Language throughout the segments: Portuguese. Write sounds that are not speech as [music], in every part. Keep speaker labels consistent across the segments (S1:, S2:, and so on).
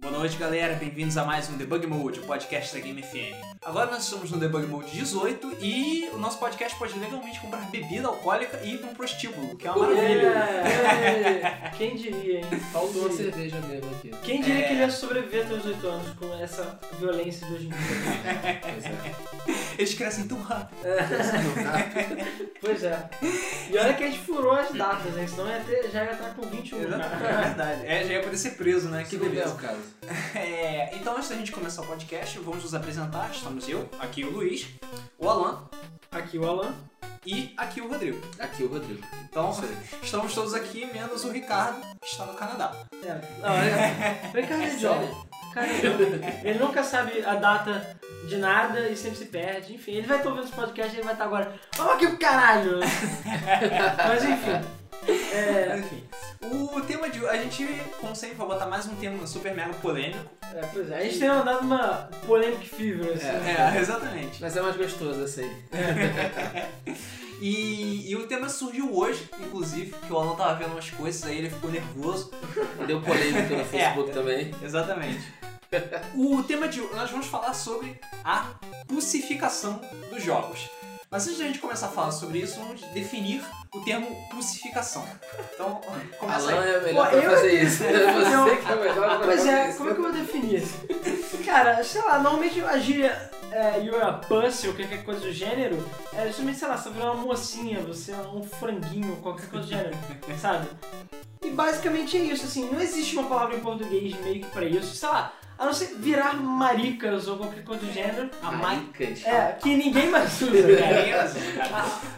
S1: Boa noite, galera. Bem-vindos a mais um Debug Mode, o podcast da Game FM. Agora nós estamos no Debug Mode 18 e o nosso podcast pode legalmente comprar bebida alcoólica e ir para um prostíbulo, que é uma maravilha.
S2: É, quem diria, hein?
S3: Faltou uma
S2: Quem diria?
S3: cerveja mesmo aqui.
S2: Quem diria
S1: É.
S2: que ele ia sobreviver até os 8 anos com essa violência de hoje em dia? [laughs]
S3: Pois é.
S1: Eles crescem tão rápido. [laughs]
S2: Pois é. E olha que a gente furou as datas, né? Senão ia ter, já ia estar com 21.
S1: Exatamente, é
S2: cara.
S1: verdade. É, já ia poder ser preso, né?
S3: Que é
S1: beleza.
S3: o caso. [laughs]
S1: É, então, antes da gente começar o podcast, vamos nos apresentar. Estamos eu, aqui o Luiz, o Alan
S2: Aqui o Alan.
S1: e aqui o Rodrigo.
S3: Aqui o Rodrigo.
S1: Então, estamos todos aqui, menos o Ricardo, que está no Canadá.
S2: É. Não, é. Vem cá, [laughs] é. Cara, é idiota. ele nunca sabe a data de nada e sempre se perde. Enfim, ele vai estar ouvindo esse podcast e ele vai estar agora. Vamos aqui pro caralho! [laughs] Mas enfim. É,
S1: Mas, enfim, o tema de hoje, a gente, como sempre, vai botar mais um tema super mega polêmico.
S2: é, pois é, a gente tem andado uma polemic fever, assim.
S1: É, exatamente.
S3: Mas é mais gostoso assim. [laughs]
S1: E, e o tema surgiu hoje, inclusive, que o Alan tava vendo umas coisas aí, ele ficou nervoso.
S3: Deu polêmica no [laughs] Facebook também.
S1: Exatamente. O tema de hoje, nós vamos falar sobre a pussificação dos jogos. Mas antes de a gente começar a falar sobre isso, vamos definir o termo pussificação. Então, começa
S3: Alan
S1: aí.
S3: é melhor
S2: Pô,
S3: pra
S2: eu-
S3: fazer isso. [laughs]
S2: Eu-
S3: você que é melhor pra
S2: Pois
S3: fazer
S2: é,
S3: isso.
S2: como é que eu vou definir isso? Cara, sei lá, normalmente a gíria é, you're a pussy ou qualquer coisa do gênero, é justamente, sei lá, você virar uma mocinha, você é um franguinho, qualquer coisa do gênero, sabe? E basicamente é isso, assim, não existe uma palavra em português meio que pra isso, sei lá, a não ser virar maricas ou qualquer coisa do gênero,
S1: A ma-
S3: Maricas.
S2: é, que ninguém mais usa,
S1: É.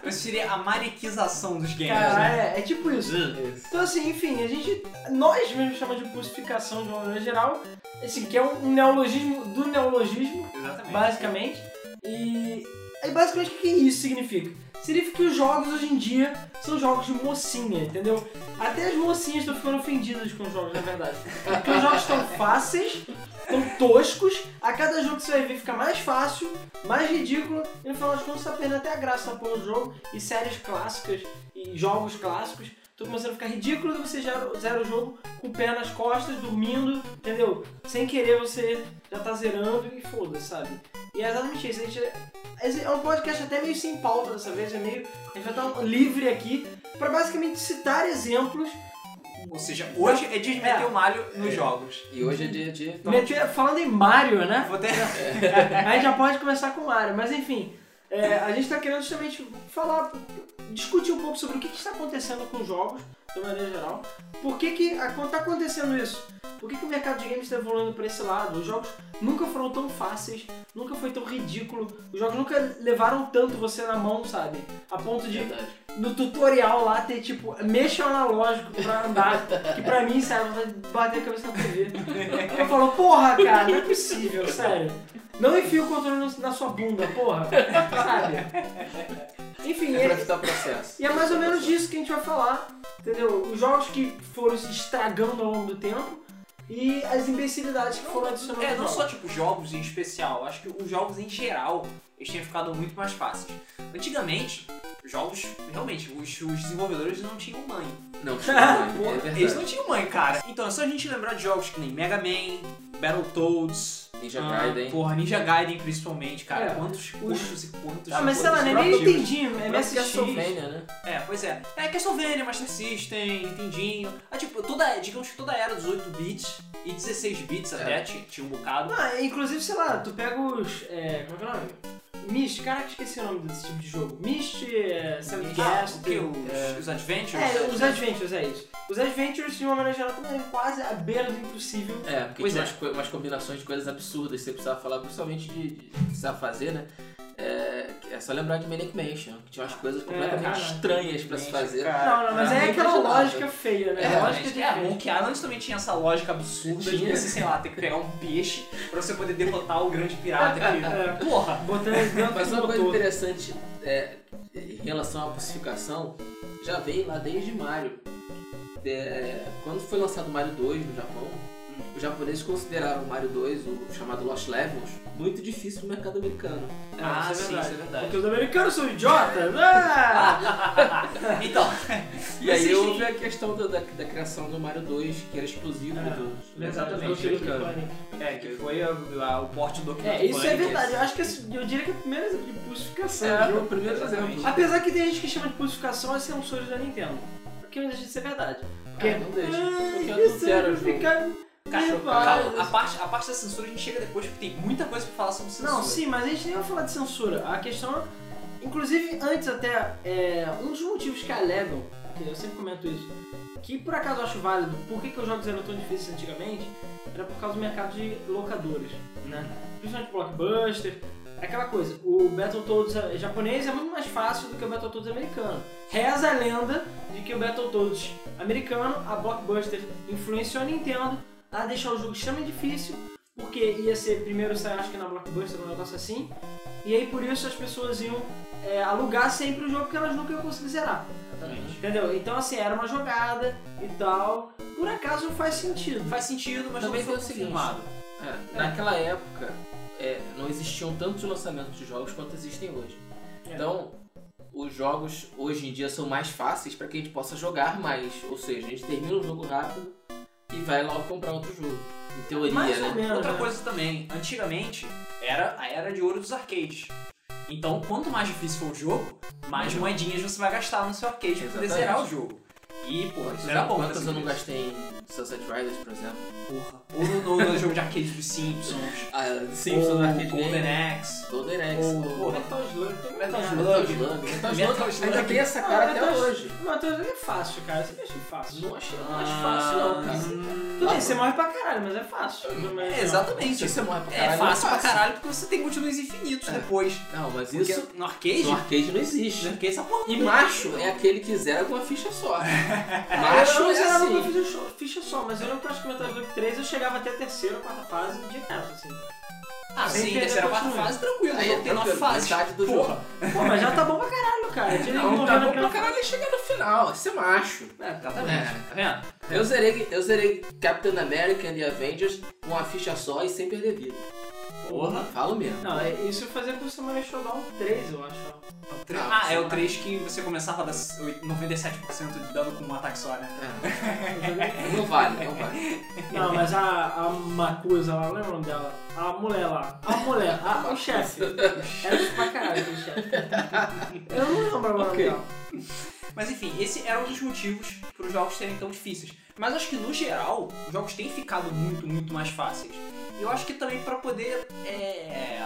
S1: Mas seria a mariquização dos games,
S2: Cara,
S1: né?
S2: é, é tipo isso.
S3: Isso.
S2: Então assim, enfim, a gente, nós mesmo chamamos de pussificação de uma maneira geral, assim, que é um neologismo do neologismo,
S1: Exatamente.
S2: basicamente. E aí basicamente o que isso significa? Significa que os jogos hoje em dia são jogos de mocinha, entendeu? Até as mocinhas estão ficando ofendidas com os jogos, na verdade. Porque os jogos estão fáceis, estão toscos, a cada jogo que você vai ver fica mais fácil, mais ridículo, e no final das contas tá perdendo até a graça porra do jogo, e séries clássicas, e jogos clássicos, tudo começando a ficar ridículo e você zera, zera o jogo com o pé nas costas, dormindo, entendeu? Sem querer você já tá zerando e foda-se, sabe? E é exatamente isso. A gente, esse é um podcast até meio sem pauta dessa vez, é meio. A gente vai estar livre aqui pra basicamente citar exemplos.
S1: Ou seja, hoje é dia de meter
S2: É.
S1: o malho nos jogos.
S3: E hoje é dia de.
S2: Meter- falando em Mario, né?
S1: Vou ter... [laughs]
S2: A gente já pode começar com Mario, mas enfim. É, a gente tá querendo justamente falar, discutir um pouco sobre o que, que está acontecendo com os jogos, de maneira geral. Por que que a- tá acontecendo isso? Por que, que o mercado de games está evoluindo para esse lado? Os jogos nunca foram tão fáceis, nunca foi tão ridículo, os jogos nunca levaram tanto você na mão, sabe? A ponto de
S3: Verdade.
S2: no tutorial lá ter tipo, mexa o analógico pra andar, que pra mim, de bater a cabeça na TV. Eu falo, porra, cara, não é possível, sério. Não enfia o controle na sua bunda, porra. Sabe? Enfim,
S3: É
S2: é,
S3: processo.
S2: e é mais ou menos disso que a gente vai falar, entendeu? Os jogos que foram se estragando ao longo do tempo e as imbecilidades que foram adicionando.
S1: É, não só tipo jogos em especial, acho que os jogos em geral eles têm ficado muito mais fáceis. Antigamente, jogos, realmente, os, os desenvolvedores não tinham mãe.
S3: Não,
S1: Porra, [laughs]
S3: é
S1: eles não tinham mãe, cara. Então é só a gente lembrar de jogos que nem Mega Man, Battletoads,
S3: Ninja
S1: ah,
S3: Gaiden.
S1: Porra, Ninja Gaiden principalmente, cara.
S2: É,
S1: quantos, quantos e quantos
S2: Ah, mas sei lá, nem. Nintendinho,
S3: Próprio
S2: MSX.
S3: Castlevania, né?
S1: É, pois é. É Castlevania, Master System, Nintendinho. Ah, tipo, toda, digamos que toda era dos 8 bits e 16 bits
S3: É.
S1: até tinha, tinha um bocado.
S2: É, inclusive, sei lá, tu pega os. É, como é que é o nome? Myst, cara, que esqueci o nome desse tipo de jogo. Myst, Seventh
S1: Ah,
S2: Guest.
S1: que? Os, os Adventures?
S2: É, os Adventures, é isso. Os Adventures, de uma maneira geral, também é quase à beira do impossível.
S3: É, porque
S1: Pois
S3: tinha
S1: é.
S3: umas, umas combinações de coisas absurdas que você precisava falar, principalmente de, de precisar fazer, né? É, é só lembrar de Manic Mansion, que tinha umas coisas completamente
S2: cara,
S3: estranhas pra se fazer.
S2: Não, não, mas
S3: é
S2: é aquela lógica feia, né?
S3: É,
S2: lógica
S1: Lógica
S2: de
S1: de é, Monkey Island também tinha essa lógica absurda de
S3: Tinha.
S1: você, sei lá, ter que pegar um peixe pra você poder derrotar o grande pirata que. [laughs]
S2: É.
S1: Porra!
S2: Botando dentro
S3: Mas uma coisa interessante é, em relação à pacificação, já veio lá desde Mario. É, quando foi lançado Mario 2 no Japão, os japoneses consideraram o Mario 2, o chamado Lost Levels, muito difícil no mercado americano.
S1: Ah,
S2: isso é
S1: sim, isso é verdade.
S2: Porque os americanos são idiotas. Ah! [laughs]
S1: Então, [laughs]
S3: E aí houve
S1: têm-
S3: a questão da, da, da criação do Mario 2, que era exclusivo
S2: É,
S3: dos
S1: exatamente.
S3: dos americanos.
S1: É, que foi a- a- o porte do
S2: É, isso é verdade. Eu acho que esse- eu diria que é o primeiro exemplo de pulsificação.
S3: É, o primeiro
S1: Exatamente.
S3: exemplo.
S2: Apesar que tem gente que chama de pulsificação as censores da Nintendo. Porque não deixa de ser verdade. Porque,
S3: Ah, não deixa. Porque
S2: Ah, isso
S3: adultera o jogo.
S2: fica
S1: Cara, calma, a parte, a parte da censura a gente chega depois, porque tem muita coisa pra falar sobre censura.
S2: Não, sim, mas a gente nem vai falar de censura. A questão, inclusive antes até, é, um dos motivos que alegam, que eu sempre comento isso, que por acaso eu acho válido, por que, que os jogos eram tão difíceis antigamente, era por causa do mercado de locadores, né? Principalmente Blockbuster, aquela coisa, o Battletoads japonês é muito mais fácil do que o Battletoads americano. Reza a lenda de que o Battletoads americano, a Blockbuster influenciou a Nintendo a deixar o jogo extremamente difícil, porque ia ser primeiro sair acho que na Blockbuster, um negócio assim, e aí por isso as pessoas iam é, alugar sempre o jogo porque elas nunca iam conseguir zerar.
S1: Exatamente.
S2: Entendeu? Então assim, era uma jogada e tal. Por acaso faz sentido.
S1: Faz sentido, mas
S3: Também
S1: não foi
S3: o seguinte,
S1: confirmado.
S3: É, naquela época, é, não existiam tantos lançamentos de jogos quanto existem hoje.
S2: É.
S3: Então, os jogos hoje em dia são mais fáceis para que a gente possa jogar mais. Ou seja, a gente termina o jogo rápido e vai logo comprar outro jogo. Em teoria,
S2: Mais ou
S3: né?
S2: menos.
S1: Outra
S2: né?
S1: coisa também, antigamente era a era de ouro dos arcades. Então, quanto mais difícil for o jogo, mais moedinhas você vai gastar no seu arcade pra poder zerar o jogo. E, pô,
S3: Quantas,
S1: isso era bom.
S3: quantas eu não gastei em Sunset Riders, por exemplo?
S1: Porra. Ou no, no- jogo de arcade dos Simpsons.
S3: Ah,
S1: ou
S3: no Arcade
S1: Golden. Axe.
S3: Golden Axe.
S1: Ou-
S2: Pô, Metal Slug
S1: Metal. Slug.
S3: Metal Slug. Ainda tem essa cara
S2: Ah,
S3: até
S2: Metal-
S3: hoje.
S2: Metal Slug é fácil, cara. Você deixa fácil.
S3: Não achei, não acho fácil não, cara.
S2: Tudo bem, você morre pra caralho, mas é fácil.
S1: É, exatamente.
S3: Você morre pra
S1: É
S3: caralho,
S1: fácil
S3: não
S1: pra caralho porque você tem continuos infinitos
S3: É.
S1: depois.
S3: Não, mas isso
S1: no arcade,
S3: no arcade não existe.
S1: no arcade essa porra
S3: E macho é aquele que zera com uma ficha só. [laughs] [laughs]
S2: Eu
S3: Macho
S2: não
S3: é
S2: zerava com
S3: assim.
S2: ficha só, ficha só, mas eu lembro que eu acho que o Metal Slug 3 eu chegava até a terceira ou quarta fase direto, assim.
S1: Ah,
S2: Sem
S1: sim,
S2: perder
S1: terceira quarta fase, tranquilo.
S3: Aí
S1: não
S3: é
S1: tem nove
S3: tranquilo,
S1: fases.
S3: metade do
S1: Porra.
S3: jogo.
S2: Pô, mas já tá bom pra caralho, cara. Tinha ninguém
S3: Não,
S2: morrendo
S3: tá bom pra caralho chegar no final. Isso é macho.
S1: É, exatamente.
S3: É.
S1: Tá vendo?
S3: Eu zerei, eu zerei Captain America and the Avengers com uma ficha só e sem perder vida.
S1: Porra.
S3: Falo mesmo.
S2: Não, é- isso fazia com o Samurai Shodown 3, eu acho.
S1: Ah, é o 3 que você começava a dar 97% de dano com um ataque só, né?
S3: É. [laughs] Não vale, não vale.
S2: Não, mas a, a Makusa lá, lembra o nome dela? A mulher lá. A mulher, a, o chefe. [laughs] Era tipo pra caralho aquele chefe. Eu não lembro agora o nome
S3: Ok.
S2: dela.
S1: Mas enfim, esse era um dos motivos para os jogos serem tão difíceis. Mas acho que no geral, os jogos têm ficado muito, muito mais fáceis. E eu acho que também para poder é,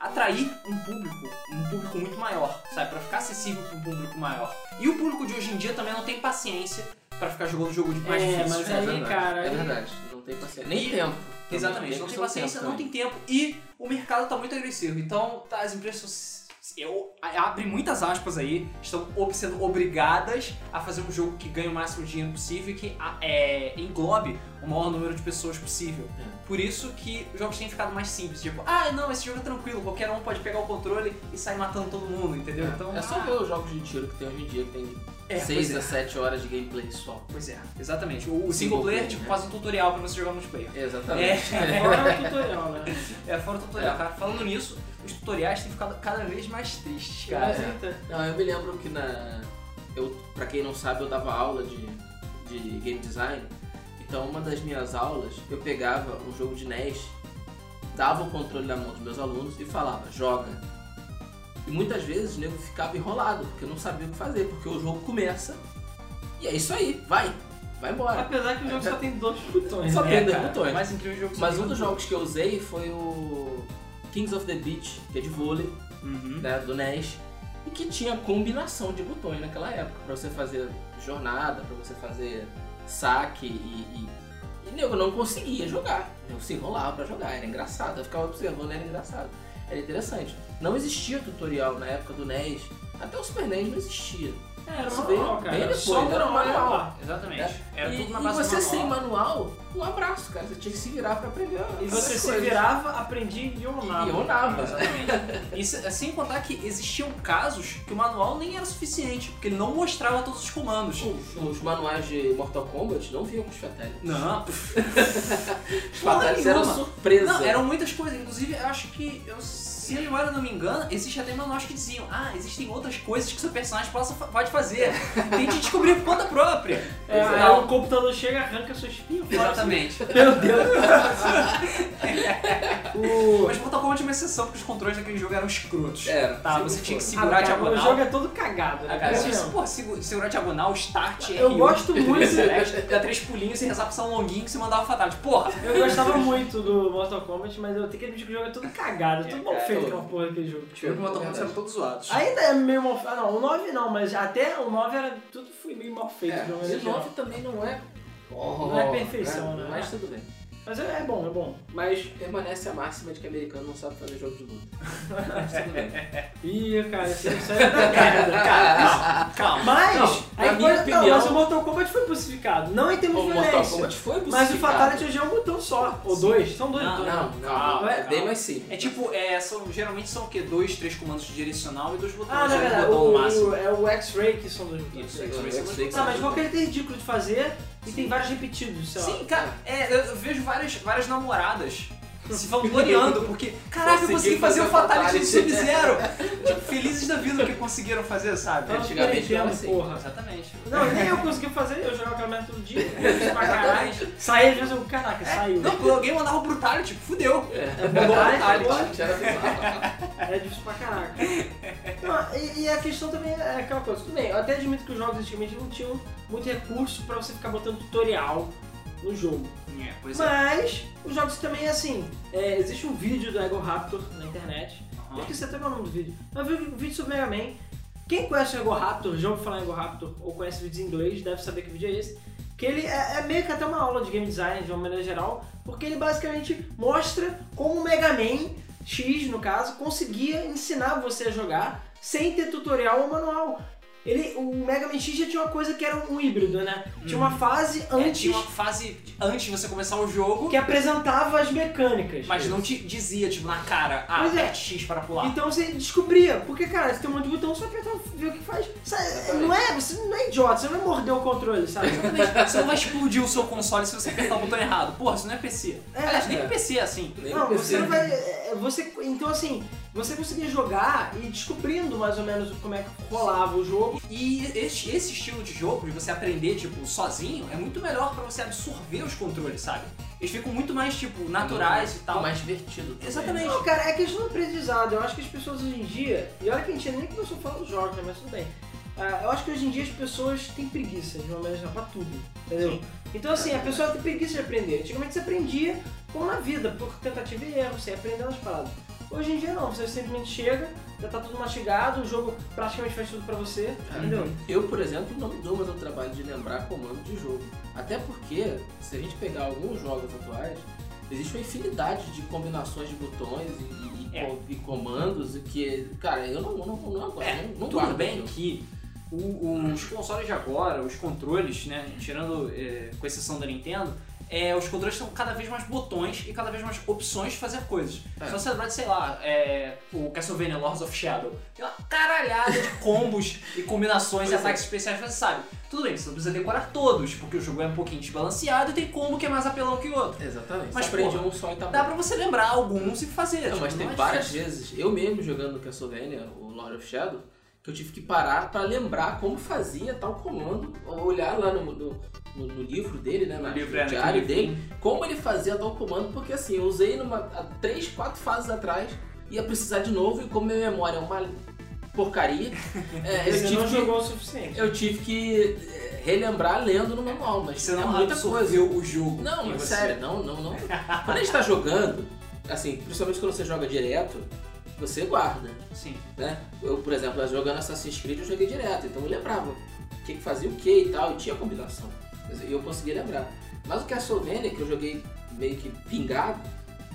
S1: atrair um público, um público muito maior, sabe? Para ficar acessível para um público maior. E o público de hoje em dia também não tem paciência para ficar jogando jogo de mais
S2: É,
S1: difícil.
S2: mas
S3: É
S2: aí,
S3: verdade,
S2: cara,
S3: É verdade. Não tem paciência. Nem
S1: E-
S3: tempo.
S1: Exatamente, não tem paciência, não tem tempo e o mercado tá muito agressivo. Então, tá, as empresas eu abre muitas aspas aí, estão sendo obrigadas a fazer um jogo que ganhe o máximo de dinheiro possível e que é, englobe o maior número de pessoas possível.
S3: É.
S1: Por isso que os jogos têm ficado mais simples, tipo, ah, não, esse jogo é tranquilo, qualquer um pode pegar o controle e sair matando todo mundo, entendeu? Então,
S3: É só
S1: ah,
S3: ver os jogos de tiro que tem hoje em dia, que tem
S1: É,
S3: 6
S1: pois é.
S3: a 7 horas de gameplay só.
S1: Pois é, exatamente. O, o single
S3: Single
S1: player,
S3: player,
S1: tipo,
S3: né?
S1: faz um tutorial pra você jogar multiplayer.
S3: Exatamente.
S1: É.
S2: Fora o tutorial, né? [laughs]
S1: É, fora o tutorial,
S3: É.
S1: cara. Falando nisso, os tutoriais têm ficado cada vez mais tristes, cara.
S2: Mas então,
S3: Não, eu me lembro que na. Eu, pra quem não sabe, eu dava aula de, de game design. Então, uma das minhas aulas, eu pegava um jogo de NES, dava o controle na mão dos meus alunos e falava, joga. E muitas vezes o nego ficava enrolado, porque não sabia o que fazer, porque o jogo começa e é isso aí, vai, vai embora.
S2: apesar que o jogo só tem dois botões.
S3: Só
S2: né?
S3: tem dois
S1: cara.
S3: botões.
S1: Mais incrível jogo
S3: Mas um dos jogos que eu usei foi o Kings of the Beach, que é de vôlei,
S1: Uhum.
S3: né, do NES e que tinha combinação de botões naquela época para você fazer jornada, para você fazer saque e, e, e nego não conseguia jogar, eu se enrolava para jogar, era engraçado, eu ficava observando, era engraçado, era interessante. Não existia tutorial na época do NES, até o Super NES não existia.
S2: Era
S3: Isso
S2: manual,
S3: bem-
S2: cara.
S3: bem depois,
S2: só
S3: era
S2: manual.
S3: manual.
S1: Exatamente. Era
S3: e,
S1: tudo na
S3: e
S1: base
S3: você
S1: do
S3: sem
S1: manual.
S3: manual, um abraço, cara. Você tinha que se virar pra aprender.
S2: E você se
S3: coisas.
S2: virava, aprendia e ionava.
S3: E ionava.
S1: Exatamente. [laughs] E se- sem contar que existiam casos que o manual nem era suficiente, porque ele não mostrava todos os comandos.
S3: Os, os manuais de Mortal Kombat não vinham com os fatalities.
S1: Não, [laughs]
S3: Os fatalities eram surpresa.
S1: não, eram muitas coisas. Inclusive, eu acho que, eu, se a memória não me engana, existe até manuais que diziam: Ah, existem outras coisas que seu personagem possa, pode fazer. [laughs] Tente descobrir por conta própria.
S2: É,
S1: Não.
S2: o computador chega, arranca sua espinha. fora.
S1: Exatamente. [laughs]
S2: Meu Deus. [laughs] o...
S1: Mas Mortal Kombat é uma exceção, porque os controles daquele jogo eram escrotos.
S3: Era.
S1: Tá,
S3: sempre
S1: você tinha que segurar
S2: Ah,
S1: a
S2: cara, O
S1: diagonal.
S2: jogo é todo cagado, né?
S1: Ah, cara,
S2: É
S1: se você, pô, segu- segurar a diagonal, start,
S2: Eu
S1: R1,
S2: gosto muito.
S1: select, dá três pulinhos e rezar pro São Longuinho que você mandava fatality. Porra!
S2: Eu gostava muito do Mortal Kombat, mas eu tenho que admitir que o jogo é todo cagado, tudo mal
S3: É,
S2: feito
S3: todo.
S2: aquela porra daquele jogo.
S1: Os jogos do Mortal Kombat eram todos zoados.
S2: Ainda é meio mal feito. Ah não, o 9 não, mas até o 9 era. Tudo foi meio mal feito
S3: É,
S2: de uma
S3: e o
S2: geral.
S3: 9 também não é.
S2: Não é perfeição, né?
S3: Mas tudo bem.
S2: Mas é, é bom, é bom. Mas.
S3: Permanece a máxima de que americano não sabe fazer jogo de luta. Mas tudo bem.
S2: Ih, cara, isso aí é da merda.
S1: Cara, calma, calma.
S2: Mas.
S3: Não,
S2: aí
S3: minha
S2: coisa- não,
S3: opinião-
S2: mas o Mortal Kombat foi pacificado. Não em termos
S3: O
S2: de
S3: Mortal
S2: violência.
S3: Kombat foi
S2: Mas o
S3: crucificado.
S2: Fatality hoje é um botão só. Ou
S1: Sim.
S2: dois. São dois
S1: Não,
S2: botões.
S3: Não, não,
S1: Calma,
S3: é bem mais simples.
S1: É tipo, é, são, geralmente são o quê? Dois, três comandos de direcional e dois botões
S2: Ah, verdade,
S1: botão no
S2: o,
S1: máximo.
S2: o- é o X-Ray que são dois botões.
S1: Isso,
S3: É,
S1: X-Ray
S3: é,
S1: dois
S3: que são
S2: mas qualquer é ridículo de fazer e tem vários repetidos, sei lá.
S1: Sim, cara, é, eu vejo várias, várias namoradas se vangloriando, porque, caraca, eu
S3: Consegui
S1: consegui fazer o
S3: fazer o
S1: Fatality do. Sub-Zero. tipo, felizes da vida que conseguiram fazer, sabe?
S2: Do
S3: Antigamente
S2: Super
S3: era assim.
S2: porra.
S1: Exatamente.
S2: Não, nem eu consegui fazer, eu jogava aquela merda todo dia. pra caralho. Saía às vezes eu, caraca, saiu.
S1: Não, quando alguém mandava o Brutality, fudeu.
S3: É.
S2: Brutality,
S3: A gente era bizarro.
S2: É difícil pra caraca. Não, e, e a questão também é aquela coisa, tudo bem, eu até admito que os jogos antigamente não tinham muito recurso pra você ficar botando tutorial no jogo.
S1: É, pois é.
S2: Mas os jogos também, assim, é, existe um vídeo do Ego Raptor na internet. Eu
S1: Aham.
S2: esqueci até é o nome do vídeo. Mas eu vi um vídeo sobre Mega Man. Quem conhece o Ego Raptor, já ouviu falar em Ego Raptor, ou conhece vídeos em inglês, deve saber que vídeo é esse. Que ele é, é meio que até uma aula de game design de uma maneira geral, porque ele basicamente mostra como o Mega Man X, no caso, conseguia ensinar você a jogar sem ter tutorial ou manual. Ele, o Mega Man X já tinha uma coisa que era um híbrido, né? Tinha uma fase
S1: É,
S2: antes
S1: tinha uma fase de- antes de você começar o jogo,
S2: que apresentava as mecânicas.
S1: mas não te dizia, tipo, na cara, ah,
S2: Pois é.
S1: X para pular.
S2: Então você descobria, porque cara, você tem um monte de botão, só apertar ver o que faz. Sabe, não é, você não é idiota, você não vai morder o controle, sabe?
S1: Você não vai explodir o seu console se você apertar o botão errado. Porra, isso não é PC.
S2: É.
S1: Aliás, nem
S3: É.
S1: PC é assim.
S3: Nem
S2: Não,
S3: PC.
S2: você não vai. é, Você, então assim, você conseguia jogar e descobrindo mais ou menos como é que rolava o jogo.
S1: E esse, esse estilo de jogo, de você aprender, tipo, sozinho, é muito melhor pra você absorver os controles, sabe? Eles ficam muito mais, tipo, naturais e tal.
S3: mais divertido. também.
S1: Exatamente.
S2: Não, cara, é questão do aprendizado. Eu acho que as pessoas hoje em dia, e olha que a gente nem começou a falar dos jogos, né? Mas tudo bem. Ah, eu acho que hoje em dia as pessoas têm preguiça de uma maneira geral pra tudo, entendeu?
S1: Sim.
S2: Então assim, a pessoa tem preguiça de aprender. Antigamente você aprendia como na vida, por tentativa e erro, você ia aprendendo as paradas. Hoje em dia não, você simplesmente chega, já tá tudo mastigado, o jogo praticamente faz tudo pra você, entendeu?
S3: Eu, por exemplo, não me dou mais o trabalho de lembrar comando de jogo. Até porque, se a gente pegar alguns jogos atuais, existe uma infinidade de combinações de botões e, e-
S1: É.
S3: e comandos que, cara, eu não, não, não, não,
S1: É,
S3: não, não
S1: tudo
S3: guardo
S1: bem que o- os consoles de agora, os controles, né, tirando, é, com exceção da Nintendo, é, os controles são cada vez mais botões e cada vez mais opções de fazer coisas.
S3: É.
S1: Só você lembrar de, sei lá, é, o Castlevania Lords of Shadow. Tem uma caralhada de combos e combinações e
S3: Pois é.
S1: ataques especiais você sabe. Tudo bem, você não precisa decorar todos, porque o jogo é um pouquinho desbalanceado e tem combo que é mais apelão que o outro.
S3: Exatamente.
S1: Mas,
S3: aprende
S1: porra,
S3: um só e tá
S1: Dá
S3: bom.
S1: pra você lembrar alguns e fazer.
S3: Não,
S1: tipo,
S3: mas tem
S1: é
S3: várias
S1: difícil.
S3: vezes, eu mesmo jogando Castlevania, o Lord of Shadow, que eu tive que parar pra lembrar como fazia tal comando, olhar lá no, no, no- no livro dele, né,
S1: No
S3: na-
S1: livro,
S3: no
S1: é,
S3: diário
S1: naquele
S3: dele, como ele fazia tal comando, porque assim, eu usei numa, há três, quatro fases atrás, ia precisar de novo, e como minha memória é uma porcaria, [laughs] é, eu, tive que,
S2: jogou o suficiente.
S3: eu tive que é, relembrar lendo no manual, mas
S1: Você
S3: é
S1: não
S3: muita coisa.
S1: o jogo.
S3: Não, é sério, não, não, não. Quando a gente tá jogando, assim, principalmente quando você joga direto, você guarda,
S1: Sim.
S3: né? Eu, por exemplo, jogando Assassin's Creed, eu joguei direto, então eu lembrava o que, que fazia o que e tal, e tinha combinação. E eu conseguia lembrar. Mas o Castlevania, que eu joguei meio que pingado,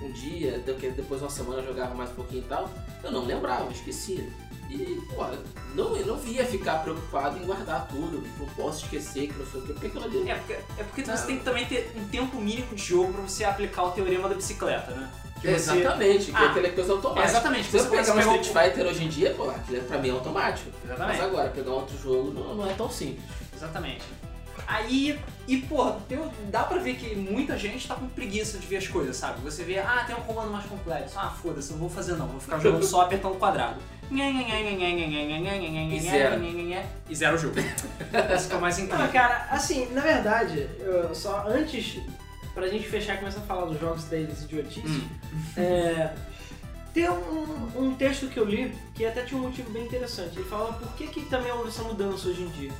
S3: um dia, de- que depois uma semana eu jogava mais um pouquinho e tal, eu não lembrava, eu esquecia. E, pô, não, eu não via ficar preocupado em guardar tudo, não posso esquecer que não sei o quê, porque aquilo ali.
S1: É porque, é porque
S3: Não.
S1: você tem que também ter um tempo mínimo de jogo pra você aplicar o teorema da bicicleta, né? Que você-
S3: Exatamente, que
S1: Ah,
S3: é aquela coisa automática.
S1: exatamente,
S3: Se
S1: você
S3: eu pegar um Street Fighter hoje em dia, pô, aquilo é, pra mim é automático.
S1: Exatamente.
S3: Mas agora, pegar outro jogo não, não é tão simples.
S1: Exatamente. Aí, e pô, tem- dá pra ver que muita gente tá com preguiça de ver as coisas, sabe? Você vê, ah, tem um comando mais complexo. Ah, foda-se, não vou fazer não, vou ficar jogando só apertando o quadrado.
S3: E zero.
S1: E zero o jogo. Isso que é o mais
S2: Não,
S1: incrível.
S2: cara, assim, na verdade, eu só antes, pra gente fechar e começar a falar dos jogos deles idiotices,
S1: Hum.
S2: é, tem um, um texto que eu li que até tinha um motivo bem interessante. Ele fala por que, que também houve essa mudança hoje em dia.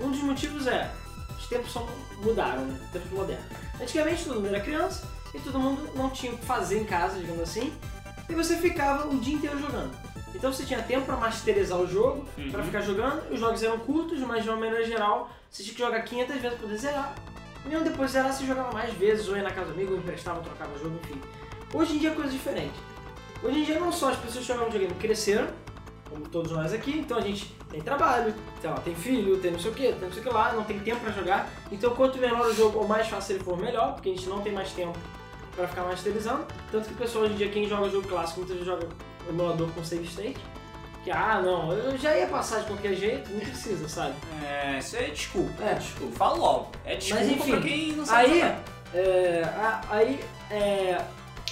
S2: Um dos motivos é, os tempos são, mudaram, né? Tempos modernos. Antigamente todo mundo era criança e todo mundo não tinha o que fazer em casa, digamos assim, e você ficava o dia inteiro jogando. Então você tinha tempo pra masterizar o jogo,
S1: Uhum.
S2: pra ficar jogando, os jogos eram curtos, mas de uma maneira geral, você tinha que jogar 500 vezes pra poder zerar. Mesmo depois de zerar, você jogava mais vezes, ou ia na casa do amigo, ou emprestava, trocava o jogo, enfim. Hoje em dia é coisa diferente. Hoje em dia não só as pessoas que jogam videogame cresceram, como todos nós aqui, então a gente tem trabalho, lá, tem filho, tem não sei o que, tem não sei o que lá, não tem tempo pra jogar. Então quanto menor o jogo ou mais fácil ele for, melhor, porque a gente não tem mais tempo pra ficar masterizando. Tanto que o pessoal hoje em dia, quem joga jogo clássico, muitas vezes joga emulador com save state. Que, ah, não, eu já ia passar de qualquer jeito, não precisa, sabe?
S1: É, isso é desculpa.
S2: É.
S1: desculpa. Falo logo. É desculpa
S2: enfim,
S1: pra quem não sabe
S2: Aí, é, a- aí, é,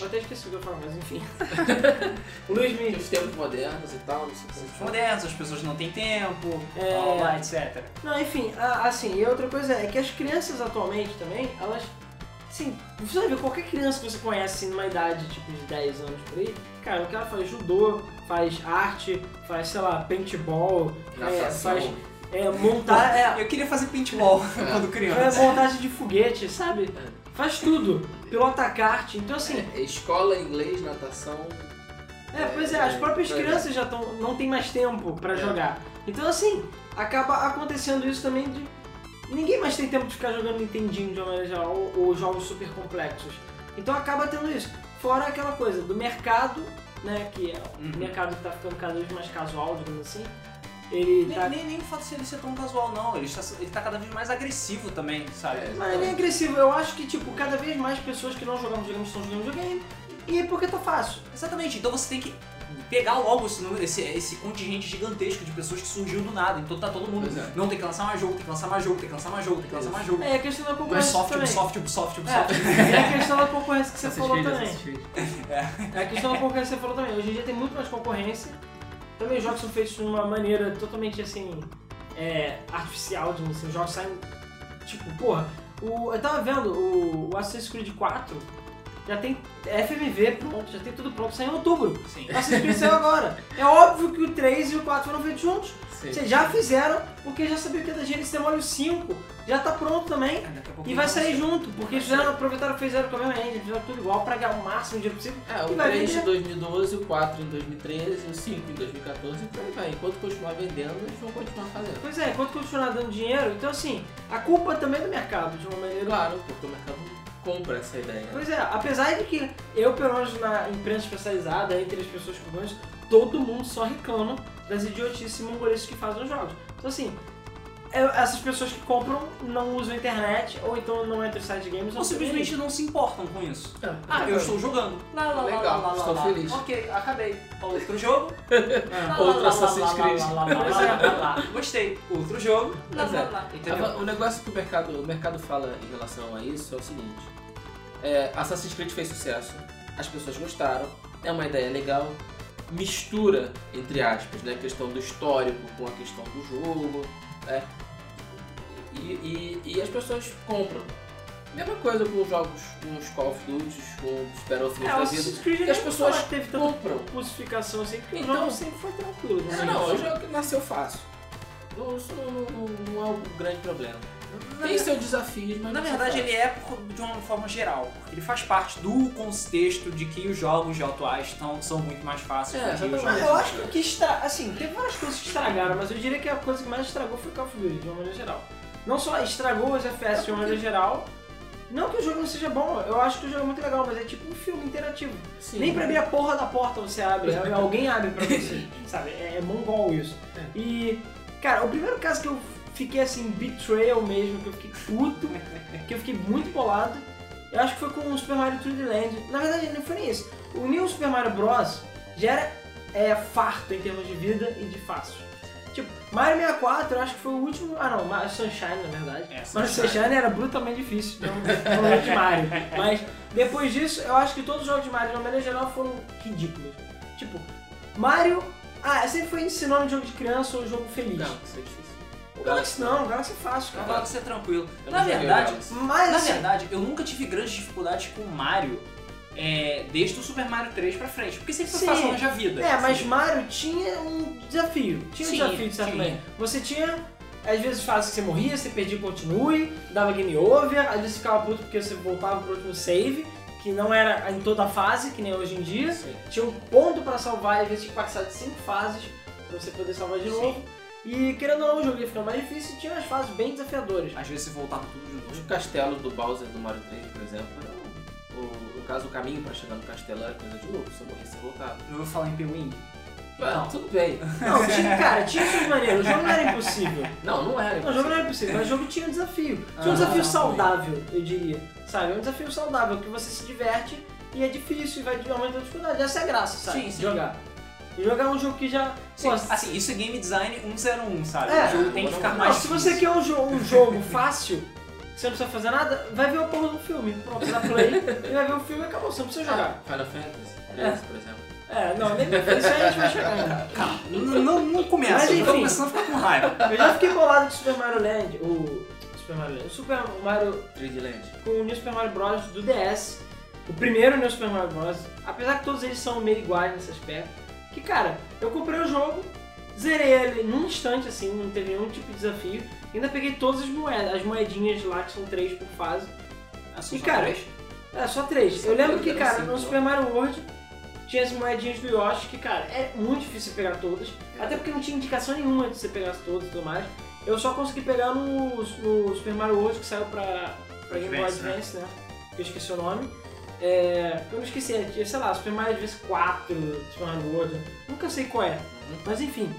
S2: eu até esqueci o que eu falar, mas enfim. [laughs] Luiz me...
S3: Os tempos modernos e tal, não sei que.
S1: Os modernos, as pessoas não têm tempo,
S2: É.
S1: blá, blá, blá, etc.
S2: Não, enfim, a- assim, e outra coisa é que as crianças atualmente também, elas. Assim, você vai ver qualquer criança que você conhece assim, numa idade tipo de 10 anos por aí, cara, o cara faz judô, faz arte, faz, sei lá, paintball, é,
S3: Natação.
S2: faz é, montar. É,
S1: Eu queria fazer paintball [laughs] quando
S2: é,
S1: criança.
S2: montagem de foguete, sabe? Faz tudo. Pilota kart. Então, assim,
S3: É, escola, inglês, natação.
S2: É, pois é, as próprias
S3: É.
S2: crianças já estão não tem mais tempo pra
S3: É.
S2: jogar. Então assim, acaba acontecendo isso também de ninguém mais tem tempo de ficar jogando Nintendinho de uma maneira geral ou, ou jogos super complexos. Então acaba tendo isso. Fora aquela coisa do mercado, né, que é
S1: Uhum.
S2: o mercado que tá ficando cada vez mais casual, digamos assim. Ele
S1: Nem,
S2: tá
S1: nem, nem o fato de ele ser tão casual, não. Ele está, ele tá cada vez mais agressivo também, sabe?
S3: É.
S2: Mas nem agressivo, eu acho que tipo, cada vez mais pessoas que não jogavam videogame estão jogando videogame. E porque tá fácil.
S1: Exatamente, então você tem que pegar logo esse, número- esse, esse contingente gigantesco de pessoas que surgiu do nada. Então tá todo mundo.
S3: É.
S1: Não, tem que lançar mais jogo, tem que lançar mais jogo, tem que lançar mais jogo, tem que lançar mais jogo.
S2: É a questão da concorrência
S1: Ubisoft,
S2: também.
S1: Ubisoft, Ubisoft, Ubisoft.
S2: É, é [laughs] a questão da concorrência que você
S4: Assassin's
S2: falou
S4: Creed,
S2: também.
S4: Creed.
S2: É a questão da concorrência que você falou também. Hoje em dia tem muito mais concorrência. Também os jogos são feitos de uma maneira totalmente assim. É, artificial, digamos assim. Os jogos saem. Tipo, porra. O, eu tava vendo o, o Assassin's Creed 4 já tem FMV pronto, já tem tudo pronto, sai em outubro.
S1: Sim.
S2: O Assassin's Creed saiu agora. É óbvio que o 3 e o 4 foram feitos juntos.
S3: Sim.
S2: Vocês já fizeram, porque já sabia que a da gente se demora o 5. Já tá pronto também.
S1: Daqui a pouco
S2: E vai sair junto, porque eles fizeram, aproveitaram e fizeram com a mesma engine, fizeram tudo igual pra ganhar o máximo de dinheiro possível.
S3: É, o
S2: E vai
S3: 3 de
S2: vender.
S3: 2012, o 4 em 2013, o 5 em 2014 e por aí vai. Enquanto continuar vendendo, eles vão continuar fazendo.
S2: Pois é, enquanto continuar dando dinheiro, então assim, a culpa também é do mercado, de uma maneira.
S3: Claro, porque o mercado compra essa ideia.
S2: Pois é, apesar de que eu, pelo menos na imprensa especializada, entre as pessoas conheço, todo mundo só reclama das idiotices e mongolices que fazem os jogos. Então assim, essas pessoas que compram não usam a internet, ou então não entram em site de games,
S1: Ou simplesmente não se importam com isso.
S3: É,
S1: Ah, eu estou jogando. Lá, lá,
S3: Legal,
S1: lá, lá, lá,
S3: estou
S1: lá.
S3: feliz.
S1: Ok, acabei. Outro jogo. Lá, lá, [laughs]
S3: Outro
S1: lá,
S3: Assassin's Creed.
S1: lá, lá, lá,
S2: Pois
S1: lá, lá, lá. Gostei. Outro jogo. Lá, lá,
S3: é.
S1: lá. Entendeu?
S3: O negócio que o mercado, o mercado fala em relação a isso é o seguinte: é, Assassin's Creed fez sucesso, as pessoas gostaram, é uma ideia legal, mistura, entre aspas, né, a questão do histórico com a questão do jogo, né, e, e, e as pessoas compram. Mesma coisa com os jogos, com os Call of Duty, com os Battlefield
S2: É,
S3: da vida.
S2: Creed
S3: que as pessoas
S2: teve
S3: compram.
S2: pulsificação assim, porque
S3: Então-
S2: o jogo sempre foi tranquilo.
S3: Não,
S2: né?
S3: não, o jogo nasceu fácil. Não, Isso não, não- não é um grande problema.
S1: Na
S3: Tem seus desafios, mas
S1: Na verdade, ele é por- de uma forma geral, porque ele faz parte do contexto de que os jogos de atuais tão, são muito mais fáceis
S3: É,
S1: do que os jogos
S2: eu acho que estra... assim, teve várias coisas que estragaram, mas eu diria que a coisa que mais estragou foi o Call of Duty, de uma maneira geral. Não só estragou os FPS de uma maneira geral, Não que o jogo não seja bom, eu acho que o jogo é muito legal, mas é tipo um filme interativo.
S3: Sim.
S2: Nem pra abrir a porra da porta você abre, alguém abre pra você, [laughs] sabe? É, é mongol isso.
S3: É.
S2: E, cara, o primeiro caso que eu fiquei assim, betrayal mesmo, que eu fiquei puto, que eu fiquei muito bolado, eu acho que foi com o Super Mario 3D Land. Na verdade, não foi nem isso. O New Super Mario Bros. já era é, farto em termos de vida e de fácil. Tipo, Mario 64 eu acho que foi o último. Ah não, Mario Sunshine na verdade.
S1: É,
S2: Mario
S1: Sunshine.
S2: Sunshine era brutalmente difícil, não, não é de Mario. Mas depois disso, eu acho que todos os jogos de Mario, de uma maneira geral, foram ridículos. Tipo, Mario. Ah, sempre foi sinônimo de jogo de criança ou jogo feliz.
S3: Não, isso é difícil.
S2: O Galaxy não, o Galaxy é fácil, cara.
S1: vai ser tranquilo.
S3: Eu
S1: Na verdade,
S3: Galaxy.
S2: Mas
S1: na
S2: assim,
S1: verdade, eu nunca tive grandes dificuldades com Mario é, desde o Super Mario 3 pra frente. Porque sempre foi
S2: Sim.
S1: fácil arranjar vida.
S2: É, mas
S1: Assim,
S2: Mario tinha um desafio. Tinha um
S1: Sim,
S2: desafio de certa
S1: tinha.
S2: Você tinha, às vezes, fases que você morria, você perdia continue, dava game over, às vezes ficava puto porque você voltava pro último save, que não era em toda a fase, que nem hoje em dia.
S3: Sim.
S2: Tinha um ponto pra salvar, e às vezes tinha que passar de 5 fases pra você poder salvar de novo. E querendo ou não, o jogo ia ficando mais difícil e tinha umas fases bem desafiadoras.
S1: Às vezes você voltava tudo de
S3: Os
S1: novo.
S3: castelos do Bowser do Mario 3, por exemplo, eram- o, no caso, o caminho pra chegar no castelo era coisa de louco, você morria, você voltava.
S1: Eu vou falar em P-Wing.
S3: Ah, tudo bem.
S2: Não, tinha, cara, tinha isso maneiro. O jogo não era impossível.
S3: Não, não era.
S2: Não, o jogo não era impossível, mas o jogo tinha um desafio. Tinha um
S1: Ah,
S2: desafio
S1: não,
S2: saudável, eu diria. Sabe? É um desafio saudável, que você se diverte e é difícil e vai aumentando a dificuldade. Essa é a graça, sabe?
S1: Sim, sim.
S2: Jogar. E jogar um jogo que já.
S1: Sim,
S2: Pô,
S1: assim, isso é game design 101, sabe?
S2: É,
S1: o jogo tem que ficar
S2: não,
S1: mais
S2: se
S1: difícil.
S2: você quer um, jo- um jogo fácil, que você não precisa fazer nada, vai ver o porra do filme. Pronto, dá play e vai ver o filme e acabou, você não precisa jogar.
S3: Final Fantasy 13, por exemplo.
S2: É, não, nem isso aí a gente vai chegar ainda.
S1: Calma, não, não, não começa,
S2: Mas,
S1: eu tô
S2: enfim.
S1: começando a ficar com raiva.
S2: Eu já fiquei bolado com Super Mario Land, o. Super Mario Land. O Super Mario
S3: 3D Land.
S2: com o New Super Mario Bros. do DS. O primeiro New Super Mario Bros. Apesar que todos eles são meio iguais nesse aspecto. Que, cara, eu comprei o jogo, zerei ele num instante, assim, não teve nenhum tipo de desafio. Ainda peguei todas as moedas, as moedinhas lá, que são três por fase.
S1: Ah, são
S2: E,
S1: só
S2: cara,
S1: três?
S2: É, só três.
S3: Só
S2: eu lembro que,
S3: eram
S2: cara, no
S3: não?
S2: Super Mario World tinha as moedinhas do Yoshi, que, cara, é muito difícil pegar todas. Até porque não tinha indicação nenhuma de você pegar todas e tudo mais. Eu só consegui pegar no, no Super Mario World, que saiu pra, pra Game Boy
S1: Advance, né?
S2: Advance, né? Que eu esqueci o nome. É, eu não esqueci, é, sei lá, Super Mario Advance 4, Super Mario World, nunca sei qual é. Mas enfim,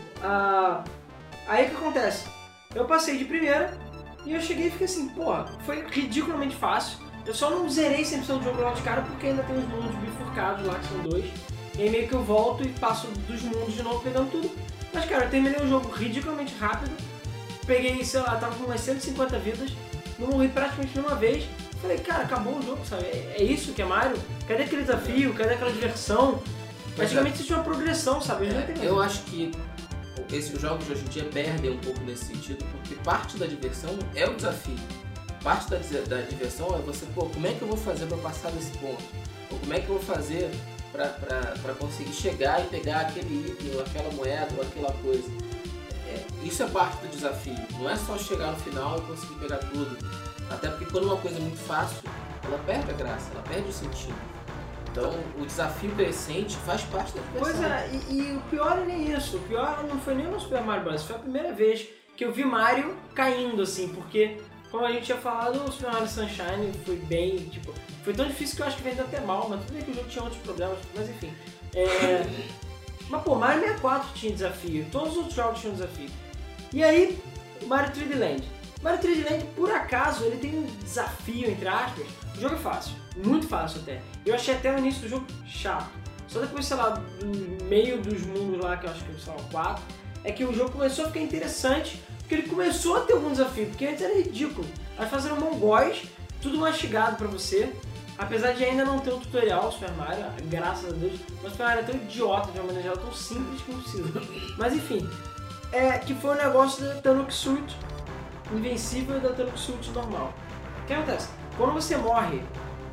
S2: aí o que acontece? Eu passei de primeira e eu cheguei e fiquei assim, porra, foi ridiculamente fácil. Eu só não zerei 100% do jogo logo de cara porque ainda tem os mundos bifurcados lá, que são dois. E aí meio que eu volto e passo dos mundos de novo pegando tudo. Mas cara, eu terminei o jogo ridiculamente rápido. Peguei, sei lá, tava com umas 150 vidas. Não morri praticamente nenhuma vez. Falei, cara, acabou o jogo, sabe? É, é isso que é Mario? Cadê aquele desafio? Cadê aquela diversão? Antigamente existia uma progressão, sabe? Hoje
S3: É, eu acho que esses jogos de hoje em dia perdem um pouco nesse sentido, porque parte da diversão é o desafio. Parte da, da diversão é você, pô, como é que eu vou fazer para passar desse ponto? Ou como é que eu vou fazer para conseguir chegar e pegar aquele item, ou aquela moeda, ou aquela coisa? É, isso é parte do desafio. Não é só chegar no final e conseguir pegar tudo. Até porque quando uma coisa é muito fácil, ela perde a graça, ela perde o sentido. Então, o desafio crescente faz parte da diversão.
S2: Pois é, e, e o pior é nem isso. O pior não foi nem no Super Mario Bros. Foi a primeira vez que eu vi Mario caindo, assim, porque, como a gente tinha falado, o Super Mario Sunshine foi bem, tipo, foi tão difícil que eu acho que vendeu até mal, mas tudo bem que o jogo tinha outros problemas, mas enfim. É... [laughs] mas pô, Mario 64 tinha desafio, todos os outros jogos tinham desafio. E aí, Mario 3D Land. Mario 3D Land, por acaso, ele tem um desafio, entre aspas. O jogo é fácil, muito fácil até. Eu achei até o início do jogo chato. Só depois, sei lá, do meio dos mundos lá, que eu acho que são quatro, é que o jogo começou a ficar interessante, porque ele começou a ter algum desafio, porque antes era ridículo. As fases eram mongóis, tudo mastigado pra você. Apesar de ainda não ter um tutorial Super Mario, graças a Deus, mas Super Mario é tão idiota de uma maneira geral, tão simples não precisa. Mas enfim, é que foi o negócio da Tanuki Suit invencível e da Tanuki Suit normal. O que acontece? Quando você morre,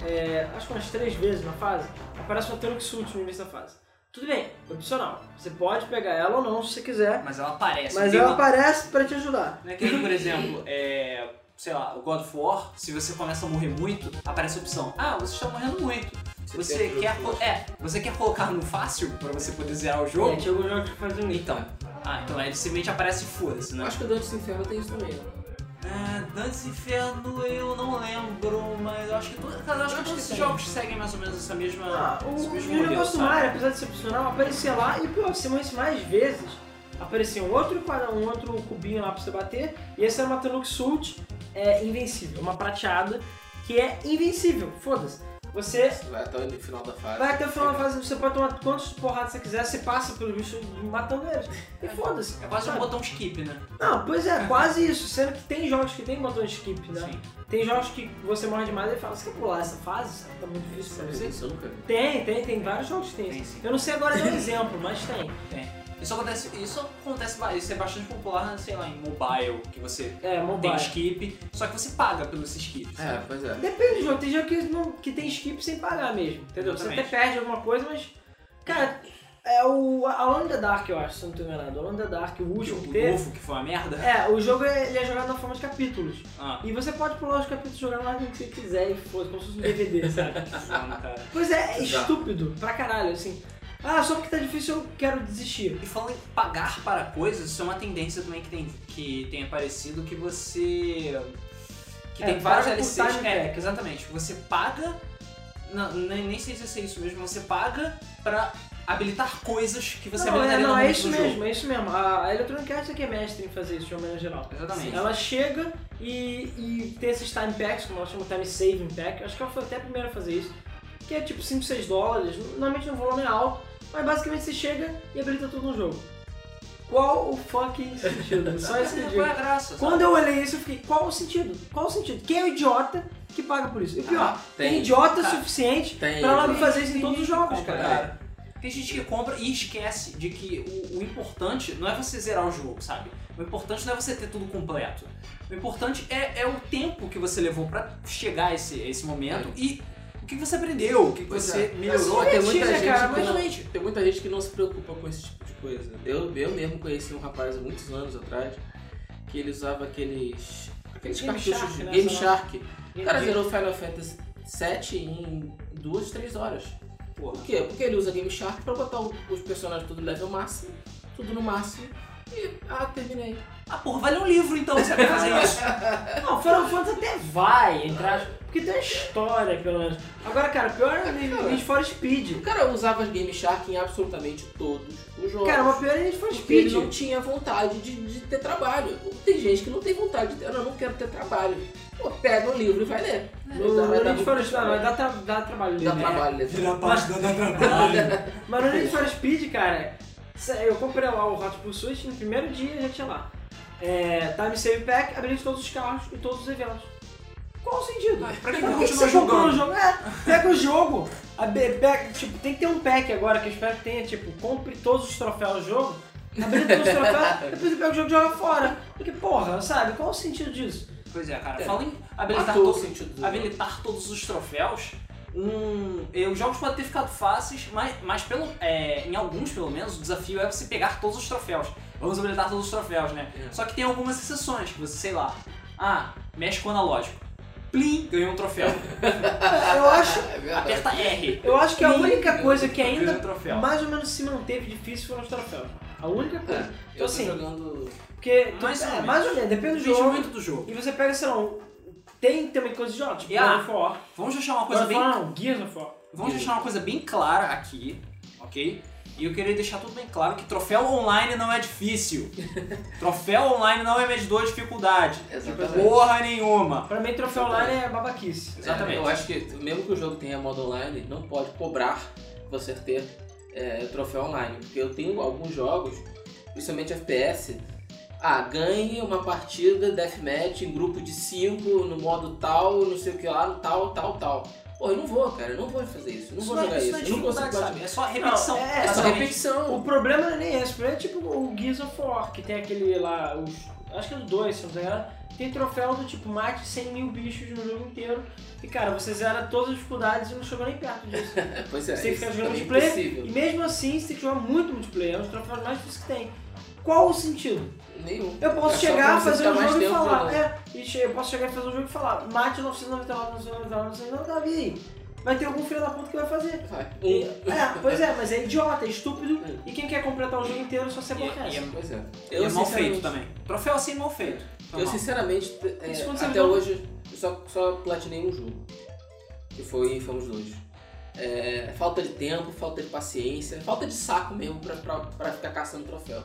S2: é, acho que umas três vezes na fase, aparece uma Tanuki Suit no início da fase. Tudo bem, opcional. Você pode pegar ela ou não se você quiser,
S1: Mas ela aparece.
S2: mas ela
S1: uma-
S2: aparece pra te ajudar.
S1: Né, que nem, por exemplo, é, sei lá, o God of War, se você começa a morrer muito, aparece a opção. Ah, você está morrendo muito. Você,
S3: tem
S1: quer, é, você quer colocar no fácil pra você poder zerar o jogo?
S2: É, tinha alguns jogos que faziam isso.
S1: Então. Ah, então aí simplesmente aparece foda-se, né?
S3: Eu acho que o Dantes Inferno tem isso também, né?
S1: É, Dantes Inferno eu não lembro, mas eu acho que, todo, cara, eu acho que todos
S2: que
S1: esses
S2: tem.
S1: jogos seguem mais ou menos essa mesma,
S2: Ah, o,
S1: esse mesmo modelo,
S2: do? Mario, apesar de ser opcional, aparecia lá e pior, se morresse mais vezes, aparecia um outro, um outro cubinho lá pra você bater, e esse era uma Tanuki Sult é, invencível, uma prateada que é invencível, foda-se. Você
S3: Vai até o final da fase.
S2: vai até o final da fase, você pode tomar quantas porradas você quiser, você passa pelo bicho matando eles. E foda-se.
S1: É quase um
S2: sabe?
S1: botão skip, né?
S2: Não, pois é, quase isso. Sendo que tem jogos que tem botão de skip, né?
S1: Sim.
S2: Tem jogos que você morre demais e fala, você quer pular essa fase? Tá muito difícil pra você.
S3: Isso nunca.
S2: Tem, tem, tem vários jogos que tem.
S1: Tem,
S2: isso.
S1: sim.
S2: Eu não sei agora dar um [laughs] exemplo, mas tem.
S1: Isso acontece, isso acontece, isso é bastante popular, sei lá, em mobile, que você
S2: É,
S1: tem
S2: mobile.
S1: skip, só que você paga pelos skips.
S3: É, pois é.
S2: Depende do jogo, tem jogo que, não, que tem skip sem pagar mesmo, entendeu? Você até
S1: Exatamente.
S2: perde alguma coisa, mas. Cara, é o Alone in the Dark, eu acho, se eu não tô enganado. Alone in the Dark, o
S1: O
S2: último que teve.
S1: novo, que foi uma merda.
S2: É, o jogo ele é jogado na forma de capítulos.
S1: Ah,
S2: E você pode pular os capítulos e jogar na ordem que você quiser e foda, como se fosse um DVD, sabe? [laughs] Pois é, é estúpido pra caralho, assim. Ah, só porque tá difícil eu quero desistir.
S1: E falando em pagar para coisas, isso é uma tendência também que tem, que tem aparecido que você. Que
S2: É,
S1: tem vários
S2: time
S1: É, exatamente. Você paga. Não, nem, sei se é isso mesmo, você paga pra habilitar coisas que você
S2: não, é,
S1: habilitaria
S2: não,
S1: no
S2: é isso mesmo,
S1: jogo.
S2: é isso mesmo. A, a Electronic Arts é que é mestre em fazer isso de uma maneira geral.
S1: Exatamente.
S2: Ela chega e, e tem esses time packs, como ela chama time saving pack. Acho que ela foi até a primeira a fazer isso. Que é tipo 5, 6 dólares. Normalmente no volume é alto, mas basicamente você chega e habilita tudo no jogo. Qual o fucking sentido? [laughs] Só que eu.
S1: Qual é a graça?
S2: Quando eu olhei isso, eu fiquei, qual o sentido? Qual o sentido? Quem é o idiota que paga por isso? E pior,
S3: Ah,
S2: tem,
S3: tem.
S2: idiota
S1: Cara,
S2: suficiente
S3: tem,
S2: pra ela fazer isso em todos os jogos,
S1: compra,
S2: cara.
S1: Tem gente que compra e esquece de que o, o importante não é você zerar o jogo, sabe? O importante não é você ter tudo completo. O importante é, é o tempo que você levou pra chegar a esse, a esse momento e o que você aprendeu, o que
S3: Pois
S1: você
S3: é.
S1: melhorou.
S2: Mas
S3: Tem
S2: divertir,
S3: muita,
S2: né,
S3: gente
S2: cara?
S3: que não, tem muita gente que não se preocupa com esse tipo de coisa. Eu, eu mesmo conheci um rapaz há muitos anos atrás que ele usava aqueles. aqueles
S2: Game
S3: cartuchos
S2: Shark,
S3: de
S2: né,
S3: Game. Shark. O cara zerou Final Fantasy VII em duas, três horas.
S1: Porra.
S3: Por quê? Porque ele usa Game Shark pra botar os personagens tudo no level máximo, tudo no máximo. E. Ah, terminei.
S1: Ah, porra, vale um livro então, você vai fazer isso. [laughs]
S2: Não, Final Fantasy até vai entrar, porque tem uma história, pelo menos. Agora, cara, pior é Need Need for Speed.
S3: O cara usava Game Shark em absolutamente todos os jogos.
S2: Cara, uma pior é Need for
S3: Porque
S2: Speed.
S3: ele não tinha vontade de, de ter trabalho. Tem gente que não tem vontade de ter. Não, eu não quero ter trabalho. Pô, pega o livro e vai ler.
S2: No, no
S3: Vai dar
S2: Need for Speed, mas dá, tra dá trabalho
S3: Dá
S2: ler.
S3: trabalho ler.
S1: Vira a página da [laughs] trabalho.
S2: Mas no Need for Speed, cara, eu comprei lá o Hot Pursuit no primeiro dia já tinha lá. É, time Save Pack, habilita todos os carros e todos os eventos. Qual o sentido?
S1: Mas pra que
S2: Por
S1: continuar
S2: você
S1: jogando?
S2: o jogo? É, pega o jogo, a pega- tipo, tem que ter um pack agora que eu espero que tenha, tipo, compre todos os troféus do jogo, habilita todos os troféus, [laughs] depois você pega o jogo e joga fora. Porque, porra, sabe, qual o sentido disso?
S1: Pois é, cara.
S3: É.
S1: Fala em habilitar, todo-
S3: sentido do jogo.
S1: habilitar todos os troféus. Um, os jogos podem ter ficado fáceis, mas, mas pelo, é, em alguns, pelo menos, o desafio é você pegar todos os troféus. Vamos habilitar todos os troféus, né?
S3: É.
S1: Só que tem algumas exceções, que você, sei lá, ah, mexe com o analógico. Plim, ganhou um troféu. [laughs]
S2: Eu acho,
S3: É.
S1: Aperta R.
S2: eu acho que a
S1: Plim,
S2: única coisa que ainda
S1: um
S2: mais ou menos se manteve difícil foram os troféus. A única coisa.
S3: É,
S2: Então
S3: eu tô
S2: assim,
S3: jogando.
S2: porque
S1: Mais
S2: é,
S1: ou menos.
S2: mais ou menos, depende do
S1: Depende
S2: jogo.
S1: muito do jogo.
S2: E você pega, sei lá, um- tem também coisa de jogos, tipo
S1: E, ah,
S2: God of War.
S1: Vamos deixar uma coisa
S2: God of
S1: bem
S2: não, Gears of War.
S1: Vamos deixar uma coisa bem clara aqui, ok? E eu queria deixar tudo bem claro que troféu online não é difícil. [laughs] troféu online não é medidor de dificuldade.
S3: Exatamente.
S1: Porra nenhuma.
S2: Pra mim, troféu online é babaquice.
S1: Exatamente.
S3: É, eu acho que mesmo que o jogo tenha modo online, não pode cobrar você ter é, troféu online. Porque eu tenho alguns jogos, principalmente FPS. Ah, ganhe uma partida deathmatch em grupo de 5 no modo tal, não sei o que lá, no tal, tal, tal. Pô, eu não vou, cara, eu não vou fazer isso. Eu não
S1: Isso
S3: vou
S1: é-
S3: jogar
S1: isso
S3: isso.
S1: não é
S3: Eu não consigo
S1: sabe? É só repetição.
S2: Não, é-
S3: É só repetição.
S2: O problema não é nem esse, o problema é tipo o Gears of War, que tem aquele lá, os, acho que é os dois, se não me engano, tem troféu do tipo mate 100 mil bichos no jogo inteiro. E cara, você zera todas as dificuldades e não chegou nem perto disso. [laughs]
S3: Pois é,
S2: Você tem que
S3: isso
S2: ficar jogando
S3: é
S2: multiplayer. E mesmo assim, você tem que jogar muito multiplayer, é um dos troféus mais difíceis que tem. Qual o sentido?
S3: Nenhum.
S2: Eu posso
S3: É
S2: chegar, fazer um jogo e falar.
S3: jogando.
S2: É, e eu posso chegar e fazer um jogo e falar, mate 999, 999, 999, e aí? vai ter algum filho da puta que vai fazer.
S3: Vai.
S2: E- é, pois é, mas é idiota, é estúpido,
S3: Hum.
S2: e quem quer completar o jogo inteiro só se
S1: E-
S2: aborrece.
S1: é-
S3: Pois é.
S1: E é mal
S3: sinceramente-
S1: feito também. Troféu assim mal feito. Foi
S3: Eu
S1: mal.
S3: sinceramente, é,
S2: Isso quando você
S3: até hoje, eu só, só platinei um jogo. Que foi Infamous 2. É, falta de tempo, falta de paciência, falta de saco mesmo pra, pra, pra ficar caçando troféu.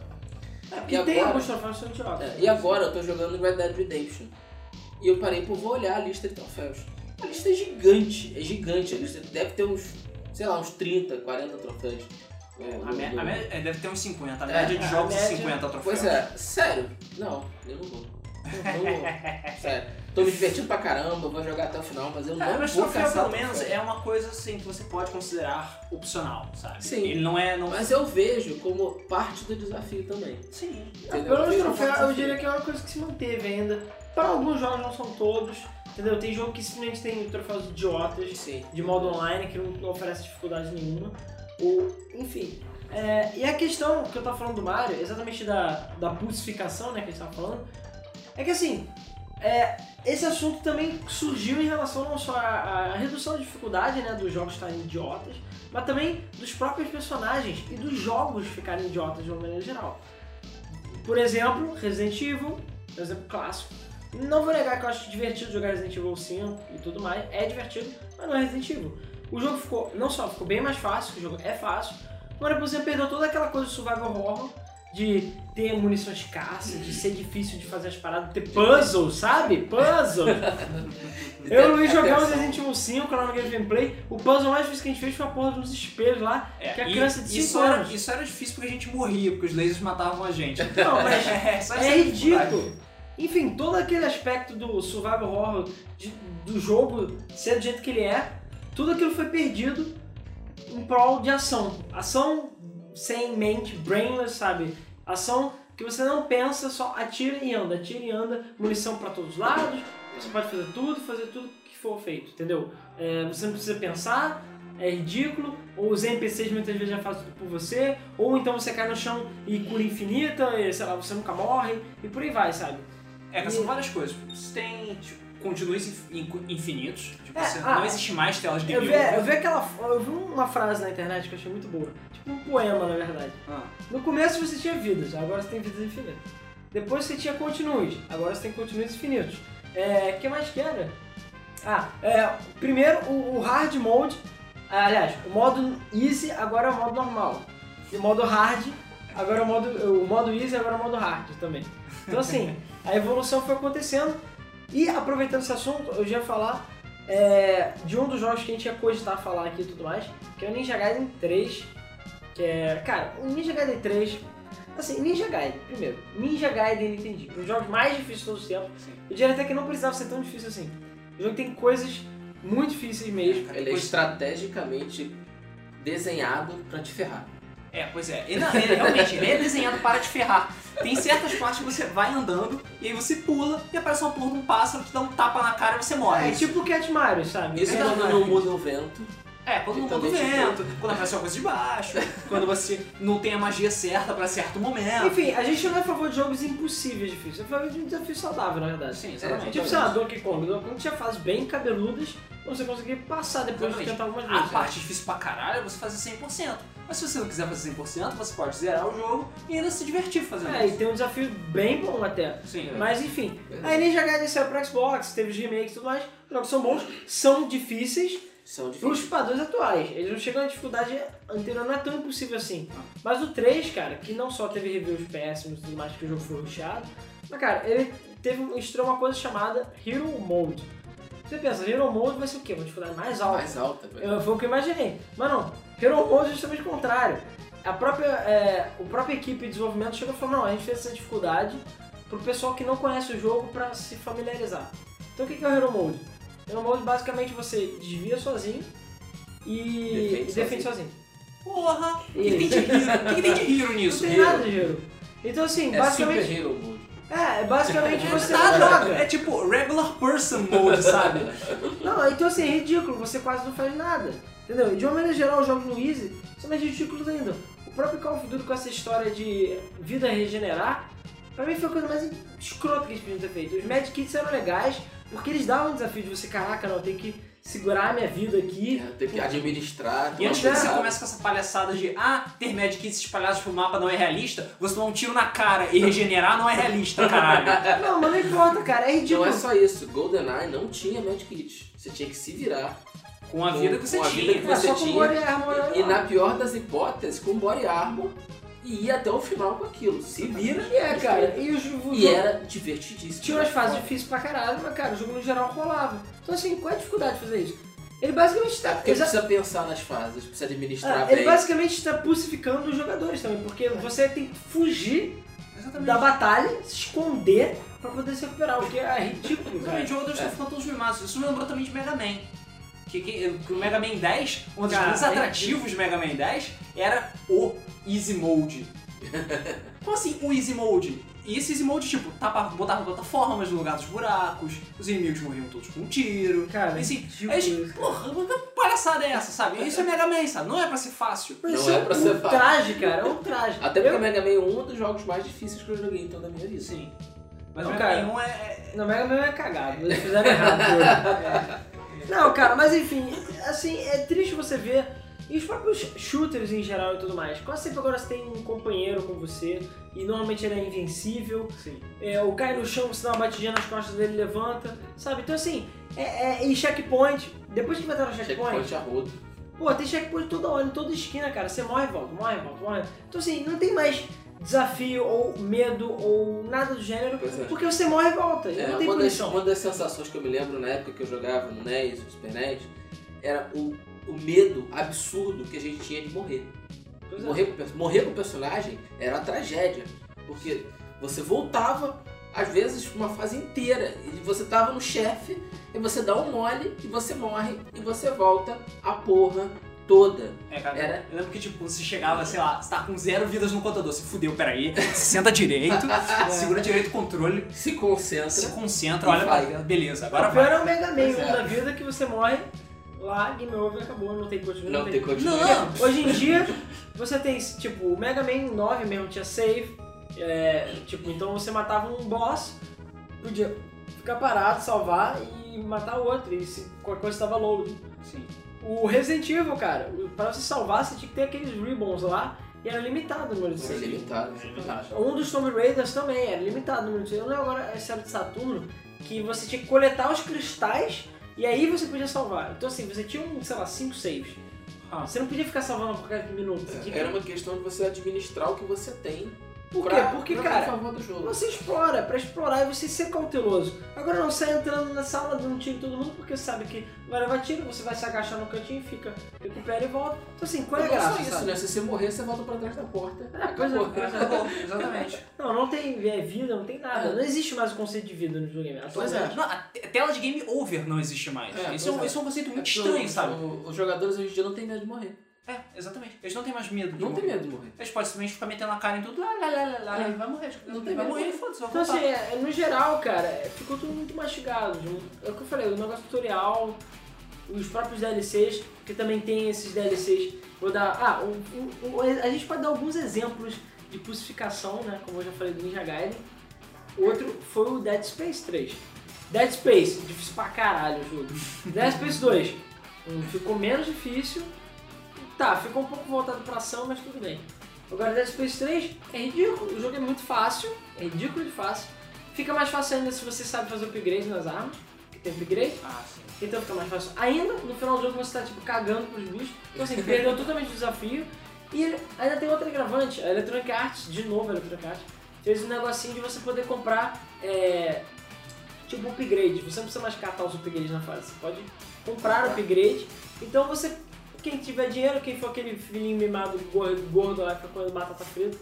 S2: É,
S3: E
S2: tem
S3: agora-
S2: alguns troféus idiotas.
S3: É, e agora eu tô jogando Red Dead Redemption. E eu parei, pô, vou olhar a lista de troféus. A lista é gigante, é gigante. A lista deve ter uns, sei lá, uns 30, 40 troféus. É,
S1: A me- a me- é, deve ter uns 50. A
S3: É,
S1: média de jogos é
S2: média-
S1: 50 troféus.
S3: Pois é, sério? Não, eu não vou. Eu não vou. [laughs] Sério. Tô me divertindo pra caramba, vou jogar até o final, mas eu não
S1: É, mas
S3: vou
S1: troféu
S3: caçar
S1: pelo menos
S3: troféu.
S1: é uma coisa assim que você pode considerar opcional, sabe?
S3: Sim.
S1: Ele não é. Não...
S3: Mas eu vejo como parte do desafio também.
S1: Sim.
S3: Entendeu?
S2: Pelo menos troféu, eu diria que é uma coisa que se manteve ainda. Para alguns jogos, não são todos. Entendeu? Tem jogo que simplesmente tem troféus idiotas
S3: Sim.
S2: de modo online que não, não oferece dificuldade nenhuma. Ou, enfim. É, e a questão que eu tava falando do Mario, exatamente da, da pulsificação, né, que a gente tava falando, é que assim, é, esse assunto também surgiu em relação não só à, à redução de dificuldade, né, dos jogos estarem idiotas, mas também dos próprios personagens e dos jogos ficarem idiotas de uma maneira geral. Por exemplo, Resident Evil, exemplo clássico. Não vou negar que eu acho divertido jogar Resident Evil 5 e tudo mais, é divertido, mas não é Resident Evil. O jogo ficou, não só ficou bem mais fácil, o jogo é fácil, mas você perdeu toda aquela coisa do survival horror, de ter munição escassa, de ser difícil de fazer as paradas, ter puzzle, sabe? Puzzle! [laughs] Eu e o Luiz jogamos. Resident Evil 5 lá no Game Gameplay, o puzzle mais difícil que a gente fez foi a porra dos espelhos lá,
S1: É,
S2: que a criança de
S1: isso
S2: 5
S1: era,
S2: anos.
S1: isso era difícil porque a gente morria, porque os lasers matavam a gente. [laughs]
S2: Não, mas [laughs]
S1: é,
S2: É ridículo. Enfim, todo aquele aspecto do survival horror, de- do jogo ser do jeito que ele é, tudo aquilo foi perdido em prol de ação. Ação sem mente, brainless, sabe? Ação que você não pensa, só atira e anda, atira e anda, munição pra todos os lados, você pode fazer tudo, fazer tudo que for feito, entendeu? É, você não precisa pensar, é ridículo, ou os NPCs muitas vezes já fazem tudo por você, ou então você cai no chão e cura infinita, e sei lá, você nunca morre, e por aí vai, sabe?
S1: É, que são várias coisas. Você tem tipo, continues inf- infinitos. Tipo,
S2: É,
S1: você-
S2: ah,
S1: não existe mais telas de
S2: Eu vi, eu vi aquela. Eu vi uma frase na internet que eu achei muito boa. Tipo um poema, na verdade.
S1: Ah,
S2: No começo você tinha vidas, agora você tem vidas infinitas. Depois você tinha continues, agora você tem continues infinitos. É. O que mais que era? Ah, é. Primeiro o, o hard mode. Aliás, o modo easy agora é o modo normal. E o modo hard, agora é o modo. O modo easy agora é o modo hard também. Então assim, a evolução foi acontecendo. E aproveitando esse assunto, eu já ia falar é, de um dos jogos que a gente ia cogitar falar aqui e tudo mais, que é o Ninja Gaiden 3. Que é. Cara, o Ninja Gaiden 3. Assim, Ninja Gaiden, primeiro. Ninja Gaiden entendi. Um dos jogos mais difíceis de todos os tempos.
S1: sim.
S2: Eu diria até que não precisava ser tão difícil assim. O jogo tem coisas muito difíceis mesmo.
S3: Ele é estrategicamente desenhado pra te ferrar.
S1: É, pois é. Ele, não, ele, realmente, ele é desenhado para te ferrar. Tem certas partes que você vai andando e aí você pula e aparece uma porra de um pássaro que dá um tapa na cara e você morre.
S2: É tipo o Cat Mario, sabe?
S3: Isso
S2: É,
S3: quando não muda o vento.
S1: É, quando não muda o
S3: tipo-
S1: vento, quando aparece uma coisa de baixo, quando você não tem a magia certa pra certo momento.
S2: Enfim, a gente não é a favor de jogos impossíveis difíceis. É a favor de um desafio saudável, na verdade.
S1: Sim,
S3: É,
S1: exatamente.
S2: Tipo, sei lá, Donkey Kong. Donkey Kong tinha fases bem cabeludas você conseguir passar depois de
S1: Exatamente.
S2: tentar algumas
S1: A
S2: vezes.
S1: parte difícil pra caralho é você fazer 100%. Mas se você não quiser fazer 100%, você pode zerar o jogo e ainda se divertir fazendo
S2: É, e
S1: isso.
S2: tem um desafio bem bom até.
S1: Sim.
S2: Mas enfim, aí Ninja Gaiden saiu pro Xbox, teve os remakes e tudo mais. Os jogos são bons, são difíceis
S3: São
S2: pros
S3: difíceis.
S2: padrões atuais. Eles não chegam à dificuldade anterior, não é tão impossível assim. Mas o 3, cara, que não só teve reviews péssimos e tudo mais, que o jogo foi rushado, mas cara, ele teve estreou uma coisa chamada Hero Mode. Você pensa, Hero Mode vai ser o quê? Uma dificuldade mais alta.
S3: Mais alta, velho.
S2: Eu- Foi o que eu imaginei. Mas não, Hero Mode é justamente o contrário. A própria, é, o própria equipe de desenvolvimento chegou e falou, não, a gente fez essa dificuldade pro pessoal que não conhece o jogo pra se familiarizar. Então o que é o Hero Mode? Hero Mode basicamente você desvia sozinho e
S3: Defende
S2: e defende sozinho.
S1: Porra! O que,
S2: E-
S1: tem de hero? O que, tem de hero
S2: Não
S1: nisso?
S2: tem
S3: Hero.
S2: nada de Hero. Então assim,
S3: É
S2: basicamente...
S3: Super Hero Mode.
S2: É, basicamente você não
S1: Nada.
S2: joga.
S1: É tipo regular person mode, sabe? [laughs]
S2: Não, então assim, é ridículo, você quase não faz nada. Entendeu? De uma maneira geral, os jogos no Easy são mais ridículos ainda. O próprio Call of Duty com essa história de vida regenerar, pra mim foi a coisa mais escrota que eles podiam ter feito. Os Mad Kits eram legais, porque eles davam o desafio de você, caraca, não, tem que segurar a minha vida aqui.
S3: Tem que administrar.
S1: E antes que
S2: é.
S1: você começa com essa palhaçada de ah, ter Mad Kits espalhados pro mapa não é realista, você tomar um tiro na cara e regenerar não é realista, caralho. [laughs]
S2: Não, mas não importa, cara, é
S3: Não
S2: ridículo.
S3: é só isso. GoldenEye não tinha Magic Kit. Você tinha que se virar.
S1: Com a vida que você
S3: Com a
S1: tinha.
S3: vida que
S2: É,
S3: você
S2: só com
S3: tinha. E, e
S2: lá.
S3: na pior das hipóteses, com body armor e ia até o final com aquilo. Se vira.
S2: E é, cara, e os,
S3: E era divertidíssimo.
S2: Tinha umas fases difíceis pra caralho, mas, cara, o jogo no geral rolava. Então, assim, qual é a dificuldade de fazer isso? Ele basicamente está.
S3: Porque
S2: exa-
S3: precisa pensar nas fases, precisa administrar
S2: Ah,
S3: bem.
S2: ele basicamente está pulsificando os jogadores também, porque você tem que fugir
S1: Exatamente.
S2: da batalha, se esconder pra poder se recuperar, o que é ridículo.
S1: Exatamente, os jogadores
S3: É.
S1: estão ficando todos mimados. Isso me lembrou também de Mega Man. Que, que, que o Mega Man 10, um dos grandes
S2: é
S1: atrativos do Mega Man 10 era o Easy Mode. [laughs] Como assim o Easy Mode? E esse Easy Mode, tipo, tapa, botava plataformas no lugar dos buracos, os inimigos morriam todos com um tiro.
S2: Cara,
S1: E assim,
S2: ridículo
S1: aí, porra, que palhaçada é essa, sabe? Isso é Mega Man, sabe? Não é pra ser fácil.
S2: Mas
S3: Não
S2: isso
S3: é
S2: é
S3: pra
S2: um
S3: ser fácil.
S2: traje, cara, é um traje.
S3: Até porque
S2: Eu-
S3: o Mega Man é um dos jogos mais difíceis que eu joguei em toda a minha vida.
S1: Sim. Mas
S2: Não,
S1: o Mega
S2: cara.
S1: Man 1 é- é...
S2: Não, Mega Man é cagado, eles fizeram errado. hoje. [laughs] Não, cara, mas enfim, assim, é triste você ver. E os próprios shooters em geral e tudo mais. Quase sempre agora você tem um companheiro com você, e normalmente ele é invencível.
S1: Sim.
S2: É, o cai no chão, você dá uma batidinha nas costas dele levanta, sabe? Então assim, é, é, e checkpoint, depois que vai estar no checkpoint,
S3: Checkpoint rodo.
S2: pô, tem checkpoint toda hora, em toda esquina, cara. Você morre e volta, morre e volta, morre. Então assim, não tem mais desafio ou medo ou nada do gênero,
S3: é.
S2: porque você morre e volta. e
S3: É,
S2: não tem
S3: uma, das, uma das sensações que eu me lembro na época que eu jogava no NES, no Super NES, era o, o medo absurdo que a gente tinha de morrer.
S2: Pois é.
S3: Morrer com, o perso- morrer com o personagem era uma tragédia, porque você voltava, às vezes, uma fase inteira, e você tava no chefe, e você dá um mole, e você morre, e você volta a porra toda.
S1: É, cara,
S3: Era-
S1: eu lembro que, tipo, você chegava, sei lá, você tá com zero vidas no contador, você fudeu, peraí, se senta direito, [laughs] segura direito o controle,
S3: Se concentra.
S1: se concentra, olha
S3: vai.
S1: beleza, agora vai.
S2: é o Mega Man
S3: Pois
S2: 1
S3: é.
S2: da vida que você morre lá, game over, acabou, não tem continue.
S3: Não tem continue.
S1: Não!
S2: Hoje em dia, você tem, tipo, o Mega Man 9 mesmo tinha save, é, tipo, então você matava um boss, podia ficar parado, salvar e matar o outro, e se qualquer coisa estava load.
S1: Sim.
S2: O Resident Evil, cara, pra você salvar, você tinha que ter aqueles ribbons lá, e era limitado o número de
S3: Era
S2: save.
S3: limitado.
S2: Um dos Tomb Raiders também, era limitado o número de save. Eu não lembro agora se era de Saturno, que você tinha que coletar os cristais e aí você podia salvar. Então assim, você tinha, um, sei lá, 5 saves.
S1: Ah.
S2: Você não podia ficar salvando por cada minuto. Tinha que-
S3: Era uma questão de você administrar o que você tem
S2: Por quê? Porque,
S3: pra
S2: cara,
S3: a favor do jogo.
S2: você explora, pra explorar e você ser cauteloso. Agora não sai entrando na sala dando tiro em todo mundo porque sabe que vai levar tiro, você vai se agachar no cantinho e fica, recupera e volta. Então assim, qual é a
S3: Não
S2: graça?
S3: só isso,
S2: sabe?
S3: né? Se você morrer, você volta pra trás da porta.
S2: É, pois é, é.
S1: Exatamente. [laughs]
S2: Não, não tem é, vida, não tem nada.
S3: É.
S2: Não existe mais o conceito de vida no videogame.
S3: Pois é.
S1: Não, a te- tela de game over não existe mais.
S3: É,
S1: isso, é um,
S3: é.
S1: isso é um conceito muito
S3: É
S1: estranho, sabe?
S3: Os jogadores hoje em dia não têm medo de morrer.
S1: É, exatamente. Eles não têm mais medo de
S3: Não
S1: morrer.
S3: tem medo de morrer.
S1: Eles podem simplesmente ficar metendo a cara em tudo, lá, lá, lá, lá, lá,
S3: É.
S1: e vai morrer.
S3: Não tem
S1: vai
S3: medo.
S1: morrer foda-se, vai
S2: Então
S1: voltar.
S2: assim, é, no geral, cara, é, ficou tudo muito mastigado. É o que eu falei, o negócio tutorial, os próprios DLCs, que também tem esses DLCs. Vou dar. Ah, um- um- um- a gente pode dar alguns exemplos de pulsificação, né? Como eu já falei do Ninja Gaiden. Outro foi o Dead Space 3. Dead Space, difícil pra caralho o jogo. [laughs] Dead Space 2, hum, ficou menos difícil. Tá, ficou um pouco voltado pra ação, mas tudo bem. Agora Dead Space 3 é ridículo, o jogo é muito fácil, é ridículo de fácil. Fica mais fácil ainda se você sabe fazer upgrade nas armas, que tem upgrade,
S1: Ah, sim.
S2: então fica mais fácil. Ainda, no final do jogo você tá tipo cagando pros bichos, então assim, perdeu totalmente o desafio. E ainda tem outra agravante, a Electronic Arts, de novo a Electronic Arts, fez um negocinho de você poder comprar é, tipo upgrade. Você não precisa mais catar os upgrades na fase, você pode comprar upgrade. Então você, quem tiver dinheiro, quem for aquele filhinho mimado gordo, gordo lá que fica comendo batata frita,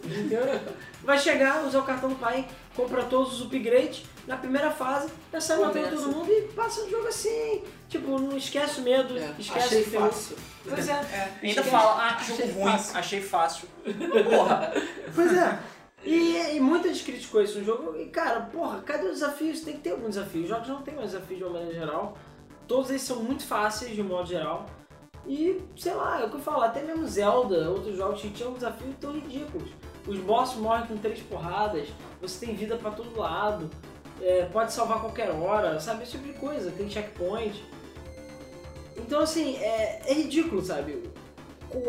S2: [laughs] vai chegar, usar o cartão do pai, compra todos os upgrades na primeira fase, já sai matando todo mundo e passa o jogo assim. Tipo, não esquece o medo,
S3: É,
S2: esquece
S3: achei
S2: o
S3: fácil.
S2: Pois é.
S1: É, ainda
S2: Esquece.
S1: fala, ah, que jogo
S3: Achei
S1: ruim,
S3: fácil.
S1: achei fácil. [laughs] Porra.
S2: Pois é. E, e muita gente criticou isso no jogo. E cara, porra, cadê os desafios? Tem que ter algum desafio. Os jogos não tem mais desafios de uma maneira geral. Todos eles são muito fáceis de um modo geral. E, sei lá, é o que eu falo, até mesmo Zelda, outros jogos que tinham desafios tão ridículos. Os bosses morrem com três porradas, você tem vida pra todo lado, é, pode salvar qualquer hora, sabe? Esse tipo de coisa, tem checkpoint. Então, assim, é, é ridículo, sabe?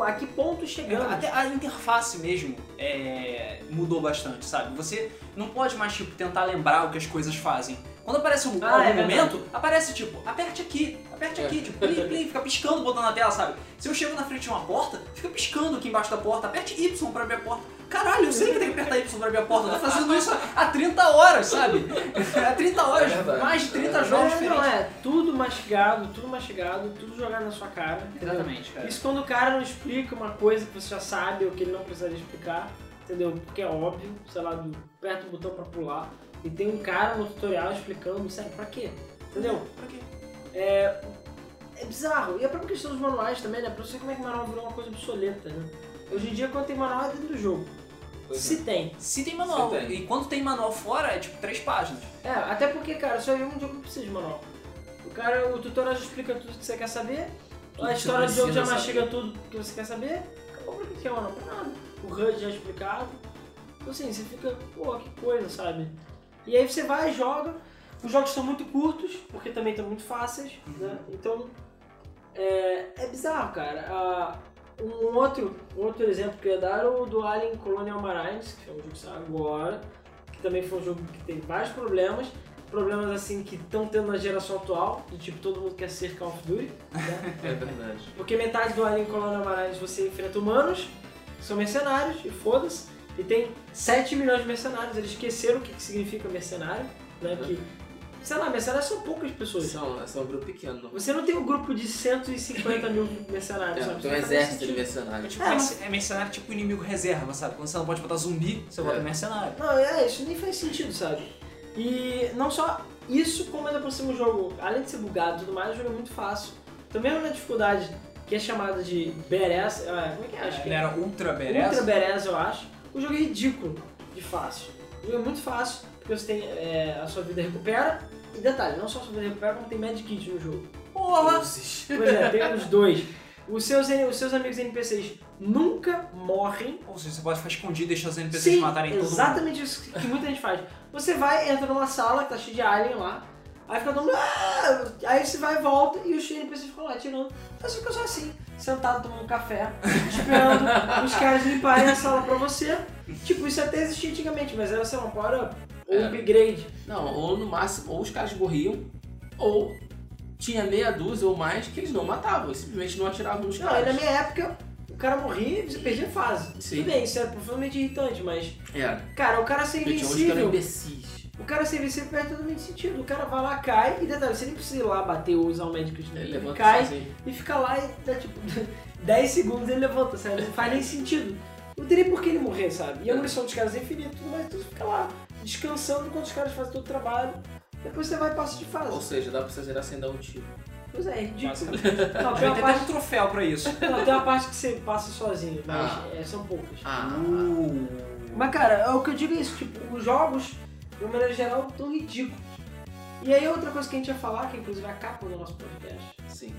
S2: A que ponto chegamos?
S1: Até a interface mesmo é, mudou bastante, sabe? Você não pode mais, tipo, tentar lembrar o que as coisas fazem. Quando aparece um,
S2: Ah,
S1: algum
S2: é
S1: momento, aparece tipo, aperte aqui, aperte aqui, tipo, plim, plim, fica piscando o botão na tela, sabe? Se eu chego na frente de uma porta, fica piscando aqui embaixo da porta, aperte Y pra abrir a porta. Caralho, eu sei que tem que apertar Y pra abrir a porta, eu tô fazendo isso há 30 horas, sabe? [laughs] Há 30 horas,
S3: É
S1: mais de 30
S3: É
S1: jogos
S2: É,
S1: diferentes.
S2: não, é tudo mastigado, tudo mastigado, tudo jogado na sua cara.
S1: Exatamente, cara.
S2: Isso quando o cara não explica uma coisa que você já sabe ou que ele não precisaria explicar, entendeu? Porque é óbvio, sei lá, do, aperta o botão pra pular e tem um cara no tutorial explicando, sério, pra quê? Entendeu?
S1: Pra quê?
S2: É, é bizarro. E a própria questão dos manuais também, né? Pra você ver como é que o manual virou uma coisa obsoleta, né? Hoje em dia, quando tem manual, é dentro do jogo.
S3: Pois
S2: Se tem.
S1: Se tem manual,
S3: Se tem.
S1: e quando tem manual fora, é tipo três páginas.
S2: É, até porque, cara, só um jogo que não precisa de manual. O cara, o tutorial já explica tudo que você quer saber,
S3: Tudo
S2: a história do jogo já
S3: precisa
S2: mastiga tudo que você quer saber, acabou pra que que é manual? Pra nada. O HUD já é explicado. Então assim, você fica, pô, que coisa, sabe? E aí você vai e joga. Os jogos são muito curtos, porque também estão muito fáceis, né? Então, é, é bizarro, cara. Ah, um outro, outro exemplo que eu ia dar é o do Alien Colonial Marines, que é um jogo que saiu agora, que também foi um jogo que tem vários problemas, problemas assim que estão tendo na geração atual, de tipo todo mundo quer ser Call of Duty, né? [laughs]
S3: É verdade.
S2: Porque metade do Alien Colonial Marines você enfrenta humanos, são mercenários, e foda-se. E tem 7 milhões de mercenários, eles esqueceram o que que significa mercenário, né? Que, sei lá, mercenários são poucas pessoas.
S3: São, são um grupo pequeno.
S2: Você não tem um grupo de 150 mil mercenários,
S3: É,
S2: sabe?
S3: tem um exército de.
S1: É,
S3: mercenários.
S1: tipo,
S2: É,
S1: merce- é mercenário tipo inimigo reserva, sabe? Quando você não pode botar zumbi, você bota
S3: É.
S1: mercenário.
S2: Não, é, isso nem faz sentido, sabe? E não só isso, como ainda por cima o jogo, além de ser bugado e tudo mais, o jogo é muito fácil. Também na dificuldade, que é chamada de BRS, ah, como é que é? Acho que
S1: Ele
S2: é
S1: era ultra
S2: Ultra
S1: badass.
S2: Beres, eu acho. O jogo é ridículo de fácil. O jogo é muito fácil, porque você tem é, a sua vida recupera. E detalhe, não só a sua vida recupera, como tem medkit no jogo.
S1: Porra!
S2: Pois é, tem os dois. [laughs] Os seus, os seus amigos NPCs nunca morrem.
S1: Ou seja, você pode ficar escondido e deixar os NPCs
S2: Sim,
S1: matarem todo mundo.
S2: exatamente isso que muita gente faz. Você vai, entra numa sala que tá cheia de alien lá, aí fica todo mundo. "Ah!" Aí você vai e volta e os NPCs ficam lá tirando. Aí você fica só assim, sentado tomando café, esperando os [laughs] caras limparem a sala pra você. Tipo, isso até existia antigamente, mas era, sei lá, um power-up ou um
S3: É.
S2: upgrade.
S3: Não, ou no máximo, ou os caras morriam, ou tinha meia dúzia ou mais que eles não matavam, eles simplesmente não atiravam nos
S2: Não, aí na
S3: caras.
S2: minha época, o cara morria e você perdia fase.
S3: Sim.
S2: Tudo bem, isso é profundamente irritante, mas,
S3: Era.
S2: cara, o cara ser
S3: Porque tinha uns que eram
S2: invencível.
S3: imbecis.
S2: O cara invencível perde totalmente sentido. O cara vai lá, cai, e detalhe, você nem precisa ir lá bater ou usar o médico de
S3: Ele
S2: ele
S3: levanta
S2: cai
S3: sozinho.
S2: e fica lá e dá tipo [laughs] 10 segundos ele levanta, sabe? Não faz nem sentido. Não teria por que ele morrer, sabe? E a munição dos caras é infinita, tudo mais, tudo fica lá descansando enquanto os caras fazem todo o trabalho. Depois você vai e passa de
S3: Ou
S2: fase.
S3: seja, dá pra você zerar sem dar um tiro.
S2: Pois é, é ridículo. Não, tem uma
S1: até um
S2: parte,
S1: troféu pra isso. [laughs]
S2: não, tem uma parte que você passa sozinho, mas
S3: Ah.
S2: é, são poucas.
S3: Ah,
S1: Uh.
S2: Mas cara, é o que eu digo é isso, tipo, os jogos, de uma maneira geral, estão ridículos. E aí outra coisa que a gente ia falar, que inclusive é a capa do nosso podcast,
S3: sim.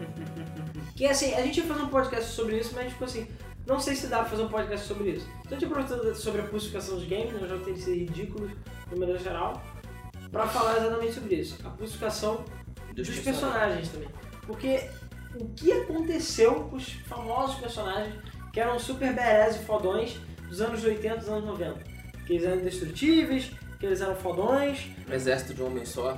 S3: [laughs]
S2: que é assim, a gente ia fazer um podcast sobre isso, mas a gente ficou assim, não sei se dá pra fazer um podcast sobre isso. Então a gente aproveitou sobre a pulsificação dos games, né, os jogos têm ser ridículos, de maneira geral, pra falar exatamente sobre isso. A pulsificação
S3: Dos,
S2: dos personagens também. Porque o que aconteceu com os famosos personagens que eram super badass e fodões dos anos 80 dos anos 90? Que eles eram indestrutíveis, que eles eram fodões.
S3: Um exército de um homem só.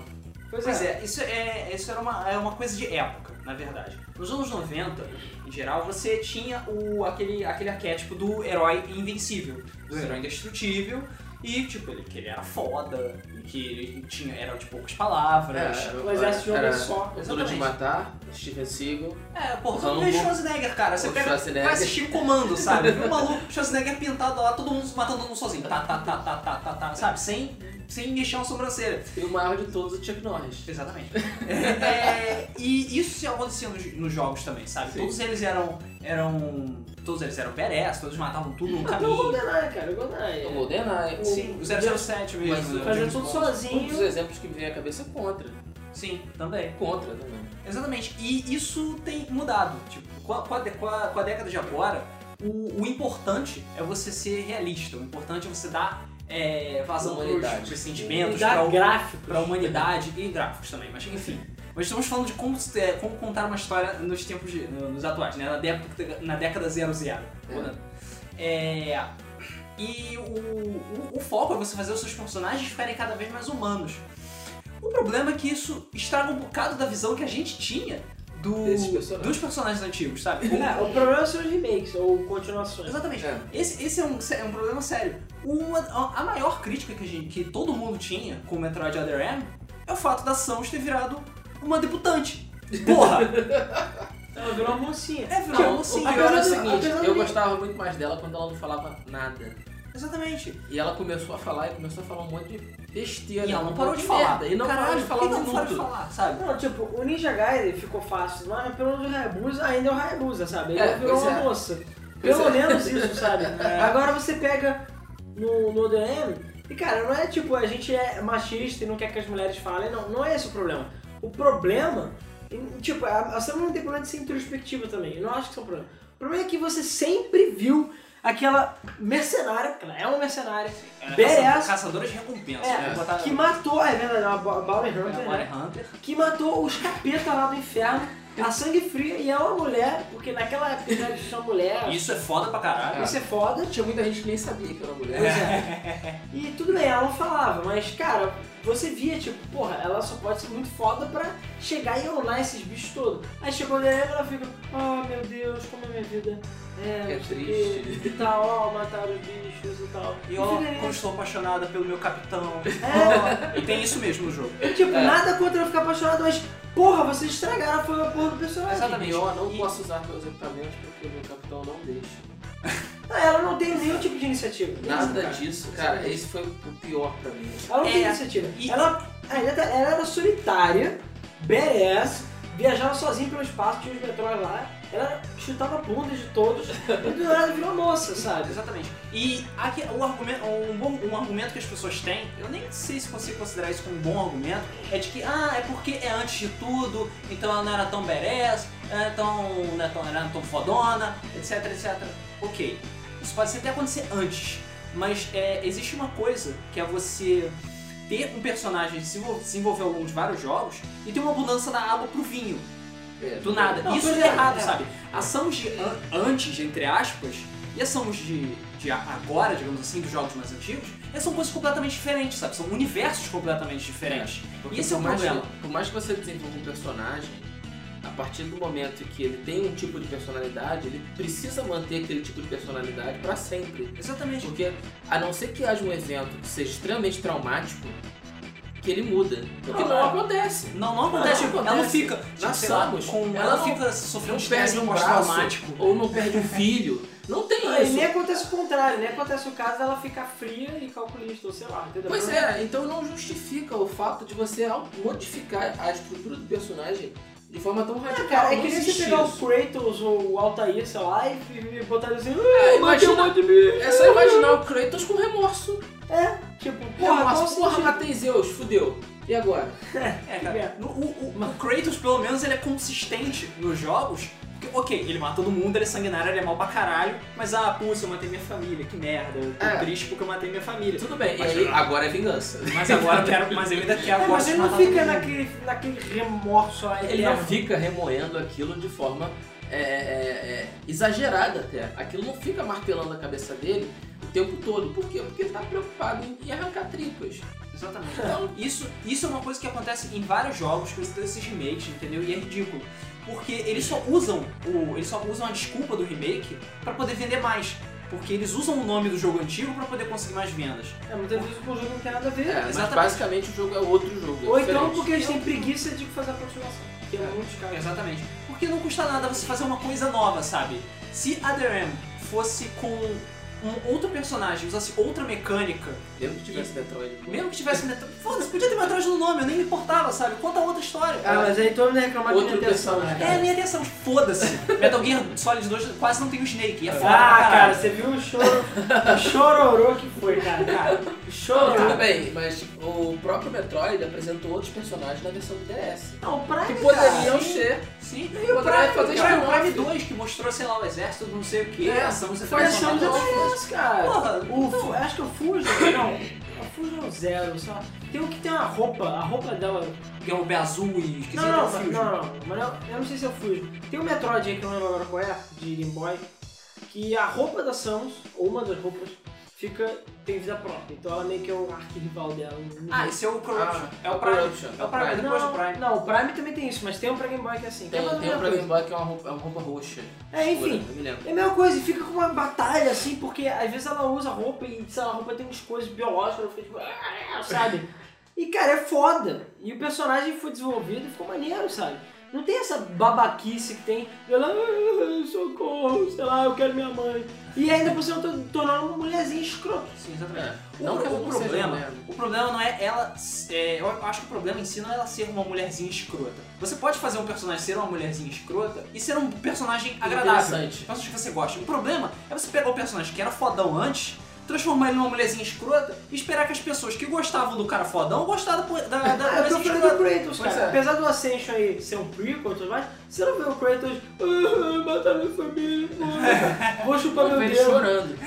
S2: Pois,
S1: Pois
S2: é.
S1: é, isso, é, isso era uma, é uma coisa de época, na verdade. Nos anos 90, em geral, você tinha o, aquele, aquele arquétipo do herói invencível, do herói indestrutível, e tipo, ele, que ele era foda, e que ele tinha, era de poucas palavras.
S2: O exército de homem
S3: era
S2: só.
S3: Duro de. Matar, Steven Seagal.
S1: É, porra, todo mundo Schwarzenegger, cara. Você
S3: O
S1: pega,
S3: Schwarzenegger.
S1: vai assistir o comando, sabe? Viu [laughs] o maluco, Schwarzenegger pintado lá, todo mundo matando todo mundo sozinho. Tá, tá, tá, tá, tá, tá, tá, sabe? Sem, sem mexer uma sobrancelha.
S3: E o maior de todos, o Chuck Norris.
S1: Exatamente. [laughs] É, e isso acontecia nos, nos jogos também, sabe?
S3: Sim.
S1: Todos eles eram. Eram. Todos eles eram badass, todos matavam tudo no
S2: Até o
S1: caminho.
S2: GoldenEye, cara, o GoldenEye.
S3: O GoldenEye.
S2: O-
S1: Sim, o 007 mesmo.
S3: Mas
S1: né? James
S2: tudo
S1: Bond.
S2: sozinho.
S3: Um dos exemplos que me vem à cabeça é contra.
S1: Sim, também.
S3: Contra também.
S1: Exatamente. E isso tem mudado. Tipo, com a, com a, com a- com a década de agora, o, o importante é você ser realista. O importante é você dar é, vazão pros
S2: E
S1: sentimentos, pra, o-
S2: gráficos.
S1: pra humanidade e gráficos também, mas enfim. Mas estamos falando de como, é, como contar uma história nos tempos de, no- nos atuais, né? Na década, na década 00.
S3: É.
S1: É, e o, o, o foco é você fazer os seus personagens ficarem cada vez mais humanos. O problema é que isso estraga um bocado da visão que a gente tinha do,
S3: personagens.
S1: dos personagens antigos, sabe?
S2: É, o problema são os remakes ou continuações.
S1: Exatamente.
S3: É.
S1: Esse, esse é, um, é um problema sério. Uma, a maior crítica que, a gente, que todo mundo tinha com o Metroid Other M é o fato da Samus ter virado uma debutante. Porra! [laughs]
S2: Ela virou uma mocinha.
S1: É, virou uma
S3: O
S1: mocinha.
S3: pior é o seguinte, eu gostava muito mais dela quando ela não falava nada.
S1: Exatamente.
S3: E ela começou a falar e começou a falar um monte de besteira.
S1: E ela não parou de falar.
S3: E não parou de falar um
S1: ela não parou de
S3: minuto.
S1: falar, sabe?
S2: Não, tipo, o Ninja Gaiden ficou fácil, mas pelo menos o Hayabusa ainda é o Hayabusa, sabe? Ele
S3: É,
S2: virou uma
S3: é.
S2: moça.
S3: Pois
S2: Pelo
S3: é.
S2: menos isso, sabe? [laughs]
S1: É.
S2: Agora você pega no, no ODM, e cara, não é tipo, a gente é machista e não quer que as mulheres falem, não, não é esse o problema. O problema, tipo, a, a não tem problema de ser introspectiva também, eu não acho que isso é um problema. O problema é que você sempre viu aquela mercenária, porque ela é uma mercenária,
S1: Era
S2: Badass.
S1: caça- Caçadora de recompensa.
S2: é,
S1: botar-
S2: que matou, é verdade, uma Bo- Bounty
S1: É,
S2: Hunter,
S1: Bounty
S2: né?
S1: Hunter.
S2: que matou os capetas lá do inferno, a sangue fria, e é uma mulher, porque naquela época já tinha uma mulher,
S1: Isso é foda pra caralho.
S2: isso é foda,
S3: Tinha muita gente que nem sabia que era mulher.
S2: Pois é. E tudo bem, ela não falava, mas cara, você via, tipo, porra, ela só pode ser muito foda pra chegar e onar esses bichos todos. Aí chegou nele e ela fica, oh meu Deus, como é minha vida. É,
S3: É
S2: o
S3: triste.
S2: E tal, ó, mataram os bichos e tal.
S1: E ó, como estou apaixonada pelo meu capitão.
S2: É.
S1: Ó, e tem isso mesmo no jogo.
S2: E, tipo,
S3: É.
S2: nada contra eu ficar apaixonado, mas, porra, vocês estragaram a porra porra do personagem.
S1: Exatamente.
S3: E eu não
S1: E-
S3: posso usar meus equipamentos porque o meu capitão não deixa. [laughs]
S2: Ah, ela não tem nenhum tipo de iniciativa.
S3: Nada
S1: cara.
S3: disso, cara, esse foi o pior pra mim.
S2: Ela não tem
S1: É,
S2: iniciativa.
S1: e-
S2: Ela, ela, ela era solitária, badass, viajava sozinha pelo espaço, tinha os metrôs lá, ela chutava a bunda de todos e do nada virou moça, sabe?
S1: Exatamente. E aqui, o argumento, um, bom, um argumento que as pessoas têm, eu nem sei se consigo considerar isso como um bom argumento, é de que, ah, é porque é antes de tudo, então ela não era tão badass, é tão, não, é tão, não era tão fodona, etc, etc. Ok, isso pode até acontecer antes, mas é, existe uma coisa que é você ter um personagem que se envol- se desenvolver ao longo de vários jogos e ter uma mudança da água pro vinho.
S3: É,
S1: Do nada.
S2: Não,
S1: Isso é
S2: é,
S1: errado,
S2: é.
S1: sabe? Ações de an- antes, entre aspas, e ações de, de agora, digamos assim, dos jogos mais antigos, elas são coisas completamente diferentes, sabe? São universos completamente diferentes.
S3: Porque
S1: E esse é o
S3: mais
S1: problema.
S3: que- por mais que você desenvolva um personagem, a partir do momento que ele tem um tipo de personalidade, ele precisa manter aquele tipo de personalidade pra sempre.
S1: Exatamente.
S3: Porque, a não ser que haja um evento que seja extremamente traumático, que ele muda. Porque
S2: Não,
S3: não,
S2: não.
S3: acontece.
S1: Não, não acontece.
S3: Não,
S1: ela não
S3: acontece.
S1: fica. Sei lá,
S3: Samus,
S1: com,
S3: ela
S1: ela
S3: não-
S1: fica sofrendo
S3: Não perde um braço, ou não perde um filho. Não tem
S2: Aí
S3: isso.
S2: nem acontece o contrário, nem acontece o caso dela ficar fria e calculista, ou sei lá, entendeu?
S3: Pois é, então não justifica o fato de você modificar a estrutura do personagem de forma tão radical.
S2: Cara, é que nem você pegar o Kratos ou o Altair, sei lá, e, botar ele assim,
S3: É,
S2: ah,
S3: imagina-
S2: de bicho.
S3: É só imaginar o Kratos com remorso.
S2: É, tipo, porra,
S3: remorso,
S2: o
S3: porra, matei Zeus, fudeu. E agora? [laughs]
S1: É, cara. no- o, o- o Kratos, pelo menos, ele é consistente nos jogos. Ok, ele mata todo mundo, ele é sanguinário, ele é mal pra caralho. Mas, ah, putz, eu matei minha família, que merda. Eu tô
S3: É.
S1: triste porque eu matei minha família.
S3: Tudo bem,
S1: Mas-
S3: ele, agora é vingança.
S1: Mas agora eu quero. Mas eu ainda quero.
S2: É,
S1: gosto
S2: mas
S1: de
S2: ele não
S1: matar
S2: fica
S1: mundo.
S2: naquele, naquele remorso lá
S3: Ele não fica remoendo aquilo de forma é, é, é, exagerada até. Aquilo não fica martelando a cabeça dele o tempo todo. Por quê? Porque ele tá preocupado em arrancar tripas.
S1: Exatamente.
S3: Então,
S1: Isso, isso é uma coisa que acontece em vários jogos com esses remakes, entendeu? E é ridículo. Porque eles só usam o, eles só usam a desculpa do remake pra poder vender mais. Porque eles usam o nome do jogo antigo pra poder conseguir mais vendas.
S2: É, muitas vezes o jogo não tem nada a ver.
S3: é, mas
S1: Exatamente.
S3: basicamente o jogo é outro jogo. é
S2: Ou então
S3: diferente.
S2: porque eles têm preguiça de fazer a continuação. Que é,
S1: É.
S2: muitos casos.
S1: Exatamente. Porque não custa nada você fazer uma coisa nova, sabe? Se a The Ram fosse com um outro personagem, usasse outra mecânica,
S3: Mesmo que tivesse Metroid.
S1: mesmo que tivesse Metroid. Foda-se, podia ter Metroid no nome, eu nem me importava, sabe? Conta outra história.
S2: Ah, mas aí todo mundo reclamar de
S3: Outro
S2: minha atenção, né,
S3: personagem.
S1: É, minha atenção, foda-se. [laughs] Metal Gear Solid 2 quase não tem o Snake, e é foda
S2: Ah, cara, você viu o choro, o chororô que foi, cara. cara
S3: Não, tudo
S2: chororô.
S3: bem, mas o próprio Metroid apresentou outros personagens na versão do DS.
S2: Não, o Prime,
S3: Que poderiam
S2: cara,
S3: ser.
S1: Sim,
S2: E o Prime,
S3: fazer
S1: Cara, o. Prime 2 que mostrou, sei lá, o exército do não sei o que,
S3: É,
S1: a Samus
S3: foi
S2: DS, cara.
S1: Porra,
S2: O, Fu- acho que é o Fuji, não. A Fusion é o zero, lá. Tem um que tem uma roupa, a roupa dela.
S1: Que é um pé azul e esqueci
S2: Não,
S1: até
S2: não,
S1: o
S2: não, não, mas eu, eu não sei se é o Fusion. Tem um Metroid aí que eu não lembro agora qual é, de Game Boy, que a roupa da Samus, ou uma das roupas, fica. tem vida própria. Então ela meio que é o arquirrival dela.
S1: Ah, esse é o Corruption.
S3: Ah,
S1: é o
S3: o
S1: Prime.
S3: Corruption.
S1: É o Prime, é depois
S2: não,
S1: do Prime.
S2: Não, o Prime também tem isso, mas tem um pra Game Boy que é assim. é
S3: Tem, tem um pra Game. Boy que é uma roupa, é uma roupa roxa.
S2: É, enfim.
S3: escura.
S2: É a mesma coisa, e fica com uma batalha assim, porque às vezes ela usa roupa e, sei lá, a roupa tem umas coisas biológicas, ela fica tipo, "Ah", sabe? [laughs] E cara, é foda. E o personagem foi desenvolvido e ficou maneiro, sabe? Não tem essa babaquice que tem, ela, "Ah, socorro, sei lá, eu quero minha mãe. E ainda por cima to- tornando uma mulherzinha escrota.
S1: Sim, exatamente.
S3: É.
S1: O,
S3: Não que
S1: o problema, o problema não é ela. é, eu acho que o problema em si não é ela ser uma mulherzinha escrota. Você pode fazer um personagem ser uma mulherzinha escrota e ser um personagem agradável.
S3: Interessante.
S1: Personagem que você gosta. O problema é você pegar o personagem que era fodão antes, transformar ele numa mulherzinha escrota e esperar que as pessoas que gostavam do cara fodão gostavam da, da, da
S2: Ah,
S1: mulherzinha escrota.
S2: Kratos, cara.
S3: é.
S2: Apesar do Ascension aí ser um prequel e tudo mais, você não vê o Kratos, ah, matar minha família, [laughs] vou chupar
S3: Eu
S2: meu dedo.
S3: chorando.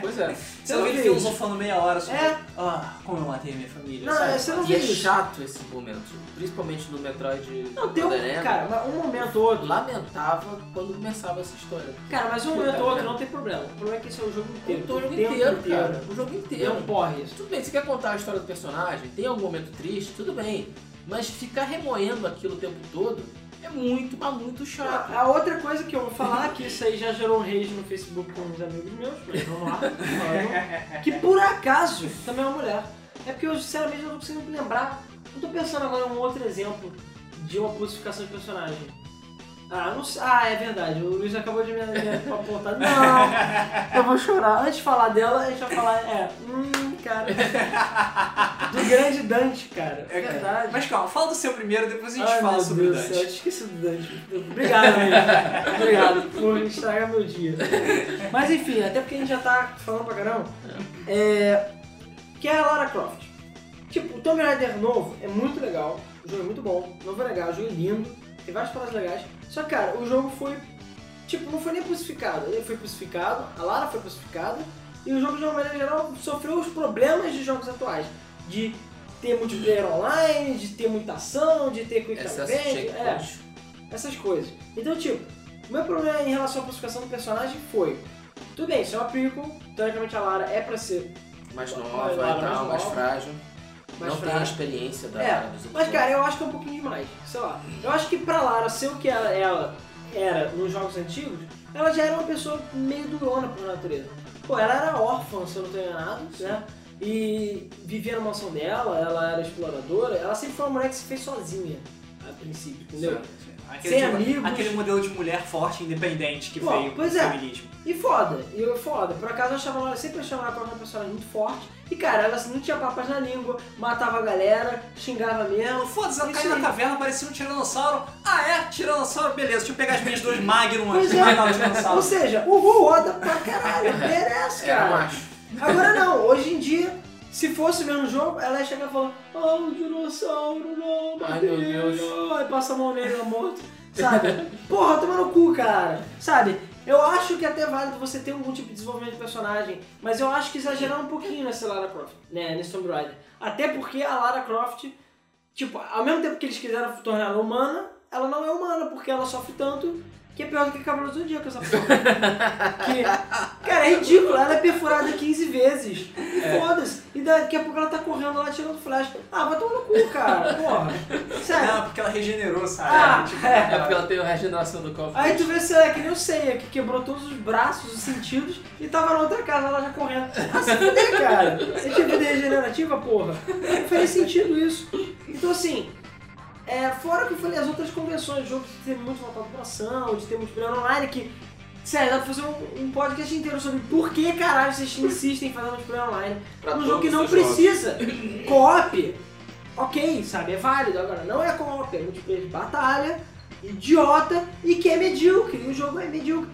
S3: Pois é. [laughs]
S1: Você não vê ele
S2: vê isso.
S1: filosofando meia hora sobre.
S2: É.
S1: Ah, como eu matei minha família.
S2: Não,
S1: sabe?
S2: é, você não
S3: E
S2: vê
S3: é chato esse momento. Principalmente no Metroid
S2: Não, tem um, cara, um momento ou outro.
S3: Lamentável quando começava essa história.
S2: Cara, mas um
S3: Puta
S2: momento ou outro não tem problema. O problema é que esse é o jogo inteiro.
S3: O jogo
S2: tempo
S3: inteiro, cara. O jogo
S2: É
S3: inteiro.
S2: um porre isso.
S3: Tudo bem, você quer contar a história do personagem, tem algum momento triste, tudo bem. Mas ficar remoendo aquilo o tempo todo é muito, mas muito chato.
S2: A, a outra coisa que eu vou falar, que isso aí já gerou um rage no Facebook com uns amigos meus, mas vamos lá, [laughs] que por acaso também é uma mulher. É porque eu sinceramente não tô conseguindo lembrar. Eu tô pensando agora em um outro exemplo de uma pulsificação de personagem. Ah, não sei. Ah, é verdade. O Luiz acabou de me, me apontar. Não, [laughs] eu vou chorar. Antes de falar dela, a gente vai falar. É, hum, cara. [laughs] Do grande Dante, cara. É verdade.
S1: Mas calma, fala do seu primeiro, depois a gente
S2: Ai,
S1: fala sobre
S2: Deus
S1: o
S2: do céu,
S1: Dante.
S2: eu esqueci do Dante. Obrigado, amigo. Obrigado por estragar meu dia. Mas enfim, até porque a gente já tá falando pra caramba. É, que é a Lara Croft. Tipo, o Tomb Raider novo é muito legal, o jogo é muito bom, o novo é legal, o jogo é lindo, tem várias paradas legais. Só que, cara, o jogo foi. Tipo, não foi nem pacificado. Ele foi pacificado, a Lara foi pacificada, e o jogo, de uma maneira geral, sofreu os problemas de jogos atuais. De ter multiplayer online, de ter muita ação, de ter quick
S3: de
S2: adventure, é, essas coisas. Então, tipo, o meu problema em relação à pacificação do personagem foi. Tudo bem, isso é uma prequel, teoricamente a Lara é pra ser
S3: Mais nova e
S2: nova,
S3: tal,
S2: mais
S3: mais frágil.
S2: mais
S3: não tem a
S2: frágil.
S3: experiência da
S2: É,
S3: dos outros
S2: Mas, cara, eu acho que é um pouquinho demais. Sei lá. Eu acho que pra Lara ser o que ela, ela era nos jogos antigos, ela já era uma pessoa meio durona por natureza. Pô, ela era órfã, se eu não tô enganado, né? E vivia na mansão dela, ela era exploradora, ela sempre foi uma mulher que se fez sozinha, a princípio, entendeu?
S1: Aquele,
S2: Sem
S1: tipo-
S2: amigos.
S1: aquele modelo de mulher forte, independente que
S2: Pô,
S1: veio com o
S2: pois é.
S1: feminismo.
S2: E foda, e eu- foda. Por acaso eu achava ela, sempre achava ela como uma personagem muito forte. E cara, ela assim, não tinha papas na língua, matava a galera, xingava mesmo.
S1: Foda-se, ela caiu na caverna, parecia um tiranossauro. Ah, é? Tiranossauro, beleza. Deixa eu pegar as minhas duas Magnum
S2: Pois
S1: aqui
S2: é.
S1: e matar o
S2: Ou
S1: tiranossauro.
S2: seja, o foda pra caralho, [laughs] merece,
S3: Era
S2: cara.
S3: macho.
S2: Agora não, hoje em dia, se fosse o mesmo jogo, ela ia chegar e falar, ah, o dinossauro, não,
S3: Ai, meu Deus.
S2: não", Aí passa a mão nele, na morto. Sabe? [laughs] Porra, toma no cu, cara. Sabe? Eu acho que é até válido você ter algum tipo de desenvolvimento de personagem, mas eu acho que exageraram um pouquinho nessa Lara Croft, né, nesse Tomb Raider. Até porque a Lara Croft, tipo, ao mesmo tempo que eles quiseram tornar ela humana, ela não é humana, porque ela sofre tanto que é pior do que Cavaleiro do Zodíaco essa porra. que, cara, é ridículo, ela é perfurada 15 vezes. Foda-se. E daqui a pouco ela tá correndo lá tirando flash. Ah, vai tomar no cu, cara. Porra. Sério.
S1: Não, porque ela regenerou, sabe?
S2: Ah,
S1: Tipo,
S2: é.
S3: É porque ela teve a regeneração do of
S2: Aí tu vê se ela é que nem o Seiya, que quebrou todos os braços, os sentidos, e tava na outra casa, ela já correndo. Ah, se fuder, cara. Você tinha vida regenerativa, porra. Não faz sentido isso. Então, assim, é, fora que eu falei, as outras convenções, de jogo de ter muito voltado pra ação, de ter multiplayer online, que, sério, dá pra fazer um, um podcast inteiro sobre por que caralho vocês insistem em fazer multiplayer online.
S4: Pra
S2: um jogo que não precisa. Co-op, ok, sabe, é válido. Agora, não é co-op, é multiplayer de batalha, idiota e que é medíocre. E o jogo é medíocre.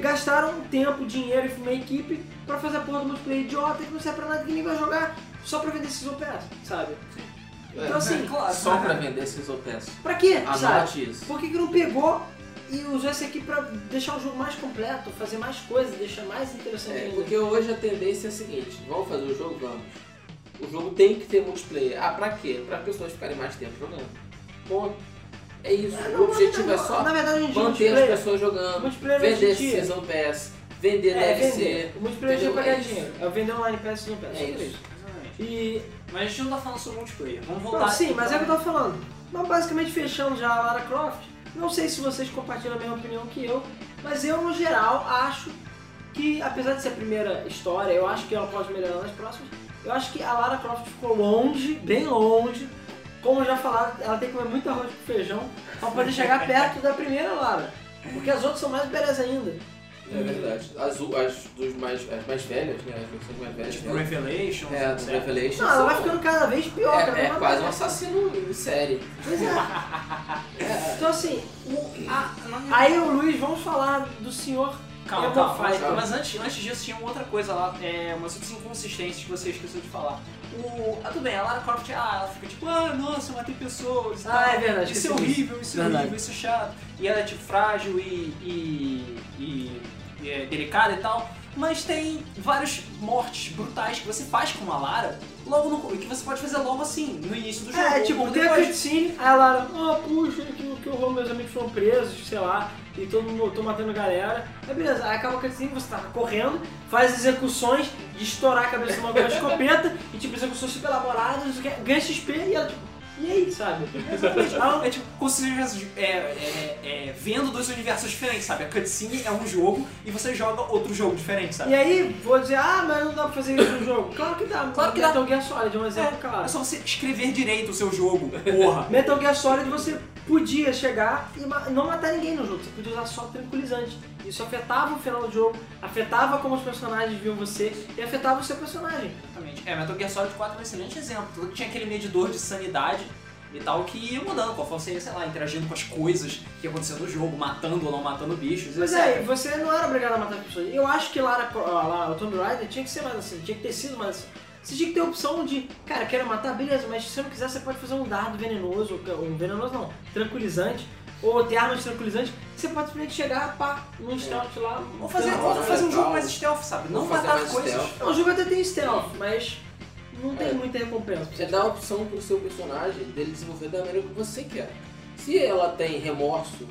S2: Gastaram tempo, dinheiro e uma equipe pra fazer a porra do multiplayer idiota que não serve pra nada que ninguém vai jogar só pra vender esses OPS, sabe? Então assim,
S1: claro.
S3: Só pra vender esses OPS.
S2: pra quê, sabe?
S3: Anote isso.
S2: Por que, que não pegou e usou essa aqui pra deixar o jogo mais completo, fazer mais coisas, deixar mais interessante
S3: É,
S2: ainda?
S3: porque hoje a tendência é a seguinte, vamos fazer o jogo? Vamos. O jogo tem que ter multiplayer. Ah, pra quê? Pra pessoas ficarem mais tempo jogando. Ponto. É isso. o objetivo é só
S2: Na verdade,
S3: manter as pessoas jogando, vender. Season Pass, vender
S2: É,
S3: DLC.
S2: vender. O multiplayer é pagar
S3: É
S2: dinheiro. É vender online pass e não pass.
S3: É isso.
S2: E
S1: Mas a gente não tá falando sobre multiplayer. Vamos
S2: Não,
S1: voltar.
S2: sim, mas é o que eu tava falando. Basicamente fechamos já a Lara Croft. Não sei se vocês compartilham a mesma opinião que eu, mas eu, no geral, acho que, apesar de ser a primeira história, eu acho que ela pode melhorar nas próximas. Eu acho que a Lara Croft ficou longe, bem longe. Como já falaram, ela tem que comer muito arroz com feijão pra poder chegar perto da primeira Lara. Porque as outras são mais belezas ainda.
S3: É verdade. As, as, dos mais, as mais velhas, né? As versões mais velhas.
S1: Tipo
S3: né?
S1: Revelation.
S3: É, do Revelation.
S2: Não, ela vai ficando cada vez pior.
S3: É,
S2: vez
S3: é quase um assassino em série.
S2: Pois é. [laughs]
S3: É.
S2: Então assim,
S1: O- a-
S2: aí o Luiz, vamos falar do senhor
S1: Calma,
S2: Emo
S1: calma.
S2: Fighter.
S1: Mas antes, antes disso tinha uma outra coisa lá, é, umas outras inconsistências que você esqueceu de falar. O, ah, tudo bem, a Lara Croft, ah, ela fica tipo, ah, nossa, eu matei pessoas
S2: Ah,
S1: tal.
S2: é verdade,
S1: Isso é horrível, isso é horrível, isso é chato. E ela é tipo frágil e, e, e é delicada e tal. Mas tem várias mortes brutais que você faz com a Lara logo no, que você pode fazer logo assim, no início do jogo.
S2: É, tipo, tem a
S1: depois.
S2: cutscene, aí a Lara, ah, puxa, que, que horror, meus amigos foram presos, sei lá, e todo mundo, tô matando galera. Aí beleza, aí acaba a cutscene, você tá correndo, faz execuções de estourar a cabeça de uma [laughs] escopeta, e tipo, execuções super elaboradas, ganha XP e ela tipo, e aí, sabe? Exatamente.
S1: Não, é tipo, como se você estivesse é, é, é, vendo dois universos diferentes, sabe? A cutscene é um jogo e você joga outro jogo diferente, sabe?
S2: E aí, vou dizer, ah, mas não dá pra fazer isso no jogo. Claro que dá,
S1: Claro que dá.
S2: Metal Gear Solid é um exemplo,
S1: É,
S2: claro.
S1: é só você escrever direito o seu jogo, porra. [laughs]
S2: Metal Gear Solid você podia chegar e não matar ninguém no jogo, você podia usar só tranquilizante. Isso afetava o final do jogo, afetava como os personagens viam você e afetava o seu personagem.
S1: Exatamente. É, Metal Gear Solid 4 é um excelente exemplo. Tudo tinha aquele medidor de sanidade e tal que ia mudando, conforme você sei lá, interagindo com as coisas que aconteciam no jogo, matando ou não matando bichos,
S2: Mas
S1: etc.
S2: é, você não era obrigado a matar as pessoas. Eu acho que Lara, Cro- ah, lá, o Tomb Raider tinha que ser mais assim, tinha que ter sido mais assim. Você tinha que ter a opção de, cara, quero matar, beleza, mas se você não quiser, você pode fazer um dardo venenoso, ou um venenoso não, tranquilizante, ou ter armas tranquilizantes, você pode simplesmente chegar, pá, num stealth lá.
S1: Ou fazer, ou fazer um jogo mais stealth, sabe? Não
S3: fazer
S1: matar
S3: mais
S1: coisas.
S3: stealth.
S2: Não, o jogo até tem stealth, mas não tem
S3: É.
S2: muita recompensa.
S3: Você dá a opção pro seu personagem dele desenvolver da maneira que você quer. Se ela tem remorso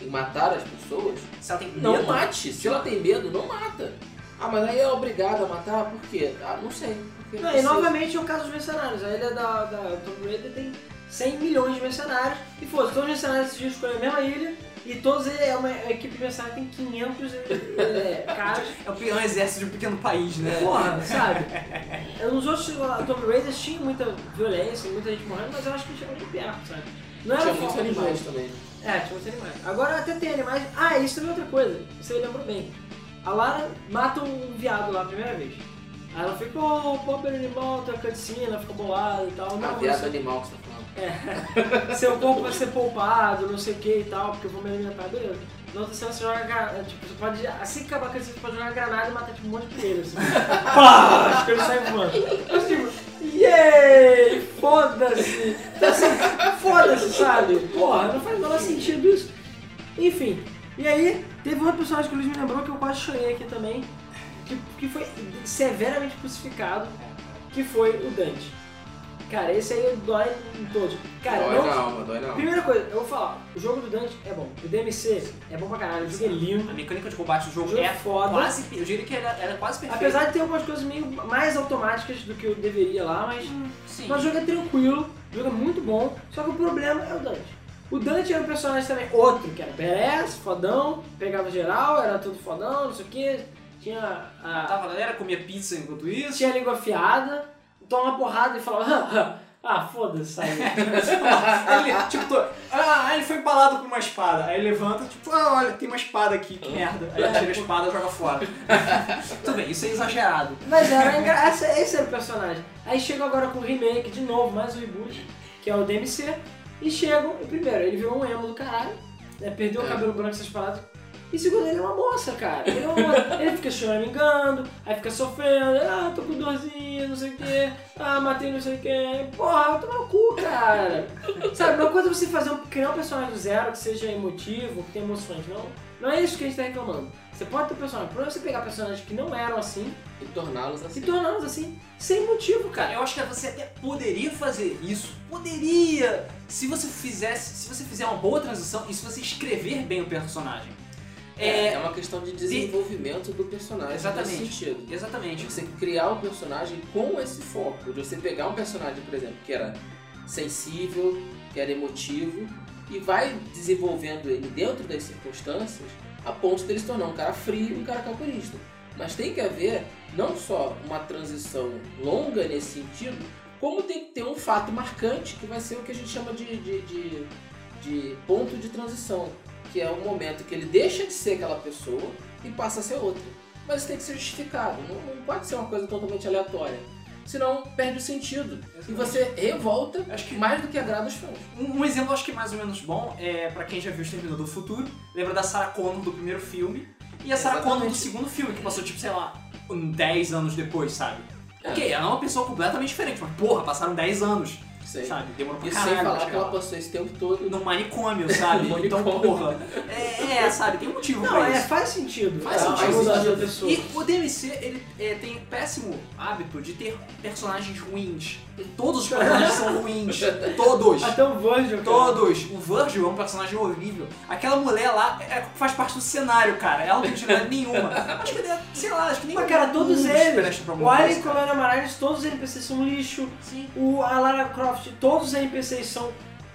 S3: em matar as pessoas,
S1: Se ela tem
S3: não
S1: medo,
S3: mate. Se ela tem medo, não mata. Ah, mas aí é obrigado a matar? Por quê? Ah, não sei. Porque
S2: Não, e
S3: precisa.
S2: novamente é o caso dos mercenários. A ilha da, da Tomb Raider tem 100 milhões de mercenários. E fosse, todos os mercenários decidiram escolher a mesma ilha. E todos é uma a equipe de mercenários tem 500 é, caras. [laughs]
S1: é o pior exército de um pequeno país, né?
S2: Porra, [laughs] sabe? Nos outros Tomb Raider tinha muita violência, muita gente morrendo, mas eu acho que chegou nem perto, sabe? Não era
S3: Tinha muitos animais também.
S2: É, tinha muitos animais. Agora até tem animais. Ah, isso também é outra coisa. Você lembrou bem. A Lara mata um viado lá a primeira vez. Aí ela fica, oh, pobre animal, tem a cutscene, ela fica bolada e tal. Não,
S3: viado animal que você tá.
S2: É. Seu corpo vai ser poupado, não sei o que e tal, porque eu vou me alimentar, beleza. Na outra cena você joga tipo, você pode. Assim que acabar a cutscene, você pode jogar granada e matar tipo, um monte de coelho, assim. [laughs] Pá! Os coelhos saem voando. Mas tipo, yay! Foda-se! Então assim, foda-se, sabe? Porra, não faz o menor sentido isso. Enfim, e aí, teve outro personagem que o Luiz me lembrou que eu quase chorei aqui também, que, que foi severamente crucificado, que foi o Dante. Cara, esse aí dói em todos. Cara,
S3: dói
S2: não,
S3: na alma, dói na alma.
S2: Primeira coisa, eu vou falar, o jogo do Dante é bom. O DMC é bom pra caralho, o jogo é lindo.
S1: A mecânica de combate do jogo
S2: Jogo
S1: é
S2: foda.
S1: quase. Eu diria que era, era quase perfeito.
S2: Apesar de ter algumas coisas meio mais automáticas do que eu deveria lá, mas,
S1: Sim.
S2: mas o jogo é tranquilo, o jogo é muito bom, só que o problema é o Dante. O Dante era um personagem também, outro, que era badass, fodão, pegava geral, era tudo fodão, não sei o que, tinha a,
S1: Tava galera, comia pizza enquanto isso.
S2: tinha a língua afiada, toma uma porrada e falava, "Ah, ah, foda-se?
S1: Aí [laughs] ele, tipo, tô- ah, ele foi empalado com uma espada. Aí ele levanta, tipo, ah, olha, tem uma espada aqui, que merda. Aí ele tira a espada e joga fora. [laughs] Tudo bem, isso é exagerado.
S2: Mas era engraçado, esse era o personagem. Aí chegam agora com o remake, de novo, mais um reboot, que é o DMC. E chegam, e primeiro, ele virou um emo do caralho, né, perdeu o
S3: É.
S2: cabelo branco essas paradas. E segundo, ele é uma moça, cara. Ele, é uma moça. [laughs] ele fica choramingando, aí fica sofrendo, ah, tô com dorzinha, não sei o quê, ah, matei não sei o quê. Porra, vai tomar o cu, cara. Sabe, uma coisa é você fazer um, criar um personagem do zero que seja emotivo, que tenha emoções, não. Não é isso que a gente tá reclamando. Você pode ter personagem. O problema é você pegar personagens que não eram assim
S3: E torná-los assim.
S2: e torná-los assim, sem motivo,
S1: cara. eu acho que você até poderia fazer isso. Poderia! Se você fizesse. Se você fizer uma boa transição e se você escrever bem o personagem.
S3: É, é uma questão de desenvolvimento do personagem.
S1: Exatamente.
S3: Nesse sentido.
S1: Exatamente.
S3: Você criar um personagem com esse foco. De você pegar um personagem, por exemplo, que era sensível, que era emotivo, e vai desenvolvendo ele dentro das circunstâncias a ponto dele se tornar um cara frio e um cara calculista. Mas tem que haver não só uma transição longa nesse sentido, como tem que ter um fato marcante que vai ser o que a gente chama de, de, de, de ponto de transição, que é o momento que ele deixa de ser aquela pessoa e passa a ser outra. Mas isso tem que ser justificado, não, não pode ser uma coisa totalmente aleatória. Senão perde o sentido. E você revolta
S1: Acho que
S3: mais do que agrada os fãs.
S1: Um, um exemplo acho que mais ou menos bom é pra quem já viu Exterminador do Futuro, lembra da Sarah Connor do primeiro filme e a Sarah
S3: Exatamente.
S1: Connor do segundo filme, que passou tipo, sei lá, um 10 anos depois, sabe?
S3: É.
S1: Ok, ela é uma pessoa completamente diferente, mas porra, passaram 10 anos,
S3: Sei.
S1: sabe? Demorou pra
S3: E
S1: caralho.
S3: sem
S1: pra
S3: falar que ela passou esse tempo todo
S1: no manicômio, sabe? [laughs]
S3: No
S1: então, porra, é, é, sabe, tem um motivo
S2: Não,
S1: pra
S2: é,
S1: isso.
S2: faz sentido.
S1: Faz
S2: a-
S1: sentido.
S3: Faz
S2: pessoa.
S1: E o DMC, ele é, tem péssimo hábito de ter personagens ruins. Todos os personagens são ruins. Todos.
S2: Até o Virgil, cara.
S1: Todos. O Virgil é um personagem horrível. Aquela mulher lá é, faz parte do cenário, cara. Ela não tem utilidade [laughs] nenhuma. Acho que, sei lá, acho que nem
S2: Mas, cara, todos eles. O Alien e
S1: cara.
S2: Colônia Marines, todos os NPCs são lixo.
S1: Sim.
S2: O, a Lara Croft, todos os NPCs são,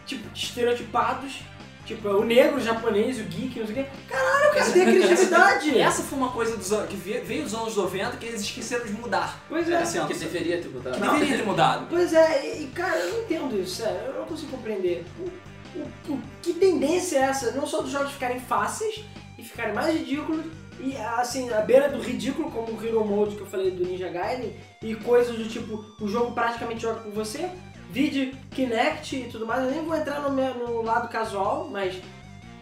S2: tipo, estereotipados. Tipo, o negro, o japonês, o geek, não sei o quê. Caralho, cara, tem criatividade.
S1: E [laughs] essa foi uma coisa dos anos, que ve- veio dos anos 90 que eles esqueceram de mudar.
S2: Pois é.
S1: Ano.
S3: que deveria ter mudado.
S1: Que deveria ter mudado.
S2: Pois é, e cara, eu não entendo isso, sério, eu não consigo compreender. O, o- o- que tendência é essa? Não só dos jogos ficarem fáceis e ficarem mais ridículos, e assim, à beira do ridículo, como o Hero Mode que eu falei do Ninja Gaiden, e coisas do tipo, o jogo praticamente joga por você, vide Kinect e tudo mais, eu nem vou entrar no, meu- no lado casual, mas,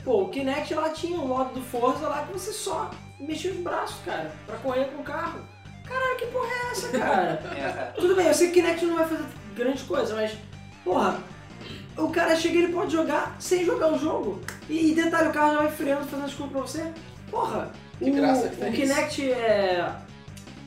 S2: pô, o Kinect lá tinha um modo do Forza lá que você só mexia os braços, cara, pra correr com o carro. Caralho, que porra é essa, cara? [laughs]
S1: É,
S2: Tudo bem, eu sei que Kinect não vai fazer grande coisa, mas, porra, o cara chega e ele pode jogar sem jogar o jogo. E, e detalhe, o carro já vai freando, fazendo as coisas pra você. Porra,
S3: Que
S2: o,
S3: graça que
S2: o Kinect é.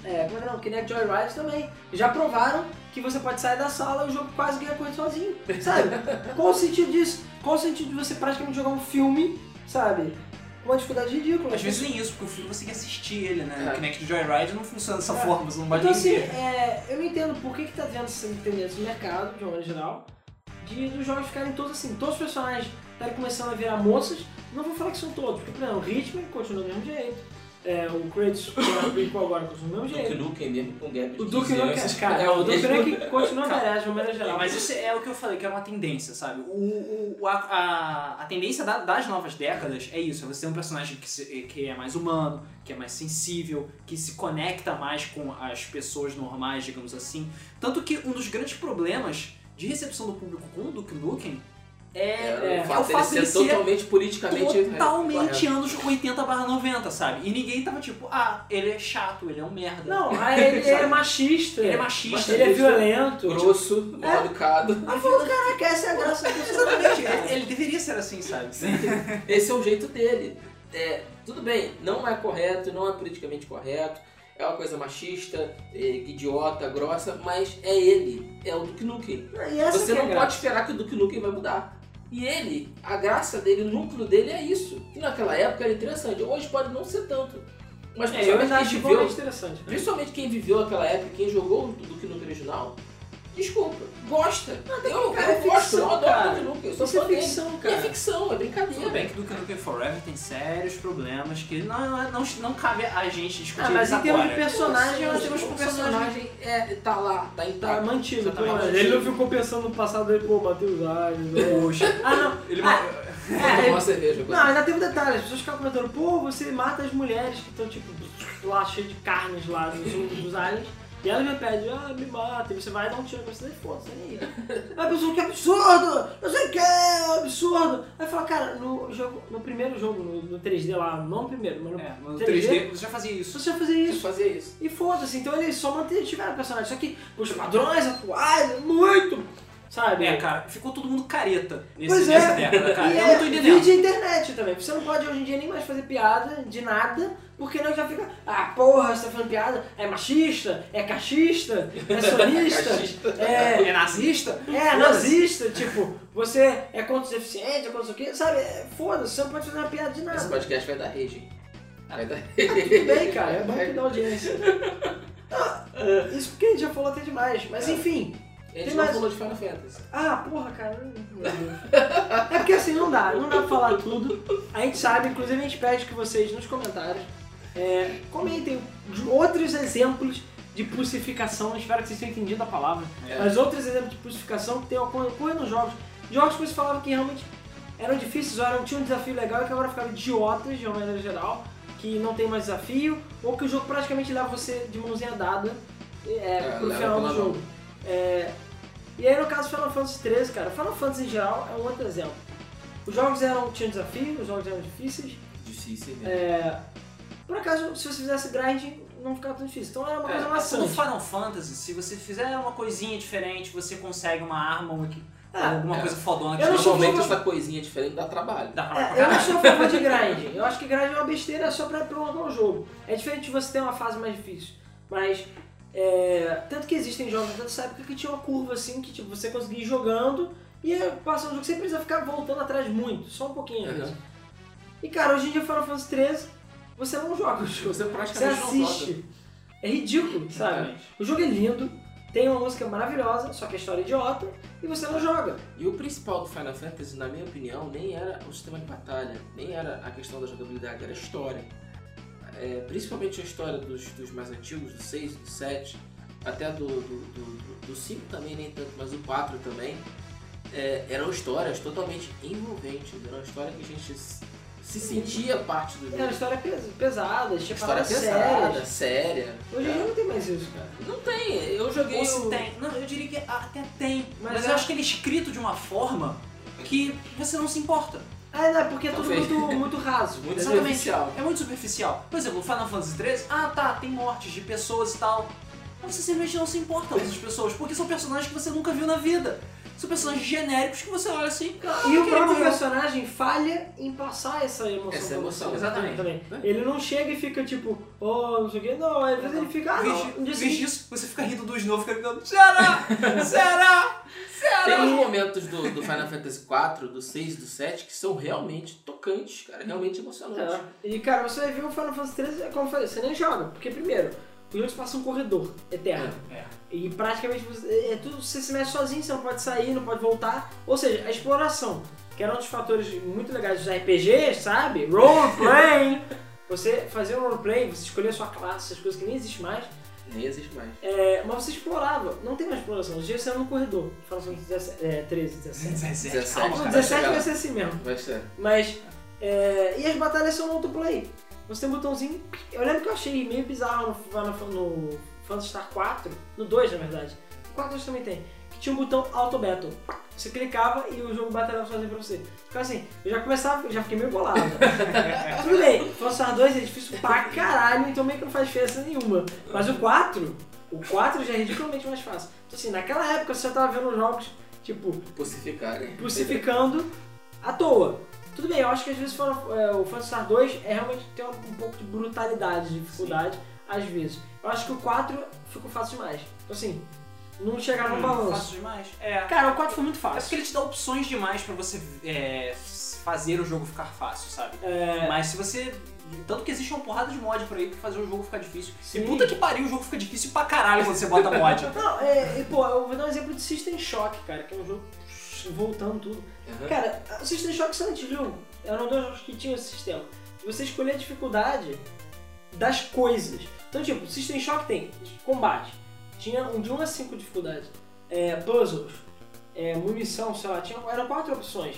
S2: É, como é que não? O Kinect Joyride também. Já provaram que você pode sair da sala e o jogo quase ganha correr sozinho. Sabe? Qual o sentido disso? Qual o sentido de você praticamente jogar um filme, sabe? Com uma dificuldade ridícula.
S1: Às vezes nem isso, porque o filme você tem que assistir ele, né?
S3: É.
S1: O Kinect Joyride não funciona dessa
S2: É.
S1: forma, você não pode
S2: Então assim, é, eu não entendo por que, que tá tendo essa tendência no mercado, de uma maneira geral, de dos jogos ficarem todos assim, todos os personagens estarem começando a virar moças, não vou falar que são todos, porque, por exemplo, o Hitman continua do mesmo jeito, é, o Kratos, que é o prequel agora, continua do mesmo
S3: Duke
S2: jeito.
S3: Nukem mesmo com gap
S2: O Duke
S3: 15
S2: Nukem, cara,
S3: é
S2: o Duke. Nukem continua merece, de maneira geral.
S1: Mas isso é o que eu falei, que é uma tendência, sabe? O, o- a, a, a tendência da- das novas décadas é isso, é você ter um personagem que, se- que é mais humano, que é mais sensível, que se conecta mais com as pessoas normais, digamos assim. Tanto que um dos grandes problemas de recepção do público com o Duke Nukem é,
S3: É,
S1: é
S3: o fato dele ser totalmente politicamente
S1: totalmente anos 80 barra 90, sabe? E ninguém tava tipo, ah, ele é chato, ele é um merda.
S2: Não, aí ele é machista,
S1: Ele é machista.
S2: ele é violento.
S3: grosso,
S2: É.
S3: mal educado.
S2: Ah, falou, caraca, essa é a graça do personagem,
S1: Exatamente, [laughs] ele, ele deveria ser assim, sabe?
S3: Esse é o jeito dele. É, tudo bem, não é correto, não é politicamente correto, é uma coisa machista, é, idiota, grossa, mas é ele, é o Duke Nukem. Você
S2: é
S3: não
S2: graça.
S3: pode esperar que o Duke Nukem vai mudar. E ele, a graça dele, o núcleo dele é isso. Que naquela época era interessante, hoje pode não ser tanto. Mas
S2: É,
S3: principalmente quem viveu,
S2: interessante.
S3: principalmente quem viveu aquela época, quem jogou o Duke Nukem original, desculpa, gosta. eu,
S2: cara, é
S3: eu gosto,
S2: ficção,
S3: eu adoro
S2: cara.
S3: o Duke Nukem, eu sou
S2: Isso é
S3: fã dele.
S2: ficção,
S3: E é
S2: cara.
S3: ficção, é brincadeira.
S1: Tudo bem que Duke Nukem Forever tem sérios problemas que não, não, não cabe a gente discutir
S2: Ah, mas em termos de personagem, nós temos
S3: o
S2: que o personagem
S3: é, tá lá, tá
S2: tá
S3: intacto.
S2: mantido.
S1: Exatamente.
S2: pô, ele não ficou pensando no passado dele, pô, bateu os olhos. né?
S1: Poxa,
S2: Ah, não.
S1: ele
S2: Ah,
S3: Vou
S2: É,
S3: tomar uma cerveja
S2: Não, ainda tem um detalhe, as pessoas ficam comentando, pô, você mata as mulheres que estão, tipo, lá cheias de carnes lá dos, dos aliens. E ela me pede, ah, me mata, e você vai dar um tiro, você daí foda-se, nem aí. Aí a pessoa, que absurdo! Não sei o que, absurdo! Aí fala, cara, no, jogo, no primeiro jogo, no, no 3D lá, não no primeiro, mas no,
S1: É, no
S2: 3D,
S1: 3D você já fazia isso.
S2: você já fazia
S3: Isso
S2: isso.
S3: fazia isso.
S2: E foda-se, então eles só mantiveram o personagem. Só que os padrões atuais, é muito, sabe?
S1: É, cara, ficou todo mundo careta nesse,
S2: Pois
S1: nessa
S2: é.
S1: década, cara.
S2: E
S1: Eu
S2: é
S1: não tô entendendo.
S2: vídeo internet também. Você não pode hoje em dia nem mais fazer piada de nada, porque não já fica, ah, porra, você tá fazendo piada, é machista, é cachista, é [laughs] sonista,
S3: Cachista.
S2: é,
S1: É nazista? [laughs]
S2: é nazista, tipo, você é contra os deficientes, é contra o quê, sabe? É, Foda-se, você não pode fazer uma piada de
S3: Esse
S2: nada.
S3: podcast vai dar rage, hein? Vai dar
S2: Ah, tudo bem, cara, é bom que dá [laughs] audiência. Ah, isso porque a gente já falou até demais, mas
S3: É.
S2: enfim.
S3: A gente não
S2: mais-
S3: falou de Final Fantasy.
S2: Ah, porra, cara. É porque assim, não dá, não dá pra falar tudo. A gente sabe, inclusive a gente pede que vocês nos comentários é, comentem outros exemplos de pulsificação. Espero que vocês tenham entendido a palavra.
S3: É.
S2: Mas outros exemplos de pulsificação que tem ocorrido nos jogos. Jogos que você falava que realmente eram difíceis, ou eram, tinham um desafio legal e que agora ficaram idiotas de uma maneira geral, que não tem mais desafio, ou que o jogo praticamente leva você de mãozinha dada é,
S3: É,
S2: pro final do jogo. É, e aí no caso Final Fantasy 13, cara, Final Fantasy em geral é um outro exemplo. Os jogos eram, tinham desafio, os jogos eram difíceis.
S3: Difícil, né?
S2: É, por acaso, se você fizesse grind, não ficava tão difícil. Então era uma
S3: É,
S2: coisa
S1: No
S2: maçante.
S1: Final Fantasy, se você fizer uma coisinha diferente, você consegue uma arma, uma,
S2: Ah,
S1: alguma
S3: é.
S1: coisa fodona que você
S3: Normalmente essa coisinha diferente dá trabalho.
S1: dá
S2: É,
S1: pra
S2: eu não sou a favor de [laughs] grind. Eu acho que grind é uma besteira só pra prolongar o jogo. É diferente de você ter uma fase mais difícil. Mas, é, tanto que existem jogos dessa época que tinha uma curva assim, que tipo, você conseguia ir jogando e passando o jogo sem precisar ficar voltando atrás muito, só um pouquinho.
S3: Uhum.
S2: E cara, hoje em dia Final Fantasy 13, você não joga o jogo.
S3: Você
S2: Você
S3: praticamente não
S2: assiste. É ridículo, sabe?
S1: Exatamente.
S2: O jogo é lindo, tem uma música maravilhosa, só que a história é idiota, e você não joga.
S3: E o principal do Final Fantasy, na minha opinião, nem era o sistema de batalha, nem era a questão da jogabilidade, era a história. É, principalmente a história dos, dos mais antigos, do 6, do 7, até do, do, do, do 5 também, nem tanto, mas o 4 também. É, eram histórias totalmente envolventes, era uma história que a gente se se sentia parte do
S2: Era uma
S3: jogo.
S2: história pes- pesada, tinha
S3: História pesada,
S2: sérias.
S3: séria.
S2: Hoje em dia não tem mais isso, cara.
S3: Não tem, eu joguei
S1: Ou se
S3: o...
S1: tem. Não, eu diria que até tem.
S2: Mas
S1: Mas,
S2: é-
S1: eu acho que ele é escrito de uma forma que você não se importa.
S2: Ah, não, é porque é tudo
S3: Talvez.
S2: muito, muito raso.
S3: Muito
S2: entendeu?
S3: superficial.
S1: É muito superficial. Por exemplo, o Final Fantasy XIII, ah tá, tem mortes de pessoas e tal. Mas você simplesmente não se importa com essas pessoas, porque são personagens que você nunca viu na vida. São personagens genéricos que você olha assim. Ah,
S2: E o próprio
S1: morreu.
S2: personagem falha em passar essa emoção.
S3: Essa emoção,
S2: você.
S1: exatamente.
S2: Também. Ele não chega e fica tipo, oh, não sei o quê. Não, às vezes ele fica, ah, não. Um
S1: em vez
S2: seguinte-
S1: disso, você fica rindo do Snow, fica gritando, será? Será?
S3: Tem
S1: Será?
S3: uns momentos do, do Final Fantasy IV, do 6 e do 7 que são realmente tocantes, cara, realmente emocionantes.
S2: É. E cara, você vai ver o Final Fantasy 13, é como eu falei, você nem joga. Porque primeiro, o jogo se passa um corredor eterno.
S1: É.
S2: E praticamente você, é tudo, você se mexe sozinho, você não pode sair, não pode voltar. Ou seja, a exploração, que era um dos fatores muito legais dos RPGs, sabe? Roleplay! [laughs] você fazer um roleplay, você escolher a sua classe, essas coisas que nem existem mais.
S3: Nem existe mais.
S2: É, mas você explorava, não tem mais exploração. Os dias você anda no corredor. Final Fantasy 17, é, 13, 17.
S1: 17,
S3: 17,
S1: calma,
S2: O
S1: cara.
S2: 17
S3: chegar
S2: vai
S3: lá.
S2: ser assim mesmo.
S3: Vai ser.
S2: Mas. é, e as batalhas são no autoplay. Você tem um botãozinho. Eu lembro que eu achei meio bizarro no, no, no Phantasy Star 4, no 2 na verdade. O 4 também tem. Que tinha um botão Auto Battle. Você clicava e o jogo batalhava sozinho pra você. Ficava assim, eu já começava, eu já fiquei meio bolado. [laughs] Tudo bem, Phantasy Star 2 é difícil pra caralho, então meio que não faz diferença nenhuma. Mas o 4, o 4 já é ridiculamente mais fácil. Então assim, naquela época você já tava vendo jogos, tipo,
S3: Pulsificarem.
S2: crucificando à toa. Tudo bem, eu acho que às vezes é, o Phantasy Star 2 é realmente tem um, um pouco de brutalidade, de dificuldade, às vezes. Eu acho que o 4 ficou fácil demais. Então, assim, não chegar no
S1: Hum,
S2: balanço.
S1: Fácil demais. É.
S2: Cara, o 4 foi muito
S1: É
S2: fácil.
S1: porque ele te dá opções demais pra você é, fazer o jogo ficar fácil, sabe?
S2: É,
S1: Mas se você. Tanto que existe uma porrada de mod por aí pra fazer o jogo ficar difícil.
S2: Sim.
S1: E puta que pariu, o jogo fica difícil pra caralho quando você bota mod. [laughs]
S2: Não, é, e, pô, eu vou dar um exemplo de System Shock, cara, que é um jogo voltando tudo.
S3: Uhum.
S2: Cara, o System Shock é Silent Hill eram dois jogos que tinham esse sistema. Você escolher a dificuldade das coisas. Então, tipo, System Shock tem combate. Tinha um de 1 a 5 dificuldades. É, puzzles, é, munição, sei lá, tinha, eram quatro opções.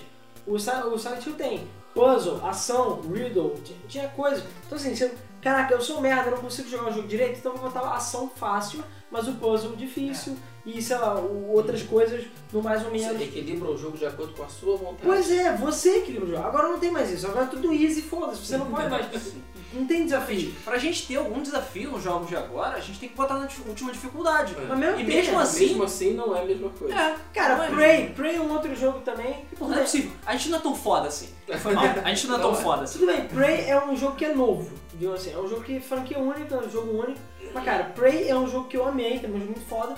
S2: O, Si- o Silent Hill tem puzzle, ação, riddle, tinha, tinha coisa. Então assim, você, caraca, eu sou um merda, eu não consigo jogar o jogo direito, então eu vou botar ação fácil, mas o puzzle difícil e, sei lá, outras coisas no mais ou menos.
S3: Você equilibra o jogo de acordo com a sua vontade.
S2: Pois é, você que o jogo. Agora não tem mais isso, agora é tudo easy, foda-se, você não pode mais. [laughs] Não tem desafio.
S1: Pra gente ter algum desafio nos jogos de agora, a gente tem que botar na última dificuldade.
S3: É.
S2: Mas mesmo
S1: E mesmo
S2: tenha.
S1: assim-
S3: Mesmo assim, não é a mesma coisa.
S1: É,
S2: Cara,
S1: é
S2: Prey, Prey é um outro jogo também. que
S1: Pô, não é possível. A gente não é tão foda assim. [laughs] Foi mal. A gente não é tão
S3: Não é.
S1: foda assim.
S2: Tudo bem, Prey é um jogo que é novo, digamos assim. É um jogo que franquia única, é um jogo único. Mas cara, Prey é um jogo que eu amei, também é um jogo muito foda.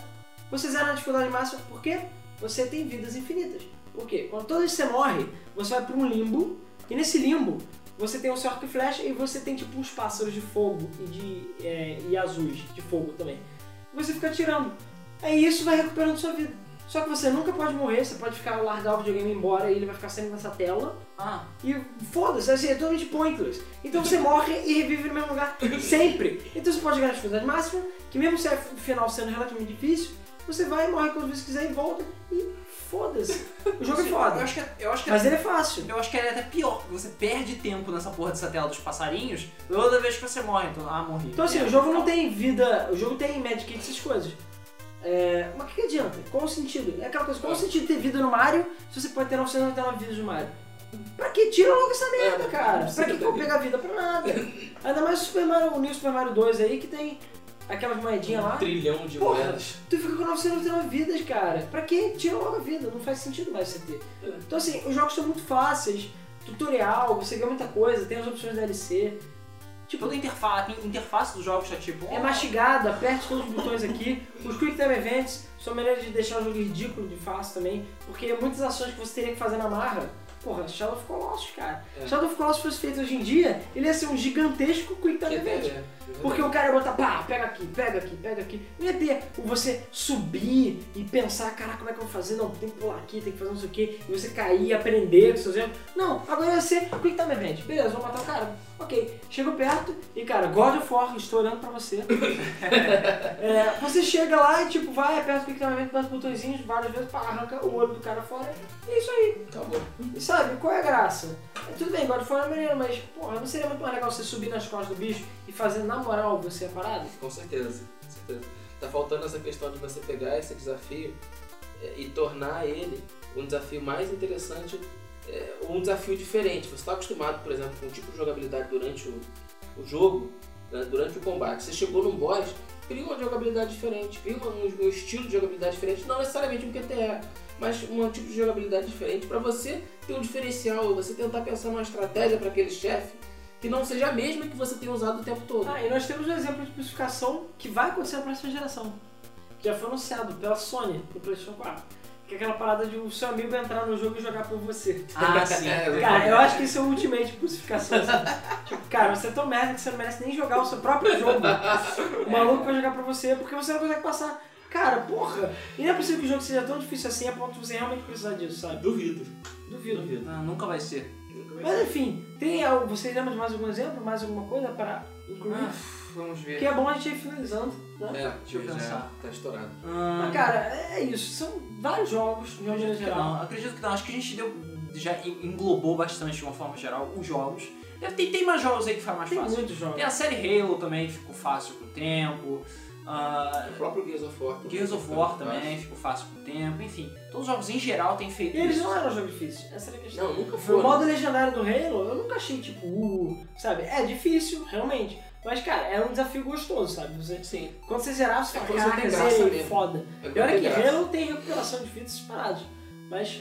S2: Você zera na dificuldade máxima porque você tem vidas infinitas. Por quê? Quando toda vez que você morre, você vai pra um limbo, e nesse limbo você tem um seu arco e flecha e você tem tipo uns pássaros de fogo e, de, é, e azuis de fogo também. Você fica atirando. Aí isso vai recuperando sua vida. Só que você nunca pode morrer, você pode ficar largar o videogame embora e ele vai ficar sempre nessa tela.
S1: Ah,
S2: E foda-se, assim, é totalmente pointless. Então você [laughs] morre e revive no mesmo lugar sempre. Então você pode jogar na dificuldade máxima, que mesmo se é o final sendo relativamente difícil, você vai morre quantas vezes quiser e volta e foda-se. O jogo é
S1: eu
S2: foda.
S1: acho que, é- eu acho que
S2: Mas ele é fácil.
S1: Eu acho que é até pior, porque você perde tempo nessa porra dessa tela dos passarinhos toda vez que você morre. Então, ah, morri.
S2: Então assim,
S1: É,
S2: o jogo não tem vida, o jogo tem medkit essas coisas. É, mas o que, que adianta? Qual o sentido? É aquela coisa, qual o sentido de ter vida no Mario se você pode ter 999 vidas no Mario? Pra que? Tira logo essa merda,
S3: É,
S2: cara. Pra que que eu pegar vida? Pra nada. [laughs] Ainda mais o Super Mario, o New Super Mario 2 aí, que tem aquelas moedinhas lá.
S3: Um trilhão de
S2: Porra.
S3: moedas.
S2: Tu fica com 999 vidas, cara. Pra quê? Tira logo a vida, não faz sentido mais você ter.
S3: É.
S2: Então assim, os jogos são muito fáceis, tutorial, você ganha muita coisa, tem as opções da DLC. Tipo,
S1: Toda a interface, interface dos jogos tá tipo.
S2: é mastigada, aperte todos os botões aqui. Os Quick Time Events são maneiras de deixar o jogo ridículo de fácil também, porque muitas ações que você teria que fazer na marra, porra, Shadow of Colossus, cara.
S3: É.
S2: Shadow of Colossus fosse feito hoje em dia, ele ia ser um gigantesco Quick Time Event.
S3: é, é,
S2: Porque o cara ia botar, pá, pega aqui, pega aqui, pega aqui. Não ia ter o você subir e pensar, caraca, como é que eu vou fazer? Não, tem que pular aqui, tem que fazer não sei o quê. E você cair aprender com seus erros. Não, agora ia ser Quick Time Event. Beleza, vou matar o cara. Ok, chego perto e, cara, God of War, estou olhando pra você. [laughs] É, você chega lá e, tipo, vai, aperta o Quick Time Event, bate os botõezinhos várias vezes, pá, arranca o olho do cara fora. E é isso aí.
S3: Acabou.
S2: E sabe, qual é a graça? É, tudo bem, God of War é maneiro, mas, porra, não seria muito mais legal você subir nas costas do bicho e fazer na moral você a parada?
S3: Com certeza, com certeza. Tá faltando essa questão de você pegar esse desafio é, e tornar ele um desafio mais interessante, é, um desafio diferente. Você está acostumado, por exemplo, com um tipo de jogabilidade durante o, o jogo, né, durante o combate. Você chegou num boss, cria uma jogabilidade diferente, cria um, um estilo de jogabilidade diferente, não necessariamente um QTE, mas um tipo de jogabilidade diferente para você ter um diferencial, você tentar pensar numa estratégia para aquele chefe que não seja a mesma que você tem usado o tempo todo.
S2: Ah, e nós temos um exemplo de especificação que vai acontecer na próxima geração. Que já foi anunciado pela Sony pro PlayStation 4. Que é aquela parada de o seu amigo entrar no jogo e jogar por você.
S1: Ah, [laughs] sim.
S2: Cara, eu acho que isso é o ultimate crucificação. Assim. [laughs] tipo, cara, você é tão merda que você não merece nem jogar o seu próprio jogo. [laughs] O maluco vai jogar pra você porque você não consegue passar. Cara, porra! E não é possível que o jogo seja tão difícil assim a ponto de você realmente precisar disso, sabe?
S3: Duvido.
S2: Duvido.
S3: Duvido.
S1: Não, nunca vai ser.
S2: Mas enfim, tem algo, vocês lembram de mais algum exemplo? Mais alguma coisa para incluir?
S1: Ah, vamos ver.
S2: Que é bom a gente ir finalizando, né?
S3: É,
S1: Deixa eu
S3: já
S1: pensar.
S3: Tá estourado.
S1: Ah,
S2: Mas cara, é isso. São vários jogos, de uma maneira geral.
S1: não, acredito que não. Acho que a gente deu, já en- englobou bastante de uma forma geral os jogos. Ter, tem mais jogos aí que faz mais
S2: Tem
S1: fácil.
S2: muitos jogos.
S1: Tem a série Halo também, que ficou fácil com o tempo. Ah,
S3: O próprio Gears of War. também
S1: Gears of
S3: foi
S1: War
S3: fácil.
S1: também ficou fácil com o tempo. Enfim, todos os jogos em geral têm feito
S2: E eles
S1: isso.
S2: não eram jogos difíceis, essa era a questão.
S3: Não, nunca
S2: O
S3: foi.
S2: modo legendário do Halo, eu nunca achei tipo, uh, sabe? É difícil, realmente. Mas, cara, é um desafio gostoso, sabe? Você,
S3: Sim.
S2: quando você zerar, você
S3: É
S2: fala,
S3: você
S2: caraca,
S3: tem graça
S2: zerei,
S3: mesmo.
S2: foda.
S3: É
S2: E olha que. Halo tem recuperação de vidas separadas. Mas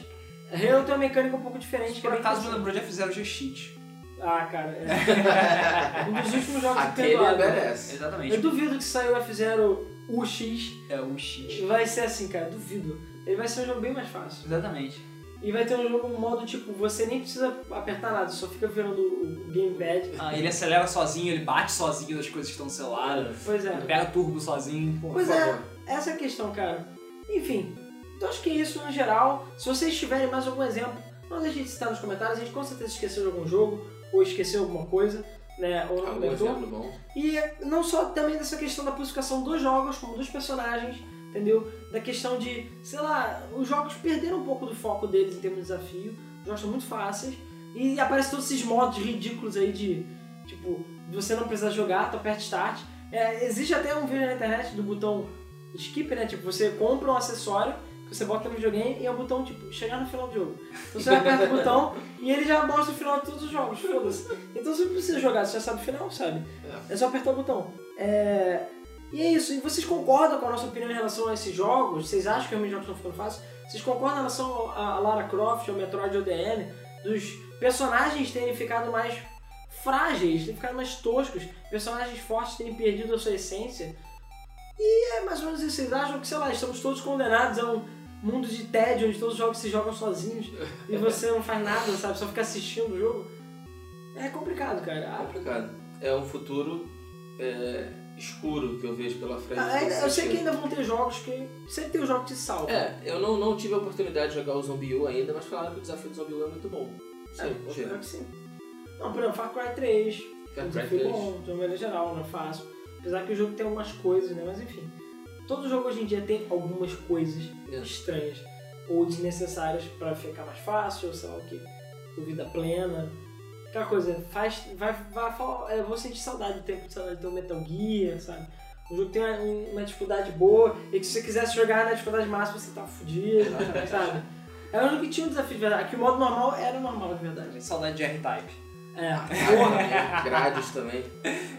S2: Halo tem uma mecânica um pouco diferente.
S1: Por
S2: é
S1: acaso me lembrou de F-Zero GX.
S2: Ah, cara, é. [laughs] um dos últimos jogos que perdoado.
S3: merece.
S2: Eu
S1: Exatamente.
S2: duvido que saiu o F0 UX
S1: É o X.
S2: vai ser assim, cara, duvido. Ele vai ser um jogo bem mais fácil.
S1: Exatamente.
S2: E vai ter um jogo, modo tipo, você nem precisa apertar nada, só fica virando o gamepad.
S1: Ah, ele acelera sozinho, ele bate sozinho nas coisas que estão no celular.
S2: Pois é.
S1: Ele pega turbo sozinho. Pô.
S2: Pois é,
S3: favor.
S2: essa é a questão, cara. Enfim, então acho que é isso no geral. Se vocês tiverem mais algum exemplo, não deixem de citar nos comentários. A gente com certeza esqueceu de algum jogo, ou esqueceu alguma coisa, né? Ou não
S3: Algum
S2: comentou.
S3: exemplo bom.
S2: E não só também dessa questão da purificação dos jogos, como dos personagens, entendeu? Da questão de, sei lá, os jogos perderam um pouco do foco deles em termos de desafio. Os jogos são muito fáceis. E aparecem todos esses modos ridículos aí de, tipo, você não precisa jogar, tu aperta Start. É, existe até um vídeo na internet do botão Skip, né? Tipo, você compra um acessório que você bota no videogame e é o botão, tipo, chegar no final do jogo. Então você aperta o botão [laughs] e ele já mostra o final de todos os jogos, foda-se. Então você não precisa jogar, você já sabe o final, sabe? É só apertar o botão. É... E é isso. E vocês concordam com a nossa opinião em relação a esses jogos? Vocês acham que os jogos estão ficando fáceis? Vocês concordam em relação a Lara Croft, ao Metroid ODM, dos personagens terem ficado mais frágeis, terem ficado mais toscos, personagens fortes terem perdido a sua essência? E é mais ou menos isso. Vocês acham que, sei lá, estamos todos condenados a um mundo de tédio onde todos os jogos se jogam sozinhos e você não faz nada, sabe? Só fica assistindo o jogo? É complicado, cara.
S3: É complicado. É um futuro é, escuro que eu vejo pela frente.
S2: Ah, ainda, eu sei que ainda vão ter jogos que. Sempre tem um jogo que te salva.
S3: É, eu não, não tive a oportunidade de jogar o Zombie U ainda, mas falaram que o desafio do Zombie U é muito bom. Sim,
S2: é,
S3: vou ver.
S2: que sim. Não, por exemplo, Far Cry 3.
S3: Far Cry
S2: desafio
S3: 3.
S2: bom, de uma maneira geral, não é fácil. Apesar que o jogo tem algumas coisas, né? Mas enfim. Todo jogo hoje em dia tem algumas coisas
S3: É.
S2: estranhas ou desnecessárias pra ficar mais fácil, ou sei lá o que. Vida plena. Aquela coisa, faz. Vai, vai, vai, eu vou sentir saudade do tempo de saudade um Metal Gear, sabe? O jogo tem uma, uma dificuldade boa e que se você quisesse jogar na dificuldade máxima você tá fudido, [laughs] sabe? Era um jogo que tinha um desafio de verdade. Aqui o modo normal era normal de verdade.
S1: Saudade de R-Type.
S2: É. [laughs] [laughs]
S3: Porra, grades também.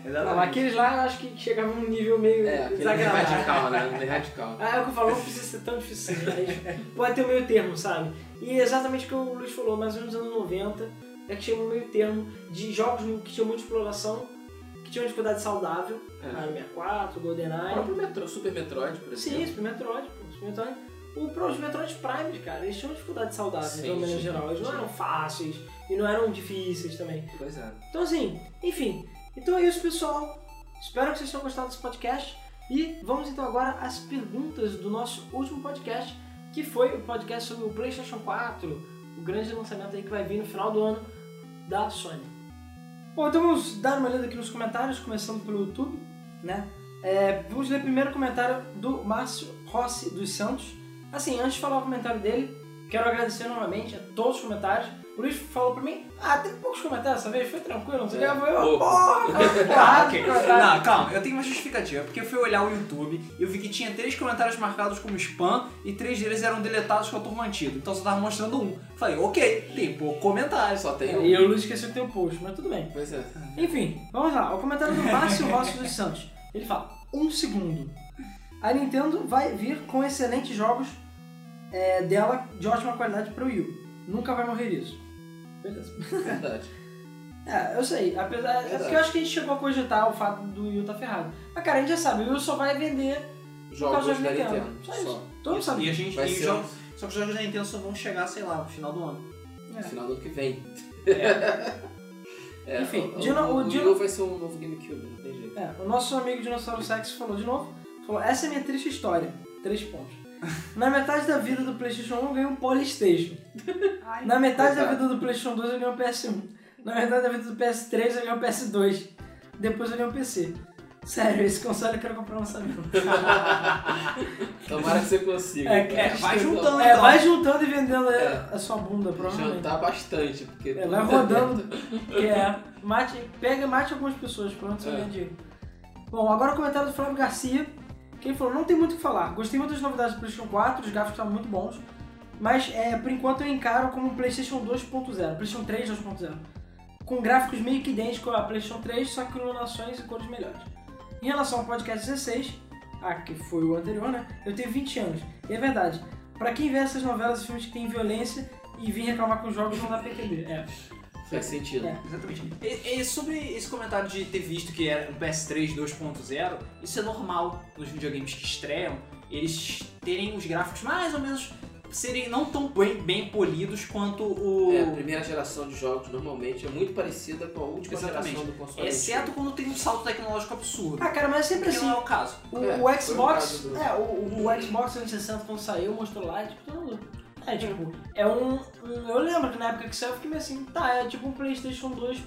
S2: Não, aqueles lá eu acho que chegavam num nível meio
S3: É,
S2: desagradável.
S3: radical, né? Radical.
S2: Ah, é o que eu falo, não precisa ser tão difícil mas pode ter um meio termo, sabe? E é exatamente o que o Luiz falou, mais ou menos nos anos 90, é que tinha um meio termo de jogos que tinham muita exploração, que tinham uma dificuldade saudável,
S3: É.
S2: Mario 64,
S3: O
S2: GoldenEye.
S3: próprio Metro, Super Metroid, por
S2: Sim,
S3: exemplo.
S2: Super Metroid, pô, Super Metroid. O Pro- os Metroid Prime, cara, eles tinham dificuldade saudável,
S3: Sim,
S2: de uma maneira
S3: sim,
S2: geral. Eles não
S3: sim.
S2: eram fáceis e não eram difíceis também.
S3: Pois é.
S2: Então assim, enfim. Então é isso, pessoal. Espero que vocês tenham gostado desse podcast. E vamos então agora às perguntas do nosso último podcast, que foi o podcast sobre o PlayStation 4, o grande lançamento aí que vai vir no final do ano da Sony. Bom, então vamos dar uma lida aqui nos comentários, começando pelo YouTube, né? É, vamos ler primeiro o comentário do Márcio Rossi dos Santos. Assim, antes de falar o comentário dele, quero agradecer novamente a todos os comentários. O Luiz falou pra mim, ah, tem poucos comentários dessa vez, foi tranquilo, não sei o que.
S3: É,
S2: Eu falei, porra, [laughs]
S1: Ah. Não, calma, eu tenho uma justificativa. Porque eu fui olhar o YouTube e eu vi que tinha três comentários marcados como spam e três deles eram deletados com turma antiga. Então só tava mostrando um. Falei, ok, tem pouco comentário.
S3: Só tem um.
S2: E o Luiz esqueceu que tem o post, mas tudo bem.
S3: Pois é.
S2: Enfim, vamos lá. O comentário do Márcio Rossi dos Santos. Ele fala, um segundo. A Nintendo vai vir com excelentes jogos é, dela de ótima qualidade para o Wii U. Nunca vai morrer isso. Beleza. [laughs]
S3: Verdade.
S2: É, eu sei. Apesar, é porque eu acho que a gente chegou a cogitar o fato do Wii U tá ferrado. Mas cara, a gente já sabe, o Wii U só vai vender
S3: Jogos da
S2: Nintendo.
S3: Nintendo.
S2: Só
S3: Só.
S2: isso. Todo mundo
S1: E
S2: sabe.
S1: a gente
S3: Vai
S1: e
S3: ser
S1: jogos, Só que os jogos da Nintendo só vão chegar, sei lá, no final do ano.
S2: É.
S3: no final do ano que vem. É, [laughs]
S2: Enfim,
S3: o,
S2: Dino-
S3: o,
S2: o Dino-
S3: vai ser um novo GameCube, não tem jeito.
S2: É, o nosso amigo Dinossauro Sex falou de novo. Falou, essa é minha triste história. Três pontos. Na metade da vida do Playstation 1 eu ganhei um Polystation. Na metade da vida do Playstation 2 eu ganhei um PS1. Na metade da vida do PS3 eu ganhei um PS2. Depois eu ganhei um PC. Sério, esse console eu quero comprar um lançamento. [laughs]
S3: Tomara que você consiga.
S2: É,
S1: É, vai juntando
S2: É,
S1: então.
S2: vai juntando e vendendo é,
S3: É.
S2: a sua bunda, provavelmente.
S3: Jantar bastante, porque.
S2: É, vai rodando. Que é, mate, pega e mate algumas pessoas, pronto, você
S3: É.
S2: dinheiro. Bom, agora o comentário do Flávio Garcia, que ele falou, não tem muito o que falar. Gostei muito das novidades do PlayStation 4, os gráficos estavam muito bons. Mas, é, por enquanto, eu encaro como um PlayStation 2.0, PlayStation 3 2.0. Com gráficos meio que idênticos à PlayStation 3, só que iluminações e cores melhores. Em relação ao podcast 16, ah, que foi o anterior, né? Eu tenho 20 anos. E é verdade, pra quem vê essas novelas e filmes que tem violência e vir reclamar com os jogos, não dá entender. É.
S3: Faz sentido.
S2: É.
S1: Exatamente. E, e sobre esse comentário de ter visto que era um PS3 2.0, isso é normal nos videogames que estreiam, eles terem os gráficos mais ou menos serem não tão bem, bem polidos quanto o.
S3: É, a primeira geração de jogos normalmente é muito parecida com a última
S1: Exatamente.
S3: geração do console.
S1: Exceto quando tem um salto tecnológico absurdo.
S2: Ah, cara, mas é sempre
S1: que
S2: assim.
S1: não é o caso.
S2: O,
S3: É,
S2: o
S3: o
S2: Xbox,
S3: caso do-
S2: é, o, o Xbox 360 quando saiu, mostrou lá, e, tipo, todo mundo. É, tipo, é um, um- Eu lembro que na época que saiu eu fiquei meio assim, tá, é tipo um PlayStation 2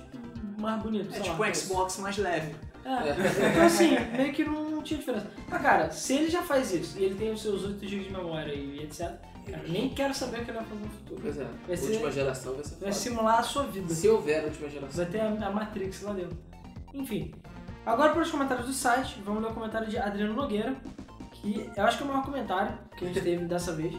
S2: mais bonito.
S1: É tipo
S2: lá.
S1: um Xbox mais leve.
S2: É. Então assim, meio que não tinha diferença. Mas cara, se ele já faz isso e ele tem os seus 8 GB de memória e etc, cara, nem quero saber o que ele vai fazer no futuro.
S3: Pois é,
S2: Vai ser-
S3: última geração vai ser
S2: Vai
S3: foda.
S2: simular a sua vida.
S3: Se houver última geração.
S2: Vai ter a, a Matrix lá dentro. Enfim. Agora para os comentários do site, vamos ler o comentário de Adriano Nogueira, que eu acho que é o maior comentário que a gente teve dessa vez.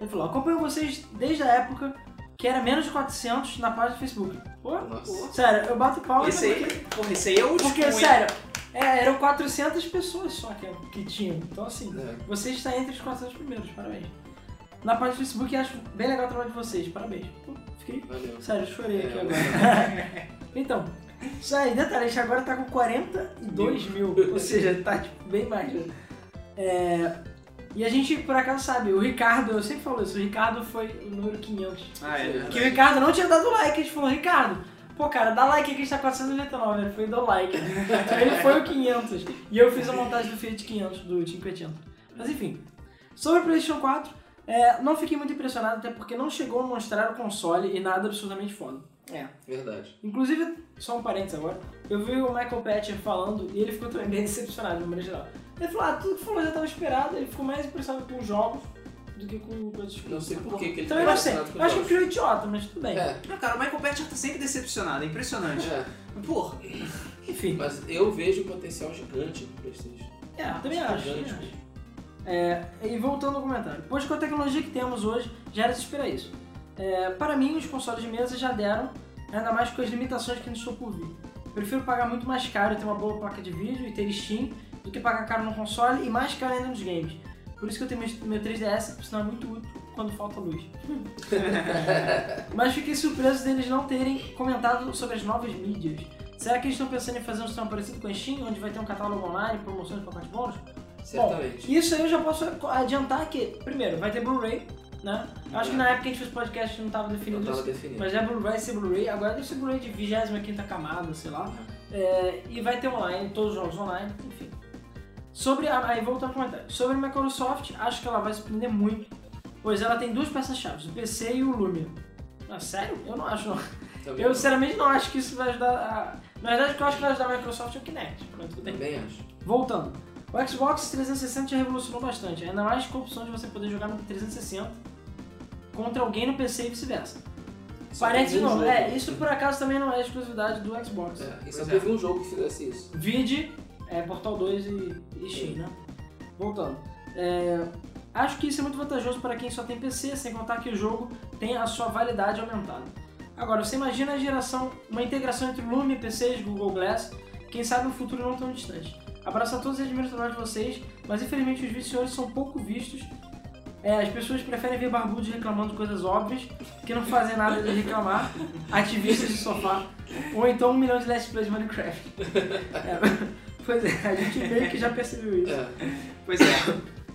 S2: Ele falou, acompanho vocês desde a época que era menos de 400 na página do Facebook. Pô,
S3: Nossa.
S2: sério, eu bato palma
S1: Esse aí,
S2: porque,
S1: porra, esse aí é o
S2: porque
S1: tipo, hein?
S2: sério, é, eram 400 pessoas só que, que tinham. Então assim,
S3: É.
S2: você está entre os 400 primeiros, parabéns. Na página do Facebook acho bem legal o trabalho de vocês, parabéns. Pô, fiquei
S3: Valeu.
S2: Sério, chorei aqui
S3: É,
S2: agora. [laughs] então, isso aí, detalhe, a gente agora tá com 42 mil, ou [laughs] seja, tá tipo, bem mais. né? É, e a gente, por acaso, sabe, o Ricardo, eu sempre falo isso, o Ricardo foi o número 500.
S1: Ah, é verdade.
S2: Que o Ricardo não tinha dado like, a gente falou, Ricardo, pô cara, dá like aqui, a gente tá 499, ele foi do like. [laughs] Então ele foi o 500. E eu fiz a montagem do Fiat 500, do 580. Mas enfim, sobre o PlayStation 4, é, não fiquei muito impressionado, até porque não chegou a mostrar o console e nada absurdamente foda. É.
S3: Verdade.
S2: Inclusive, só um parênteses agora, eu vi o Michael Patcher falando e ele ficou também bem [laughs] decepcionado de maneira geral. Ele falou, ah, tudo que falou já estava esperado, ele ficou mais impressionado com os jogos do que com coisas exclusivas.
S3: Não sei por que que ele
S2: Também
S3: tá
S2: não sei, eu acho que ele criou idiota, mas tudo bem.
S3: É,
S1: Não, cara, o Michael Patcher tá sempre decepcionado, é impressionante.
S3: é.
S1: Porra,
S2: Enfim,
S3: Mas eu vejo um potencial gigante pro Playstation.
S2: é, também acho. também
S3: Gigante.
S2: acho. É, e voltando ao comentário, pois com a tecnologia que temos hoje, já era de se esperar isso. É, para mim, os consoles de mesa já deram, ainda mais com as limitações que estou por vir. Prefiro pagar muito mais caro e ter uma boa placa de vídeo e ter Steam do que pagar caro no console e mais caro ainda nos games. Por isso que eu tenho meu- meu 3DS, que por sinal é muito útil quando falta luz. [laughs] Mas fiquei surpreso deles não terem comentado sobre as novas mídias. Será que eles estão pensando em fazer um sistema parecido com a Steam, onde vai ter um catálogo online, promoções, pacotes bônus?
S3: Certamente.
S2: Isso aí eu já posso adiantar que, primeiro, vai ter Blu-ray, né? Eu acho que na época que a gente fez podcast não estava definido
S3: não tava
S2: isso.
S3: definido.
S2: Mas é Blu-ray, ser Blu-ray, agora deve ser Blu-ray de 25 camada, sei lá. É, e vai ter online, todos os jogos online, enfim. Sobre a, aí voltando ao comentário. Sobre a Microsoft, acho que ela vai surpreender muito, pois ela tem duas peças-chave, o PC e o Lumia. Ah, sério? Eu não acho não.
S3: Também,
S2: Eu sinceramente não acho que isso vai ajudar a... Na verdade, o que eu acho que vai ajudar a Microsoft é o Kinect, mas tudo bem.
S3: também acho.
S2: Voltando. O Xbox 360 já revolucionou bastante, ainda mais com a opção de você poder jogar no 360 contra alguém no PC e vice-versa.
S3: Só teve um
S2: não,
S3: jogo.
S2: é, isso por acaso também não é exclusividade do Xbox.
S3: É, e só
S1: Pois é.
S3: teve um jogo que fizesse isso.
S2: Vide, é, Portal 2 e, e Steam, né? Voltando. É, acho que isso é muito vantajoso para quem só tem PC, sem contar que o jogo tem a sua validade aumentada. Agora, você imagina a geração, uma integração entre Lumia, PCs, Google Glass, quem sabe um futuro não tão distante. Abraço a todos e admiro o trabalho de vocês, mas infelizmente os viciadores são pouco vistos. É, as pessoas preferem ver barbudos reclamando de coisas óbvias, que não fazem nada de reclamar, ativistas de sofá, ou então um milhão de let's plays de Minecraft. [laughs] É, pois é, a gente meio que já percebeu isso.
S3: É.
S1: pois é.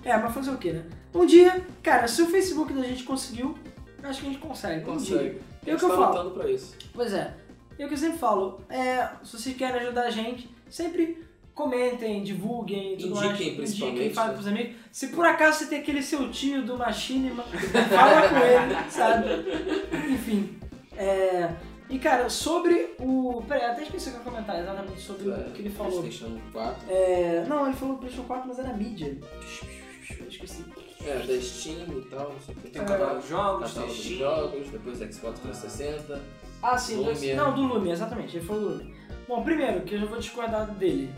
S2: É, mas fazer o quê, né? Um dia, cara, se o Facebook da gente conseguiu, eu acho que a gente consegue. Um dia.
S3: Consegue.
S2: É o que eu
S3: tá
S2: falo.
S3: pra isso.
S2: Pois é. E o que eu sempre falo, é, se vocês querem ajudar a gente, sempre comentem, divulguem,
S3: Indiquem,
S2: mais.
S3: principalmente,
S2: Indiquem, falem
S3: né?
S2: pros amigos. Se por acaso você tem aquele seu tio do Machinima, fala com ele, sabe? [laughs] Enfim. É, e cara, sobre o. Peraí, até esqueci o que eu ia comentar exatamente sobre o que ele falou.
S3: PlayStation 4.
S2: É, não, ele falou PlayStation 4, mas era mídia. Eu esqueci.
S3: É, da Steam e tal, não sei o que.
S1: Tem um catálogo de jogos, tem
S3: catálogo de jogos, depois Xbox 360.
S2: Ah, sim, do-
S3: Lumia.
S2: não, do Lumia, exatamente, ele falou do Lumia. Bom, primeiro, que eu já vou discordar dele.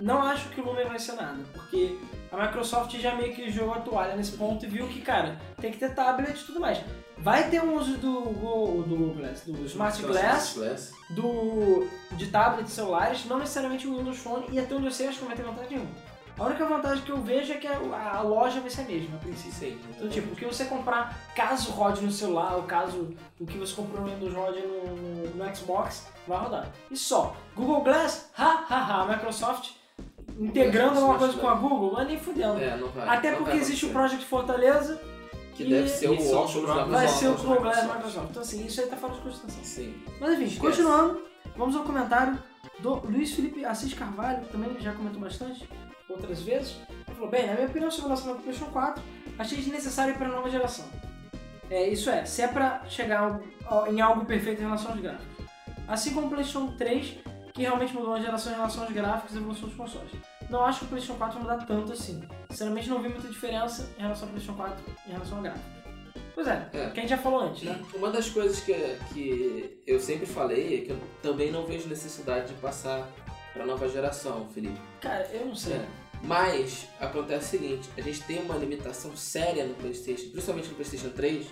S2: Não acho que o Lumia vai ser nada, porque a Microsoft já meio que jogou a toalha nesse ponto e viu que, cara, tem que ter tablet e tudo mais. Vai ter um uso do, Go- do Google Glass, do Smart Glass,
S3: Glass.
S2: do, de tablets celulares, não necessariamente o Windows Phone, e até onde eu sei, acho que não vai ter vantagem nenhuma. A única vantagem que eu vejo é que a, a loja vai ser a mesma, a princípio.
S3: Sim.
S2: Então, tipo, o que você comprar, caso rode no celular, ou caso o que você comprou no Windows rode no, no, no Xbox, vai rodar. E só. Google Glass, ha, ha, ha. Microsoft integrando alguma coisa com a Google, é nem fudendo.
S3: É, não vai.
S2: Até
S3: não
S2: porque
S3: vai
S2: existe o. Project Fortaleza,
S3: Que
S2: e-
S3: deve ser o óculos da
S1: próprios
S2: vai
S3: Microsoft.
S2: ser o Google Glass
S1: Microsoft.
S2: Microsoft. Então, assim, isso aí tá fora de cogitação.
S3: Sim.
S2: Mas enfim,
S3: Esquece.
S2: continuando, vamos ao comentário do Luiz Felipe Assis Carvalho, também já comentou bastante outras vezes. Ele falou, bem, na minha opinião sobre o lançamento do PlayStation 4, achei desnecessário para a nova geração. É, isso é, se é para chegar em algo perfeito em relação aos gráficos. Assim como o PlayStation 3, que realmente mudou a geração em relação aos gráficos e evolução dos consoles. Não acho que o PlayStation 4 vai mudar tanto assim. Sinceramente, não vi muita diferença em relação ao PlayStation 4 em relação ao gráfico. Pois é,
S3: É.
S2: que a gente já falou antes, né?
S3: Uma das coisas que, que eu sempre falei é que eu também não vejo necessidade de passar pra nova geração, Felipe.
S2: Cara, eu não sei.
S3: É. Mas acontece o seguinte, a gente tem uma limitação séria no Playstation, principalmente no Playstation 3,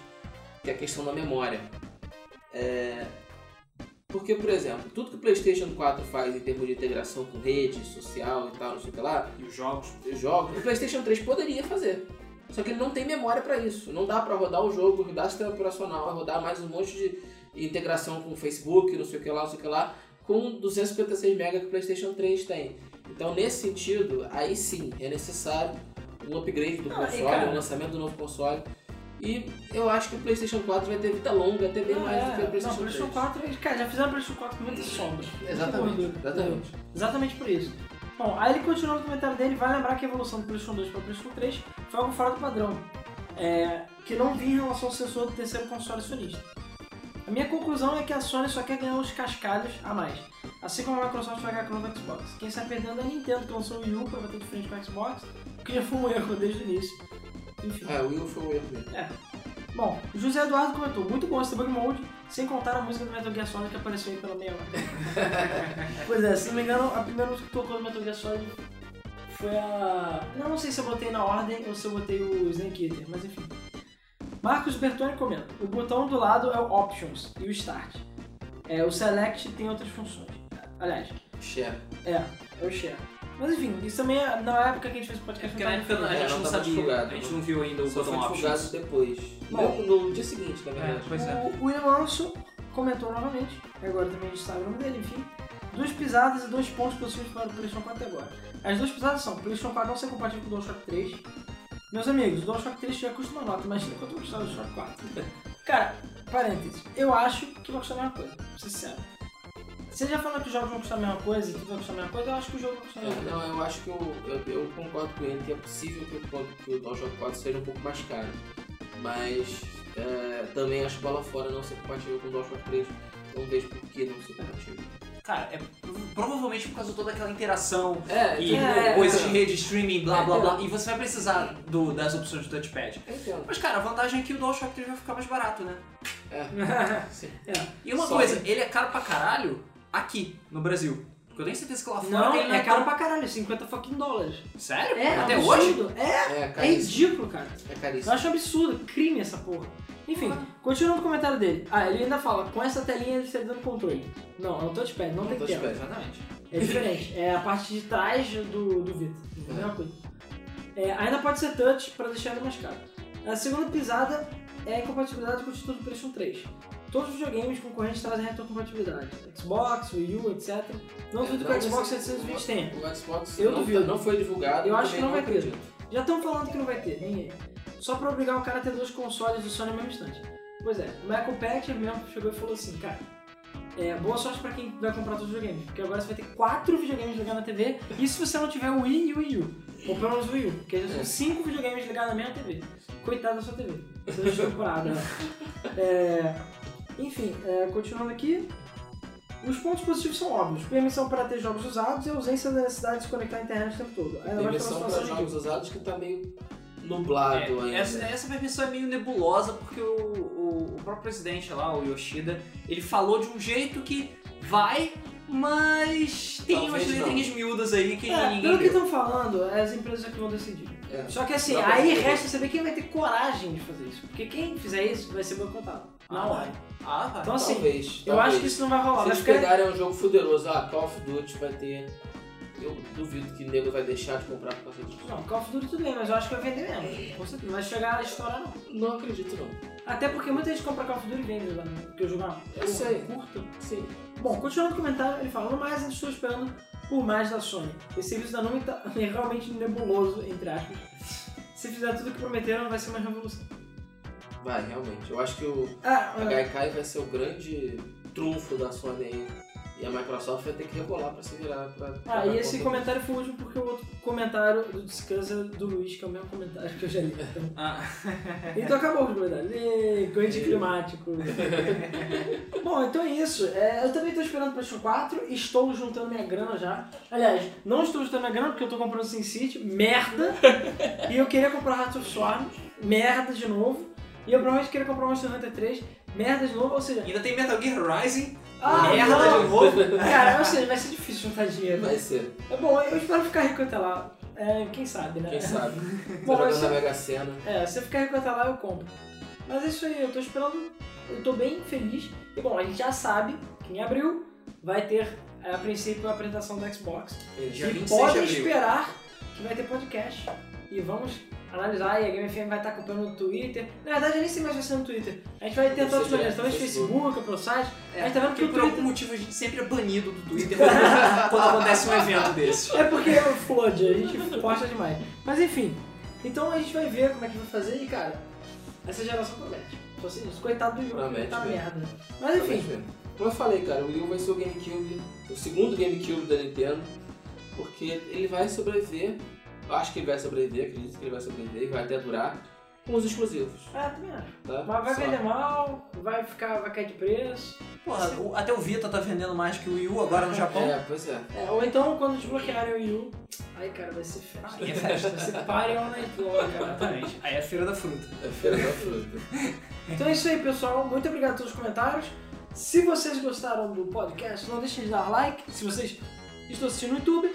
S3: que é a questão da memória. É, Porque, por exemplo, tudo que o Playstation 4 faz em termos de integração com rede social e tal, não sei o que lá,
S1: E os jogos.
S3: os jogos, o PlayStation 3 poderia fazer. Só que ele não tem memória pra isso. Não dá pra rodar o jogo, rodar sistema operacional, rodar mais um monte de integração com o Facebook, não sei o que lá, não sei o que lá, com 256 MB que o PlayStation 3 tem. Então, nesse sentido, aí sim é necessário um upgrade do
S2: Não,
S3: console,
S2: cara-
S3: um lançamento do novo console. E eu acho que o PlayStation 4 vai ter vida longa, até bem
S2: Não,
S3: mais do que o
S2: é, não,
S3: PlayStation
S2: o
S3: 3.
S2: PlayStation 4, eles- cara, já fizeram o PlayStation 4 com muita sombra.
S3: Exatamente, exatamente.
S2: Exatamente por isso. Bom, aí ele continua no comentário dele, vai lembrar que a evolução do PlayStation 2 para o PlayStation 3 foi algo fora do padrão, é, que não vinha em relação ao sensor do terceiro console acionista. A minha conclusão é que a Sony só quer ganhar os cascalhos a mais, assim como a Microsoft vai ganhar com o Xbox. Quem está perdendo é a Nintendo, que lançou o Wii U para bater de frente com o Xbox, o que já foi um erro desde o início. Enfim.
S3: É, o Will foi um erro mesmo.
S2: Bom, o José Eduardo comentou, muito bom esse debug mode, sem contar a música do Metal Gear Solid que apareceu aí pela meia hora. [laughs] pois é, se não me engano, a primeira música que tocou no Metal Gear Solid foi a... Não, não sei se eu botei na ordem ou se eu botei o Snake Eater, mas enfim. Marcos Bertoni comenta, o botão do lado é o Options e o Start. É, o Select tem outras funções. Aliás,
S3: Share.
S2: é, é o Share. Mas enfim, isso também, é- na época que a gente fez o podcast...
S1: Porque
S2: não
S1: na época a
S3: É,
S1: gente
S3: não
S1: sabia.
S3: divulgado,
S1: A gente
S3: não.
S1: viu ainda o
S3: Só foi divulgado
S1: options.
S3: depois.
S2: Bom.
S3: No, no dia seguinte, na verdade.
S1: É, pois é.
S2: O William Alonso comentou novamente, agora também a gente sabe o nome dele, enfim. Duas pisadas e dois pontos positivos para o PlayStation 4 até agora. As duas pisadas são: PlayStation 4 não ser compatível com o DualShock 3. Meus amigos, o DualShock 3 já custa uma nota, imagina quanto vai custar o DualShock [laughs] 4. Cara, parênteses, eu acho que vai custar a mesma coisa, pra ser sincero. Você já falou que os jogos vão custar a mesma coisa e tudo vai custar a mesma coisa, eu acho que o jogo vai custar a
S3: É,
S2: mesma coisa.
S3: não, eu acho que eu, eu, eu concordo com ele que é possível que o, que o DualShock 4 seja um pouco mais caro. Mas é, também acho bola fora não ser compatível com o DualShock 3. Não vejo por que não ser compatível.
S1: Cara, é prov- provavelmente por causa de toda aquela interação
S3: É,
S1: e
S2: É,
S1: coisas
S3: é.
S1: de rede, streaming, blá blá blá. E você vai precisar do- das opções do touchpad. Mas cara, a vantagem é que o DualShock 3 vai ficar mais barato, né?
S3: É, [laughs] sim.
S1: E uma
S3: Só
S1: coisa,
S3: que-
S1: ele é caro pra caralho aqui, no Brasil. Porque eu tenho certeza que lá fora
S2: Não,
S1: ele não
S2: é caro
S1: tão-
S2: pra caralho, 50 fucking dólares.
S1: Sério?
S2: É,
S1: Até
S2: absurdo.
S1: hoje?
S2: É,
S3: É,
S2: é
S3: caríssimo.
S2: ridículo, cara.
S3: É
S2: Eu
S3: caríssimo.
S2: acho absurdo, crime essa porra. Enfim, continuando o comentário dele. Ah, ele ainda fala, com essa telinha ele está dando controle. Não, é um touchpad, não tem
S3: touchpad.
S2: tela.
S1: Exatamente.
S2: É diferente, é a parte de trás do, do Vita. É a mesma coisa. É, ainda pode ser touch para deixar ele mais caro. A segunda pisada é a incompatibilidade com o título do PlayStation 3. Todos os videogames concorrentes trazem retrocompatibilidade. Xbox, Wii U, etc. Não duvido que o Xbox 720 tenha.
S3: O Xbox
S2: Eu
S3: não,
S2: duvido.
S3: não foi divulgado.
S2: Eu acho que não vai ter.
S3: acredito.
S2: Já estão falando que não vai ter, nem. Só pra obrigar o cara a ter dois consoles do Sony no mesmo instante. Pois é, o Michael Patcher mesmo chegou e falou assim, cara, é, boa sorte pra quem vai comprar todos os videogames, porque agora você vai ter quatro videogames ligados na TV, e se você não tiver o Wii e o Wii U, ou pelo menos o Wii U, porque já são
S3: É.
S2: cinco videogames ligados na mesma TV. Coitado da sua TV. Você já temporada. né? [laughs] É, enfim, é, continuando aqui. Os pontos positivos são óbvios. Permissão para ter jogos usados e ausência da necessidade de se conectar à internet o tempo todo. Ainda
S3: versão para jogos usados que tá meio nublado
S1: É,
S3: ainda.
S1: essa, essa permissão é meio nebulosa porque o, o, o próprio presidente lá, o Yoshida, ele falou de um jeito que vai, mas tem
S3: Talvez
S1: umas letrinhas miúdas aí que
S2: É,
S1: ninguém
S2: pelo que estão falando, é as empresas que vão decidir.
S3: É.
S2: Só que assim,
S3: Dá
S2: aí resta saber quem vai ter coragem de fazer isso. Porque quem fizer isso vai ser boicotado. Na
S1: Ah,
S2: hora.
S1: Ah, tá.
S2: Então assim,
S3: talvez,
S2: eu
S3: talvez.
S2: acho que isso não vai rolar.
S3: Se
S2: Vai
S3: eles
S2: ficar...
S3: pegarem um jogo fuderoso, ah, Call of Duty vai ter. Eu duvido que o nego vai deixar de comprar por causa disso.
S2: Não, Call of Duty tudo bem, mas eu acho que vai vender mesmo. Com certeza. Não vai chegar a estourar não.
S3: Não acredito não.
S2: Até porque muita gente compra Call of Duty e vende lá, né? Porque o jogo é uma
S3: Eu sei.
S2: curta.
S3: Sim.
S2: Bom, continuando o comentário, ele fala, no mais, ainda estou esperando por mais da Sony. Esse serviço da Numi tá [laughs] realmente nebuloso, entre aspas. Se fizer tudo o que prometeram, vai ser uma revolução.
S3: Vai, realmente. Eu acho que o
S2: ah,
S3: Gaikai vai ser o grande trunfo da Sony aí. E a Microsoft vai ter que rebolar pra se virar pra. pra
S2: Ah, e esse comentário foi o último porque o outro comentário do Descansa é do Luiz, que é o mesmo comentário que eu já li. Então,
S1: Ah, [laughs]
S2: então acabou os comentários. Ê, Corrente climático. [laughs] Bom, então é isso. É, eu também estou esperando o PlayStation 4. Estou juntando minha grana já. Aliás, não estou juntando minha grana porque eu estou comprando Sin City. Merda! e eu queria comprar Hearts of Storm. Merda de novo. E eu provavelmente queria comprar Monster Hunter 3. Merda de novo. Ou seja,
S1: ainda tem Metal Gear Rising
S2: Ah,
S1: Merda
S2: não.
S1: de novo.
S2: Cara, eu sei, vai ser difícil juntar dinheiro.
S3: Vai ser.
S2: É bom, eu espero ficar rico até lá. É, quem sabe, né?
S3: Quem sabe? [laughs]
S2: Bom,
S3: Tá jogando na Mega Sena.
S2: é, se eu ficar rico até lá, eu compro. Mas é isso aí, eu tô esperando. Eu tô bem feliz. E bom, a gente já sabe que em abril vai ter, é, a princípio, a apresentação do Xbox.
S1: Dia
S2: e
S1: 26 de
S2: podem
S1: abril.
S2: esperar que vai ter podcast. E vamos analisar. E a Game FM vai estar acompanhando no Twitter. Na verdade, eu nem sei mais vai ser no Twitter. A gente vai ter
S3: Deve
S2: todas as
S3: ser
S2: maneiras. Talvez
S3: no
S2: Facebook, pelo site.
S1: É,
S2: a gente tá vendo que
S1: por
S2: Twitter...
S1: algum motivo a gente sempre é banido do Twitter quando, [laughs] acontece um evento desses.
S2: É porque é o flood, a gente posta demais. Mas enfim, então a gente vai ver como é que vai fazer e, cara, essa geração promete. Tô assim, coitado do jogo, tá merda. Mas enfim.
S3: Como eu falei, cara, o Wii U vai ser o GameCube, o segundo GameCube da Nintendo, porque ele vai sobreviver, acho que ele vai sobreviver, acredito que ele vai sobreviver e vai até durar, com os exclusivos,
S2: é, também acho.
S3: tá?
S2: Mas vai
S3: Só.
S2: vender mal, vai ficar, vai cair de preço.
S1: Porra, o- até o Vita tá vendendo mais que o Wii U agora no Japão.
S3: É, pois é.
S2: É, ou então quando desbloquearem o Wii U, aí cara, vai ser festa.
S1: Aí é festa.
S2: Vai ser party all night long, cara.
S1: Exatamente. Aí é a feira da fruta.
S3: É feira da fruta.
S2: Então é isso aí, pessoal. Muito obrigado pelos comentários. Se vocês gostaram do podcast, não deixem de dar like. Se vocês estão assistindo no YouTube.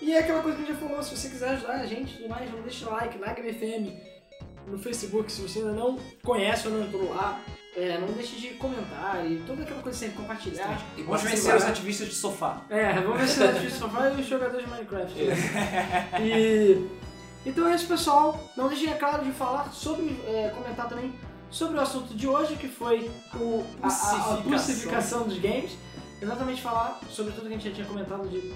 S2: E é aquela coisa que a gente já falou, se você quiser ajudar a gente tudo mais, não deixe like, like MFM no Facebook, se você ainda não conhece ou não entrou lá. É, não deixe de comentar e toda aquela coisa sempre, compartilhar.
S1: E vamos vencer os ativistas de sofá.
S2: É, vamos ver se é difícil sofá e os jogadores de Minecraft. E então é isso, pessoal. Não deixem, é claro, de falar sobre, é, comentar também sobre o assunto de hoje, que foi o, a, a- a dos games. Exatamente falar sobre tudo que a gente já tinha comentado de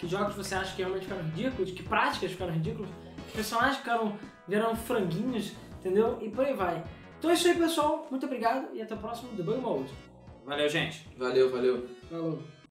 S2: que jogos você acha que realmente ficaram ridículos, que práticas ficaram ridículas, que personagens ficaram, viraram franguinhos, entendeu? E por aí vai. Então é isso aí, pessoal. Muito obrigado e até o próximo Debug Mode.
S1: Valeu, gente.
S3: Valeu, valeu.
S2: Falou.